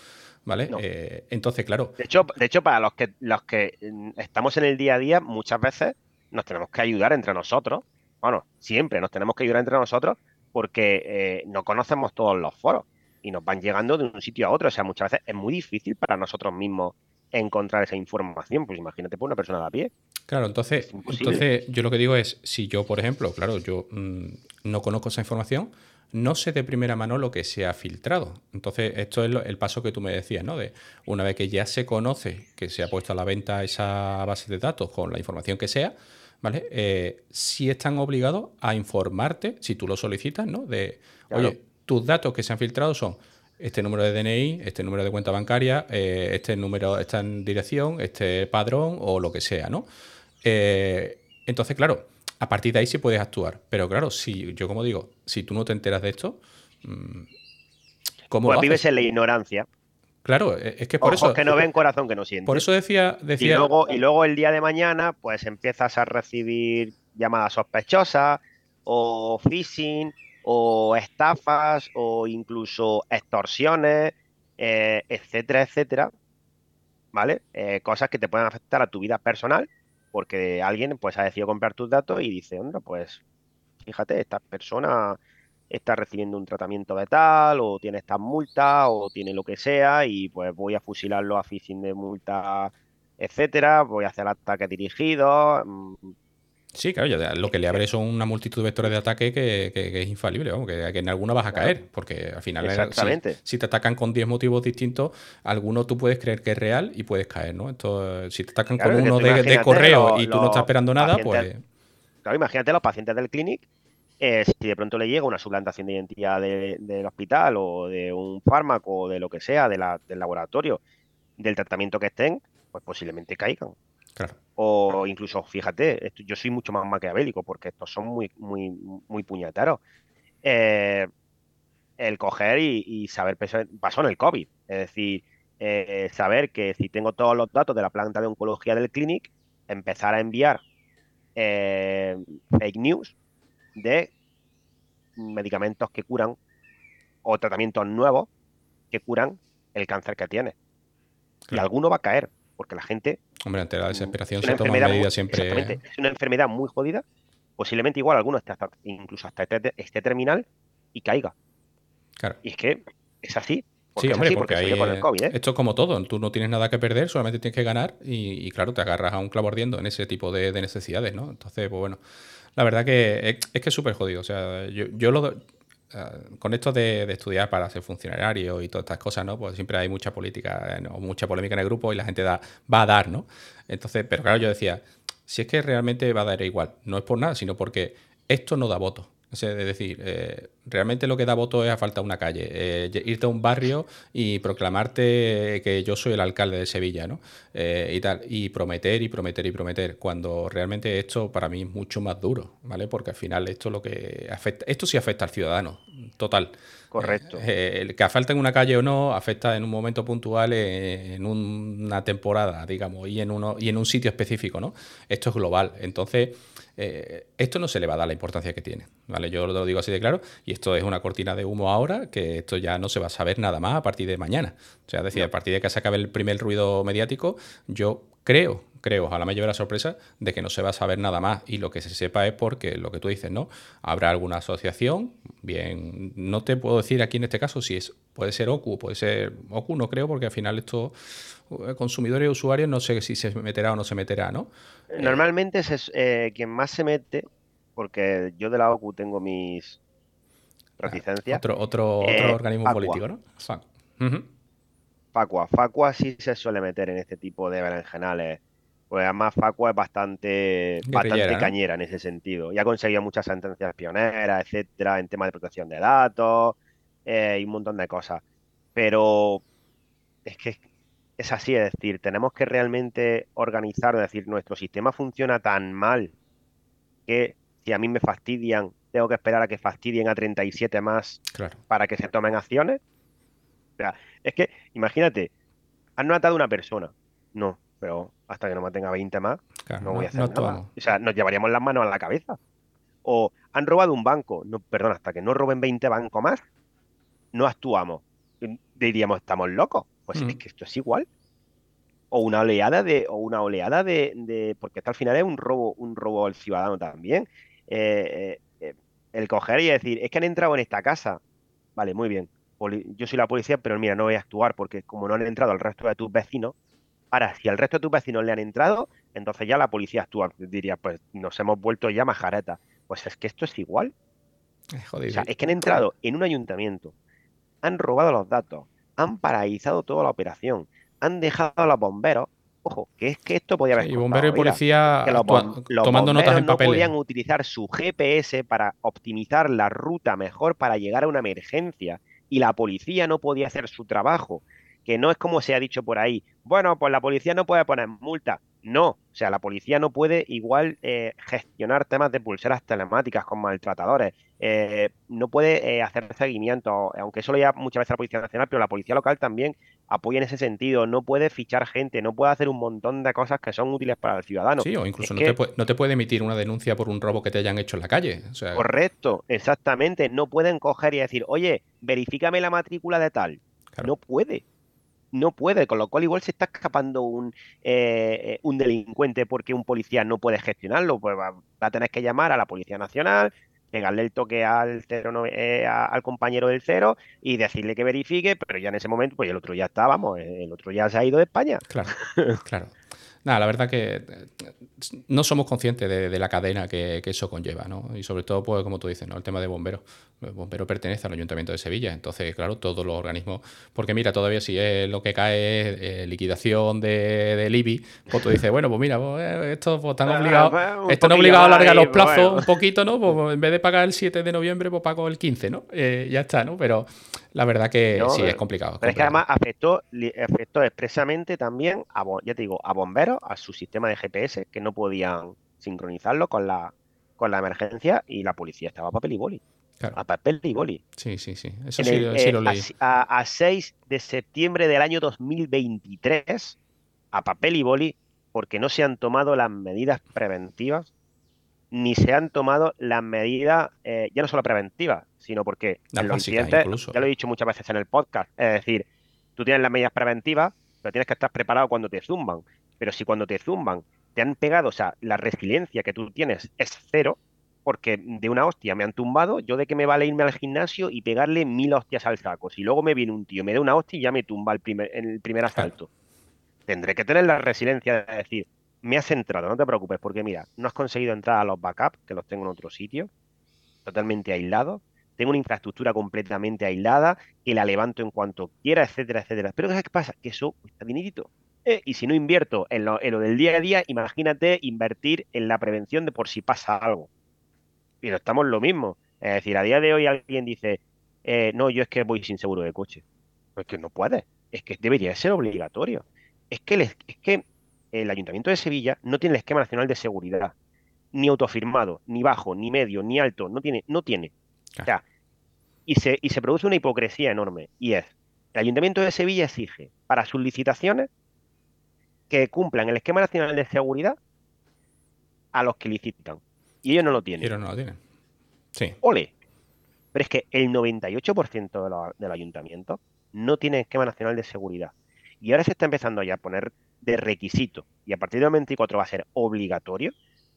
¿Vale? No. Eh, entonces, claro, De hecho, de hecho, para los que, los que mm, estamos en el día a día, muchas veces nos tenemos que ayudar entre nosotros. Bueno, siempre nos tenemos que ayudar entre nosotros porque eh, no conocemos todos los foros y nos van llegando de un sitio a otro. O sea, muchas veces es muy difícil para nosotros mismos encontrar esa información. Pues imagínate por una persona de a pie. Claro, entonces, entonces yo lo que digo es, si yo, por ejemplo, claro, yo mm, no conozco esa información, no sé de primera mano lo que se ha filtrado. Entonces, esto es lo- el paso que tú me decías, ¿no? De una vez que ya se conoce que se ha puesto a la venta esa base de datos con la información que sea, ¿vale? Eh, sí están obligados a informarte, si tú lo solicitas, ¿no? De, oye, tus datos que se han filtrado son este número de DNI, este número de cuenta bancaria, eh, este número, esta dirección, este padrón o lo que sea, ¿no? Eh, entonces, claro, a partir de ahí sí puedes actuar. Pero claro, si yo como digo, si tú no te enteras de esto, mm, ¿cómo Pues lo vives haces? en la ignorancia. Claro, e- es que por Ojos eso, que no ven, corazón que no siente. por eso decía, Y decía luego, y luego el día de mañana, pues empiezas a recibir llamadas sospechosas, o phishing, o estafas, o incluso extorsiones, eh, etcétera, etcétera. ¿Vale? Eh, cosas que te pueden afectar a tu vida personal, porque alguien pues ha decidido comprar tus datos y dice, onda, pues fíjate, esta persona está recibiendo un tratamiento de tal, o tiene estas multas, o tiene lo que sea, y pues voy a fusilarlo a phishing de multa, etcétera, voy a hacer ataques dirigidos. Sí, claro, ya lo que le abre son una multitud de vectores de ataque que, que- que es infalible, vamos, que, que en alguna vas a caer, porque al final, era- si-. Si, te atacan con 10 motivos distintos, alguno tú puedes creer que es real y puedes caer, ¿no? Esto, si te atacan Claro, con uno de, correo y tú no estás esperando nada, pacientes- pues Claro, imagínate los pacientes del clinic, eh, si de pronto le llega una suplantación de identidad de- del hospital o de un fármaco o de lo que sea, de la- del laboratorio, del tratamiento que estén, pues posiblemente caigan. Claro. O incluso, fíjate, esto- yo soy mucho más maquiavélico porque estos son muy, muy, muy puñeteros. Eh, el coger y, y saber, pasó en el COVID, es decir, eh, saber que si tengo todos los datos de la planta de oncología del clinic, empezar a enviar eh, fake news de medicamentos que curan o tratamientos nuevos que curan el cáncer que tiene. Y alguno va a caer, porque la gente Hombre, ante la desesperación es una se toman medidas siempre. exactamente, es una enfermedad muy jodida. Posiblemente igual alguno esté hasta- incluso hasta esté, esté terminal y caiga. Claro. Y es que es así. Porque Sí, hombre, así, porque porque con el COVID, ¿eh? esto es como todo, tú no tienes nada que perder, solamente tienes que ganar y, y, claro, te agarras a un clavo ardiendo en ese tipo de, de necesidades, ¿no? Entonces, pues bueno, la verdad que es, es que es súper jodido, o sea, yo, yo lo... ah, Con esto de, estudiar para ser funcionario y todas estas cosas, ¿no? Pues siempre hay mucha política eh, o mucha polémica en el grupo y la gente da, va a dar, ¿no? Entonces, pero claro, yo decía, si es que realmente va a dar igual, no es por nada, sino porque esto no da voto. O sea, es decir, eh, realmente lo que da voto es a falta una calle. Eh, irte a un barrio y proclamarte que yo soy el alcalde de Sevilla, ¿no? Eh, y tal. Y prometer y prometer y prometer. Cuando realmente esto para mí es mucho más duro, ¿vale? Porque al final esto lo que afecta. Esto sí afecta al ciudadano. Total. Correcto. El que afecta en una calle o no, afecta en un momento puntual, en una temporada, digamos, y en, uno, y en un sitio específico, ¿no? Esto es global. Entonces, eh, esto no se le va a dar la importancia que tiene, ¿vale? Yo lo digo así de claro, y esto es una cortina de humo ahora, que esto ya no se va a saber nada más a partir de mañana. O sea, es decir, a partir de que se acabe el primer ruido mediático, yo creo, creo, ojalá me lleve la sorpresa de que no se va a saber nada más y lo que se sepa es porque lo que tú dices, ¿no? Habrá alguna asociación, bien, no te puedo decir aquí en este caso si es, puede ser OCU, puede ser OCU, no creo, porque al final esto, eh, consumidores y usuarios, no sé si se meterá o no se meterá, ¿no? Normalmente es eh, quien más se mete, porque yo de la OCU tengo mis reticencias. Otro, otro, Eh, otro organismo Facua. político, ¿no? Fa- Ujú. Facua. Facua sí se suele meter en este tipo de berenjenales. Pues además Facua es bastante, bastante cañera en ese sentido. Y ha conseguido muchas sentencias pioneras, etcétera, en temas de protección de datos eh, y un montón de cosas. Pero es que es así, es decir, tenemos que realmente organizar, es decir, nuestro sistema funciona tan mal que si a mí me fastidian, tengo que esperar a que fastidien a 37 más Claro. para que se tomen acciones. O sea, es que, imagínate, han matado a una persona. No, pero hasta que no me tenga 20 más, Claro, no voy a hacer nada. O sea, nos llevaríamos las manos a la cabeza. O han robado un banco, no, perdón, hasta que no roben 20 bancos más, no actuamos. Diríamos, estamos locos. Pues Mm. es que esto es igual. O una oleada de, o una oleada de, de- porque esto al final es un robo, un robo al ciudadano también. Eh, eh, eh, el coger y decir, es que han entrado en esta casa. Vale, muy bien. Yo soy la policía, pero mira, no voy a actuar porque como no han entrado el resto de tus vecinos, ahora si al resto de tus vecinos le han entrado, entonces ya la policía actúa. Diría, pues nos hemos vuelto ya majaretas. Pues es que esto es igual. Es O sea, es que han entrado en un ayuntamiento, han robado los datos, han paralizado toda la operación, han dejado a los bomberos. Ojo, que es que esto podía haber Sí, y costado bombero y policía que los, bom- los tomando notas bomberos en no papeles. podían utilizar su GPS para optimizar la ruta mejor para llegar a una emergencia y la policía no podía hacer su trabajo, que no es como se ha dicho por ahí, bueno, pues la policía no puede poner multa. No, o sea, la policía no puede igual eh, gestionar temas de pulseras telemáticas con maltratadores, eh, no puede eh, hacer seguimiento, aunque eso lo lleva muchas veces la Policía Nacional, pero la Policía Local también apoya en ese sentido, no puede fichar gente, no puede hacer un montón de cosas que son útiles para el ciudadano. Sí, o incluso no, que- te puede, no te puede emitir una denuncia por un robo que te hayan hecho en la calle. O sea, Correcto, exactamente. No pueden coger y decir, oye, verifícame la matrícula de tal. Claro. No puede. No puede, con lo cual igual se está escapando un, eh, eh, un delincuente porque un policía no puede gestionarlo. Pues va, va a tener que llamar a la Policía Nacional, pegarle el toque al, 09 eh, al compañero del cero y decirle que verifique, pero ya en ese momento, pues el otro ya está, vamos, el otro ya se ha ido de España. Claro, claro. Nada, la verdad que eh, no somos conscientes de, de la cadena que, que eso conlleva, ¿no? Y sobre todo, pues, como tú dices, ¿no? El tema de bomberos. El bombero pertenece al Ayuntamiento de Sevilla, entonces, claro, todos los organismos. Porque mira, todavía si es lo que cae es eh, liquidación de, del IBI, pues tú dices, bueno, pues mira, pues, eh, estos pues, están Ah, obligados, pues, están obligados a alargar los plazos bueno. un poquito, ¿no? Pues en vez de pagar el 7 de noviembre, pues pago el 15, ¿no? Eh, ya está, ¿no? Pero la verdad que No, sí, eh, es complicado. Pero es que además afectó, afectó expresamente también, a, ya te digo, a bomberos, a su sistema de GPS, que no podían sincronizarlo con la, con la emergencia y la policía estaba a papel y boli. Claro. A papel y boli. Sí, sí, sí. Eso sí, el, sí eh, lo leí. a, a 6 de septiembre del año 2023, a papel y boli, porque no se han tomado las medidas preventivas, ni se han tomado las medidas, eh, ya no solo preventivas, sino porque en los incidentes, incluso. ya lo he dicho muchas veces en el podcast, es decir, tú tienes las medidas preventivas, pero tienes que estar preparado cuando te zumban. Pero si cuando te zumban te han pegado, o sea, la resiliencia que tú tienes es cero, porque de una hostia me han tumbado, yo de qué me vale irme al gimnasio y pegarle mil hostias al saco. Si luego me viene un tío, me da una hostia y ya me tumba el primer, en el primer asalto. Tendré que tener la resiliencia de decir, me has entrado, no te preocupes, porque mira, no has conseguido entrar a los backups, que los tengo en otro sitio, totalmente aislados. Tengo una infraestructura completamente aislada, que la levanto en cuanto quiera, etcétera, etcétera. Pero ¿qué pasa? Que eso cuesta dinerito. Eh, y si no invierto en lo, del día a día, imagínate invertir en la prevención de por si pasa algo. Pero estamos lo mismo. Es decir, a día de hoy alguien dice, eh, no, yo es que voy sin seguro de coche. Pues que no puede. Es que debería ser obligatorio. Es que, el es es que el Ayuntamiento de Sevilla no tiene el esquema nacional de seguridad. Ni autofirmado, ni bajo, ni medio, ni alto. No tiene, no tiene. O sea, y se, y se produce una hipocresía enorme. Y es, el Ayuntamiento de Sevilla exige para sus licitaciones que cumplan el esquema nacional de seguridad a los que licitan. Y ellos no lo tienen. Pero no lo tienen. Sí. ¡Ole! Pero es que el 98% de los, de los ayuntamientos no tienen esquema nacional de seguridad. Y ahora se está empezando ya a poner de requisito, y a partir del 24 va a ser obligatorio,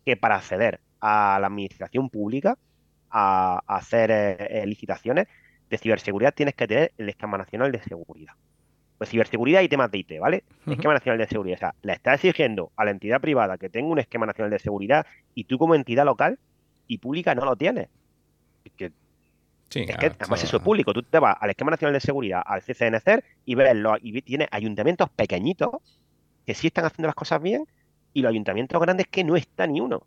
que para acceder a la administración pública, a, a hacer eh, licitaciones de ciberseguridad, tienes que tener el esquema nacional de seguridad. Pues ciberseguridad y temas de IT, ¿vale? Esquema nacional de seguridad. O sea, le está exigiendo a la entidad privada que tenga un esquema nacional de seguridad y tú como entidad local y pública no lo tienes. Es que Sí, es ah, que además esto- eso es público. Tú te vas al Esquema Nacional de Seguridad, al CCNCER, y ves los, y tienes ayuntamientos pequeñitos que sí están haciendo las cosas bien y los ayuntamientos grandes que no está ni uno.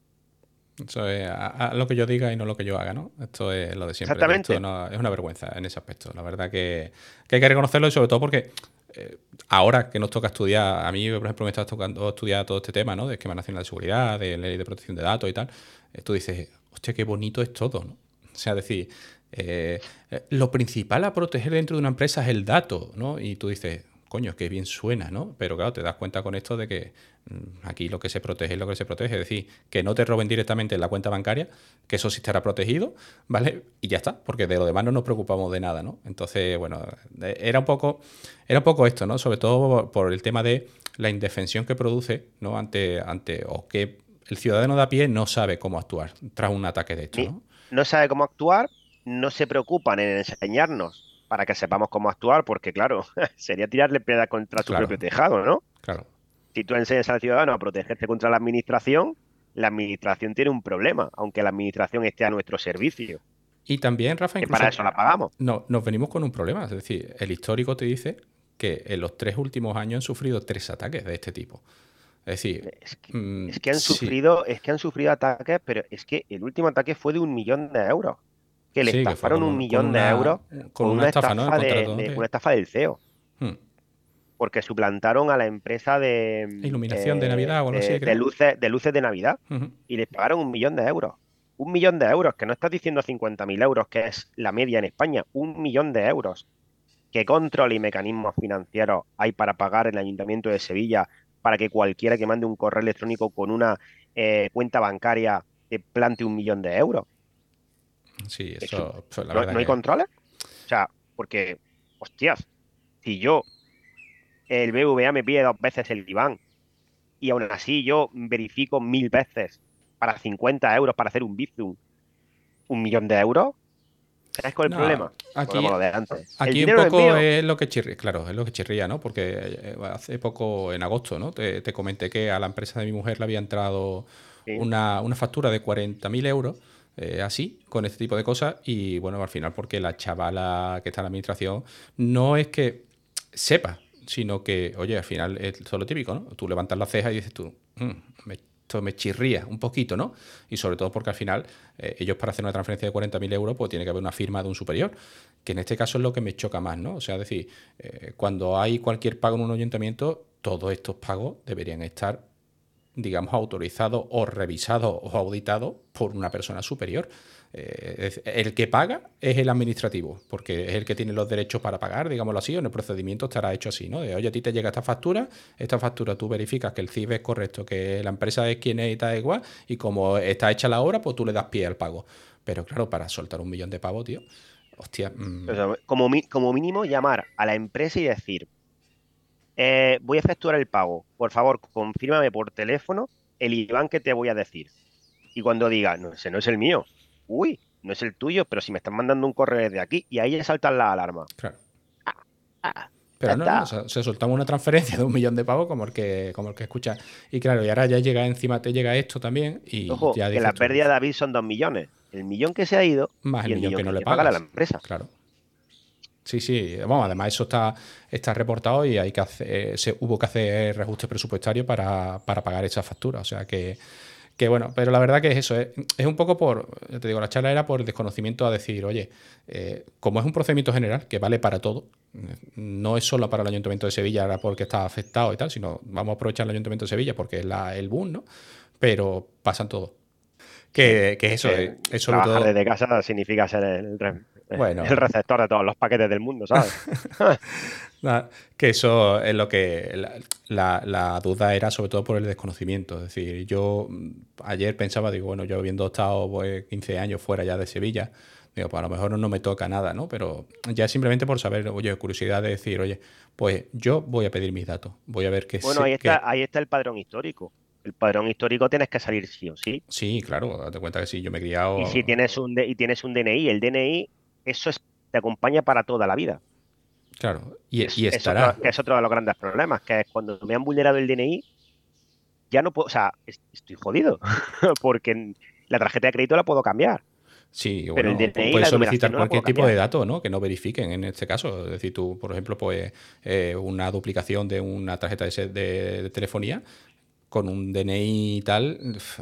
Eso es a- a lo que yo diga y no lo que yo haga, ¿no? Esto es lo de siempre. Exactamente. Esto no- es una vergüenza en ese aspecto. La verdad que, que hay que reconocerlo y sobre todo porque eh, ahora que nos toca estudiar, a mí, por ejemplo, me está tocando estudiar todo este tema, ¿no? De esquema nacional de seguridad, de ley de protección de datos y tal. eh, tú dices, hostia, qué bonito es todo, ¿no? O sea, decir, eh, eh, lo principal a proteger dentro de una empresa es el dato, ¿no? Y tú dices, coño, que bien suena, ¿no? Pero claro, te das cuenta con esto de que mm, aquí lo que se protege es lo que se protege. Es decir, que no te roben directamente en la cuenta bancaria, que eso sí estará protegido, ¿vale? Y ya está, porque de lo demás no nos preocupamos de nada, ¿no? Entonces, bueno, era un poco, era un poco esto, ¿no? Sobre todo por el tema de la indefensión que produce, ¿no? Ante, ante, o que el ciudadano de a pie no sabe cómo actuar tras un ataque de Ni- ¿no? no sabe cómo actuar, no se preocupan en enseñarnos para que sepamos cómo actuar, porque claro, sería tirarle piedra contra su Claro. propio tejado, ¿no? Claro. Si tú enseñas al ciudadano a protegerse contra la administración, la administración tiene un problema, aunque la administración esté a nuestro servicio, Y también, Rafa, que incluso para eso la pagamos. no, nos venimos con un problema. Es decir, el histórico te dice que en los tres últimos años han sufrido tres ataques de este tipo. Es decir, Es que, mm, es que han sí, sufrido, es que han sufrido ataques, pero es que el último ataque fue de un millón de euros. Que le sí, estafaron un millón de euros Con una estafa, ¿no? De, contrato de- de- una estafa del CEO. Hmm. porque suplantaron a la empresa de Iluminación de Navidad o de, así, de luces de luces de Navidad y les pagaron un millón de euros. Un millón de euros, que no estás diciendo 50.000 euros, que es la media en España, un millón de euros. ¿Qué control y mecanismos financieros hay para pagar el Ayuntamiento de Sevilla para que cualquiera que mande un correo electrónico con una eh, cuenta bancaria te plante un millón de euros? Sí, Es eso, pues, la ¿No, verdad no hay controles? O sea, porque, hostias, si yo, el BVA me pide dos veces el IBAN y aún así yo verifico mil veces para 50 euros para hacer un Bizum, un millón de euros, ¿sabes cuál es el No, problema? aquí- Volvemos a lo de antes. El Aquí un poco es lo que chirría, claro, es lo que chirría, ¿no? Porque eh, hace poco, en agosto, ¿no? Te, te comenté que a la empresa de mi mujer le había entrado Sí. una, una factura de 40.000 euros, eh, así, con este tipo de cosas, y bueno, al final, porque la chavala que está en la administración no es que sepa, sino que, oye, al final es todo lo típico, ¿no? Tú levantas la ceja y dices tú, "Mm, me- esto me chirría un poquito, ¿no? Y sobre todo porque al final eh, ellos para hacer una transferencia de 40.000 euros pues tiene que haber una firma de un superior, que en este caso es lo que me choca más, ¿no? O sea, es decir, eh, cuando hay cualquier pago en un ayuntamiento, todos estos pagos deberían estar, digamos, autorizados o revisados o auditados por una persona superior. Eh, el que paga es el administrativo, porque es el que tiene los derechos para pagar, digámoslo así, o en el procedimiento estará hecho así, ¿no? De, oye, a ti te llega esta factura, esta factura tú verificas que el CIF es correcto, que la empresa es quien es y tal igual, y como está hecha la obra, pues tú le das pie al pago. Pero claro, para soltar un millón de pavos, tío, hostia, mm, como mínimo llamar a la empresa y decir, eh, voy a efectuar el pago, por favor, confírmame por teléfono el IBAN que te voy a decir. Y cuando diga, no, ese no es el mío, uy, no es el tuyo, pero si me están mandando un correo desde aquí, y ahí ya saltan las alarmas. claro. Ah, Pero ya no, está. no, o sea, se soltamos una transferencia de un millón de pavos como el que, como el que escucha. Y claro, y ahora ya llega encima, te llega esto también, y Ojo, ya que la pérdida de David son dos millones. El millón que se ha ido Más el y el millón que no le hay pagar a la empresa. Claro. Sí, sí. Vamos, además eso está, está reportado y hay que hacer, eh, se, hubo que hacer reajuste presupuestario para, para pagar esa factura. O sea que, que bueno, pero la verdad que es eso. Es, es un poco por, ya te digo, la charla era por desconocimiento a decir, oye, eh, como es un procedimiento general que vale para todo, no es solo para el Ayuntamiento de Sevilla ahora porque está afectado y tal, sino vamos a aprovechar el Ayuntamiento de Sevilla porque es la, el boom, ¿no? Pero pasan todo. Que, que eso, Que es, es sobre Trabajar todo... desde casa significa ser el, re- Bueno. el receptor de todos los paquetes del mundo, ¿sabes? Que eso es lo que la, la- la duda era sobre todo por el desconocimiento. Es decir, yo mm, ayer pensaba, digo, bueno, yo habiendo estado pues, 15 años fuera ya de Sevilla, digo, pues a lo mejor no me toca nada, ¿no? Pero ya simplemente por saber, oye, curiosidad de decir, oye, pues yo voy a pedir mis datos, voy a ver qué Bueno, ahí está, ahí está el padrón histórico. El padrón histórico tienes que salir sí o sí. Sí, claro, date cuenta que sí, yo me he criado... Y si tienes un y tienes un DNI, el DNI, eso es, te acompaña para toda la vida. Claro, y, Es- y es estará... otro, es otro de los grandes problemas, que es cuando me han vulnerado el DNI, ya no puedo, o sea, es- estoy jodido, porque la tarjeta de crédito la puedo cambiar. Sí, Pero bueno, el DNI, puedes solicitar no cualquier tipo de dato, ¿no? Que no verifiquen en este caso. Es decir, tú, por ejemplo, pues eh, una duplicación de una tarjeta de, de- de telefonía con un DNI y tal, es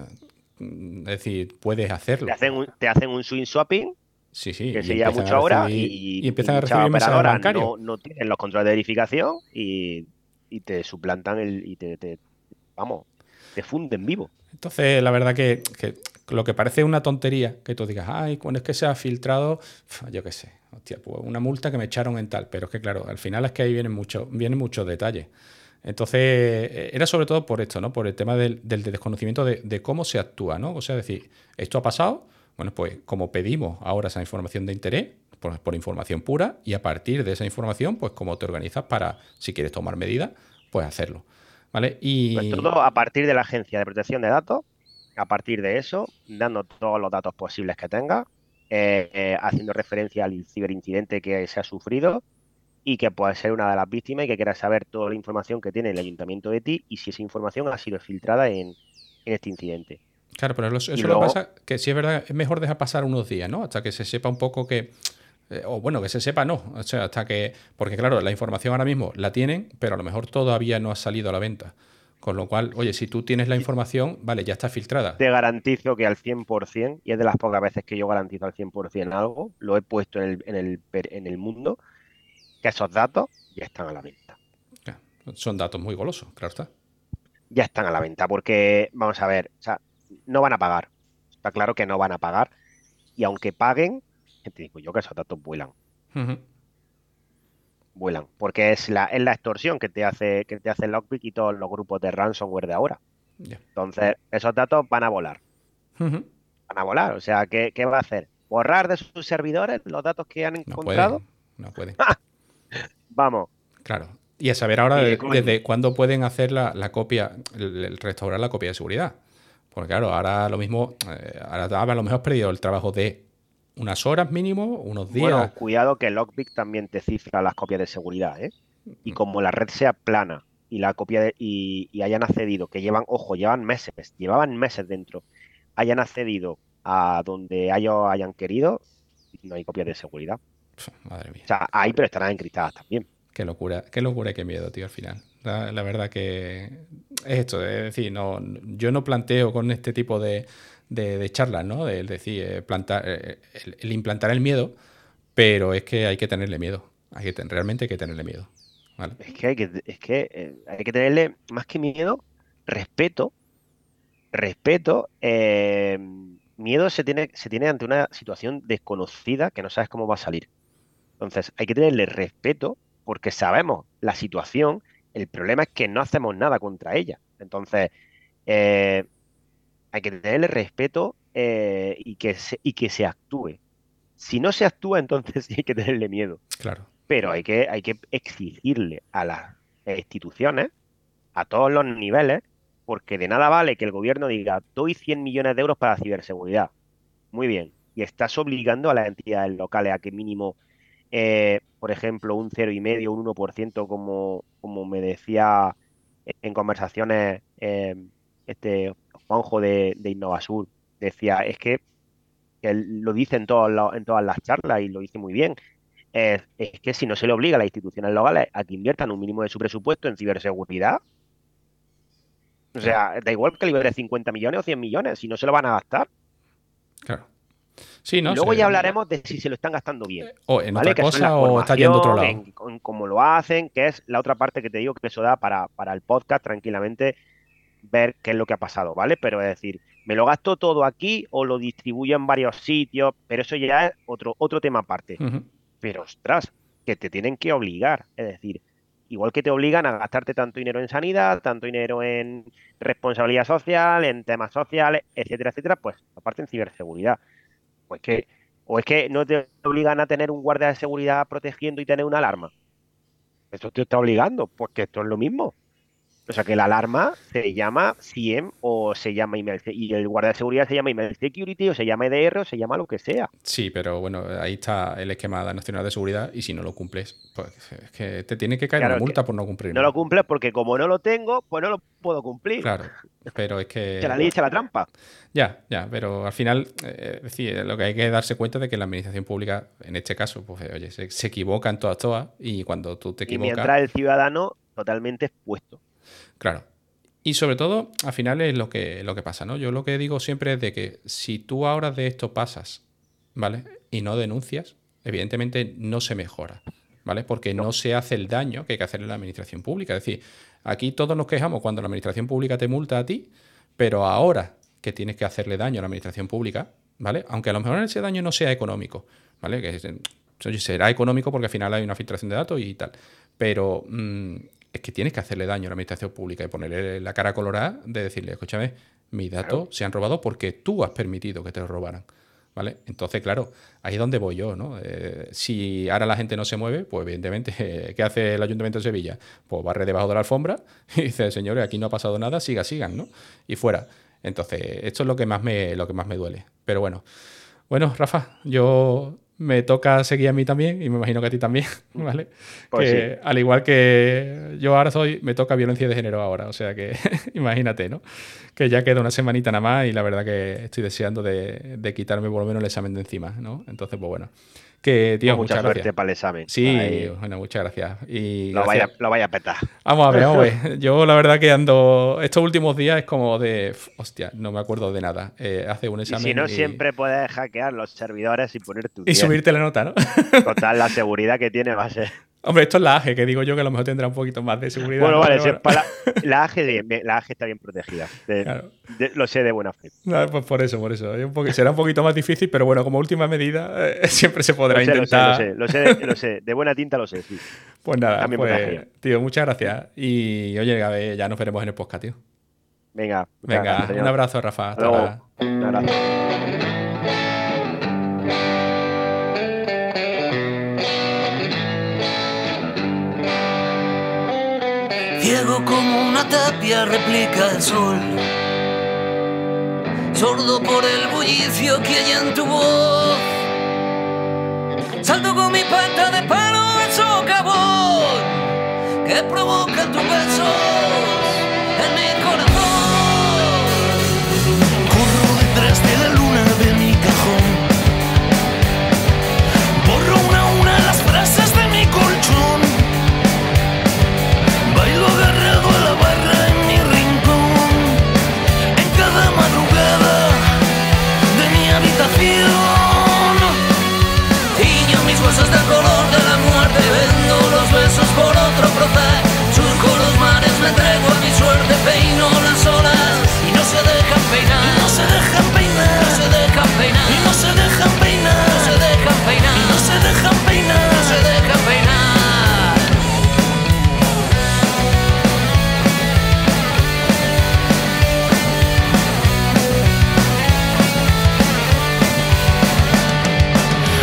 decir, puedes hacerlo. Te hacen un, te hacen un swing swapping, Sí, sí. que y se lleva mucho a ahora, recibir- y, y empiezan a recibir mensajes bancarios. no, no tienen los controles de verificación y, y te suplantan el, y te, te- vamos, te funden vivo. Entonces, la verdad que, que lo que parece una tontería, que tú digas, ay, cuando es que se ha filtrado, yo qué sé. hostia, pues una multa que me echaron en tal, pero es que claro, al final es que ahí vienen, mucho, vienen muchos detalles. Entonces, eh, era sobre todo por esto, ¿no? Por el tema del, del desconocimiento de, de cómo se actúa, ¿no? O sea, decir, esto ha pasado, bueno, pues como pedimos ahora esa información de interés, por, por información pura, y a partir de esa información, pues cómo te organizas para, si quieres tomar medidas, pues hacerlo. ¿Vale? Y. Pues todo a partir de la Agencia de Protección de Datos, a partir de eso, dando todos los datos posibles que tenga, eh, eh, haciendo referencia al ciberincidente que se ha sufrido y que puede ser una de las víctimas y que quiera saber toda la información que tiene el ayuntamiento de ti y si esa información ha sido filtrada en este incidente. Claro, pero eso, eso luego- lo pasa que sí es verdad, es mejor dejar pasar unos días, ¿no? Hasta que se sepa un poco que. eh, o bueno, que se sepa no. O sea, hasta que. Porque claro, la información ahora mismo la tienen, pero a lo mejor todavía no ha salido a la venta. Con lo cual, oye, si tú tienes la información, vale, ya está filtrada. Te garantizo que al 100%, y es de las pocas veces que yo garantizo al 100% algo, lo he puesto en el, en el, en el mundo, que esos datos ya están a la venta. Son datos muy golosos, claro está. ya están a la venta, porque, vamos a ver, o sea, no van a pagar. Está claro que no van a pagar. Y aunque paguen, te digo yo que esos datos vuelan, vuelan. Porque es la, es la extorsión que te hace, que te hace Lockpick y todos los grupos de ransomware de ahora. Entonces, esos datos van a volar. Van a volar. O sea, ¿qué, qué va a hacer? ¿Borrar de sus servidores los datos que han No encontrado? pueden. No pueden. Vamos. Claro. Y a saber ahora de- desde cuándo pueden hacer la, la copia, el, el restaurar la copia de seguridad. Porque claro, ahora lo mismo, eh, ahora a lo mejor has perdido el trabajo de unas horas mínimo, unos días. Bueno, cuidado que Lockpick también te cifra las copias de seguridad, ¿eh? Y como la red sea plana y la copia de, y, y hayan accedido, que llevan, ojo, llevan meses, llevaban meses dentro, hayan accedido a donde ellos hayan querido, no hay copias de seguridad. Madre mía. O sea, hay, pero estarán encriptadas también. Qué locura, qué locura y qué miedo, tío, al final. La, verdad que es esto, es decir, no, yo no planteo con este tipo de, de- charlas, ¿no? De, decir, eh, plantar, eh, el, el implantar el miedo, pero es que hay que tenerle miedo. Hay que realmente hay que tenerle miedo. Es que hay que, es que eh, hay que tenerle más que miedo, respeto. Respeto. eh, miedo se tiene, se tiene ante una situación desconocida que no sabes cómo va a salir. Entonces, hay que tenerle respeto porque sabemos la situación. El problema es que no hacemos nada contra ella. Entonces, eh, hay que tenerle respeto eh, y, que se, y que se actúe. Si no se actúa, entonces sí hay que tenerle miedo Claro. pero hay que, hay que exigirle a las instituciones, a todos los niveles, porque de nada vale que el gobierno diga, doy 100 millones de euros para ciberseguridad. Muy bien. Y estás obligando a las entidades locales a que mínimo, eh, por ejemplo, un 0,5, un 1%, como, como me decía en conversaciones eh, este Juanjo de, de Innovasur, decía, es que él lo dice en, todos en todas las charlas y lo dice muy bien, es, es que si no se le obliga a las instituciones locales a que inviertan un mínimo de su presupuesto en ciberseguridad, o sea, da igual que libere 50 millones o 100 millones, si no se lo van a gastar. Claro. Sí, luego ya hablaremos de si se lo están gastando bien. O en ¿vale? otra cosa o está yendo a otro lado. en, en cómo lo hacen, que es la otra parte que te digo que eso da para, para el podcast tranquilamente ver qué es lo que ha pasado, ¿vale? Pero es decir, me lo gasto todo aquí o lo distribuyo en varios sitios, pero eso ya es otro, otro tema aparte. Pero ostras, que te tienen que obligar. Es decir, igual que te obligan a gastarte tanto dinero en sanidad, tanto dinero en responsabilidad social, en temas sociales, etcétera, etcétera, pues aparte en ciberseguridad. Pues que, o es que no te obligan a tener un guardia de seguridad protegiendo y tener una alarma. Esto te está obligando, pues que esto es lo mismo. O sea que la alarma se llama CIEM o se llama email se- y el guardia de seguridad se llama email security o se llama EDR o se llama lo que sea. Sí, pero bueno, ahí está el esquema nacional de seguridad y si no lo cumples, pues es que te tiene que caer Claro, una multa por no cumplir. No lo cumples porque como no lo tengo, pues no lo puedo cumplir. Claro, pero es que... Echa la ley, echa la trampa. Ya, ya, pero al final, eh, es decir, lo que hay que darse cuenta de que la administración pública, en este caso, pues oye, se, se equivoca en todas, todas, y cuando tú te Y equivocas, mientras el ciudadano totalmente expuesto. Claro. Y sobre todo, al final es lo que, lo que pasa, ¿no? Yo lo que digo siempre es de que si tú ahora de esto pasas, ¿vale? Y no denuncias, evidentemente no se mejora, ¿vale? Porque no, se hace el daño que hay que hacerle a la administración pública. Es decir, aquí todos nos quejamos cuando la administración pública te multa a ti, pero ahora que tienes que hacerle daño a la administración pública, ¿vale? Aunque a lo mejor ese daño no sea económico, ¿vale? Que oye, será económico porque al final hay una filtración de datos y tal. Pero mm, es que tienes que hacerle daño a la administración pública y ponerle la cara colorada de decirle, escúchame, mis datos se han robado porque tú has permitido que te los robaran. ¿Vale? Entonces, claro, ahí es donde voy yo, ¿no? Eh, si ahora la gente no se mueve, pues evidentemente, ¿qué hace el Ayuntamiento de Sevilla? Pues barre debajo de la alfombra y dice, señores, aquí no ha pasado nada, siga, sigan, ¿no? Y fuera. Entonces, esto es lo que más me, lo que más me duele. Pero bueno. Bueno, Rafa, yo me toca seguir a mí también y me imagino que a ti también, ¿vale? Pues que, sí. Al igual que yo ahora soy, me toca violencia de género ahora, o sea que imagínate, ¿no? Que ya queda una semanita nada más y la verdad que estoy deseando de, de quitarme por lo menos el examen de encima, ¿no? Entonces, pues bueno. Que, tío, Pues mucha muchas suerte gracias. para el examen. Sí, Ahí bueno, muchas gracias. Y lo, gracias. vaya, lo vaya a petar. Vamos a ver, vamos a ver. Yo la verdad que ando. Estos últimos días es como de. Hostia, no me acuerdo de nada. Eh, hace un Y examen. si no, y- siempre puedes hackear los servidores y poner tu Y subirte la nota, ¿no? Total, la seguridad que tiene va a ser. Hombre, esto es la AGE, que digo yo que a lo mejor tendrá un poquito más de seguridad. Bueno, ¿no? vale, Pero si es bueno. para la, AGE, bien, la AGE está bien protegida. De- Claro. de- lo sé de buena fe. No, pues por eso, por eso. Será un poquito más difícil, pero bueno, como última medida, eh, siempre se podrá Lo sé, lo sé, intentar. lo sé, lo sé, de- lo sé. De buena tinta lo sé, sí. Pues nada, También pues, tío, muchas gracias. Y oye, a ver, ya nos veremos en el podcast, tío. Venga, Venga, gracias, un abrazo, Rafa. Hasta luego. Un abrazo. Ciego como una tapia replica el sol. Sordo por el bullicio que hay en tu voz. Salto con mi pata de palo al socavón que provoca tus besos dejan peinar, no se dejan peinar. No se dejan peinar, no se dejan peinar.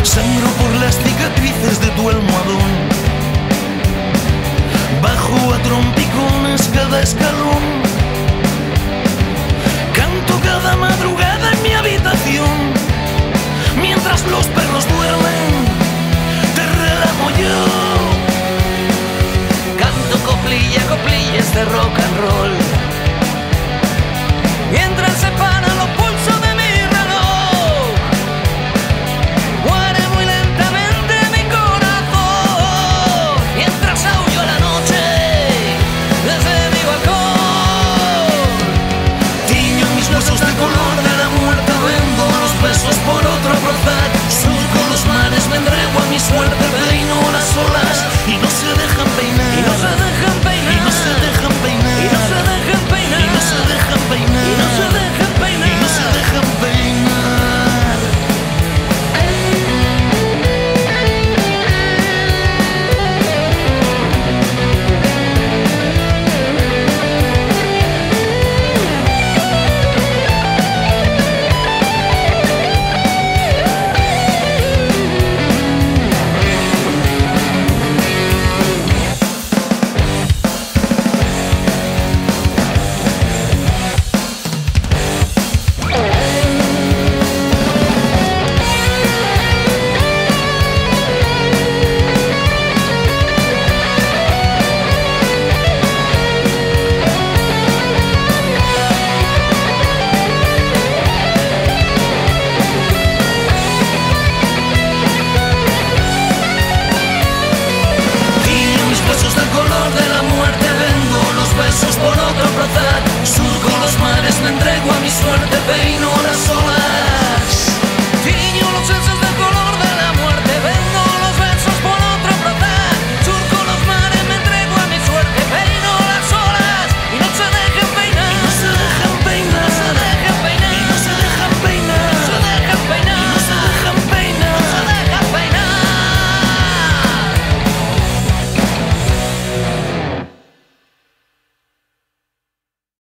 Sangro por las cicatrices de tu almohadón. Bajo a trompicones cada escalón. Canto cada madrugada mientras los perros duermen, te relamo yo. Canto coplilla, coplillas de rock and roll. suerte reina unas olas y no se dejan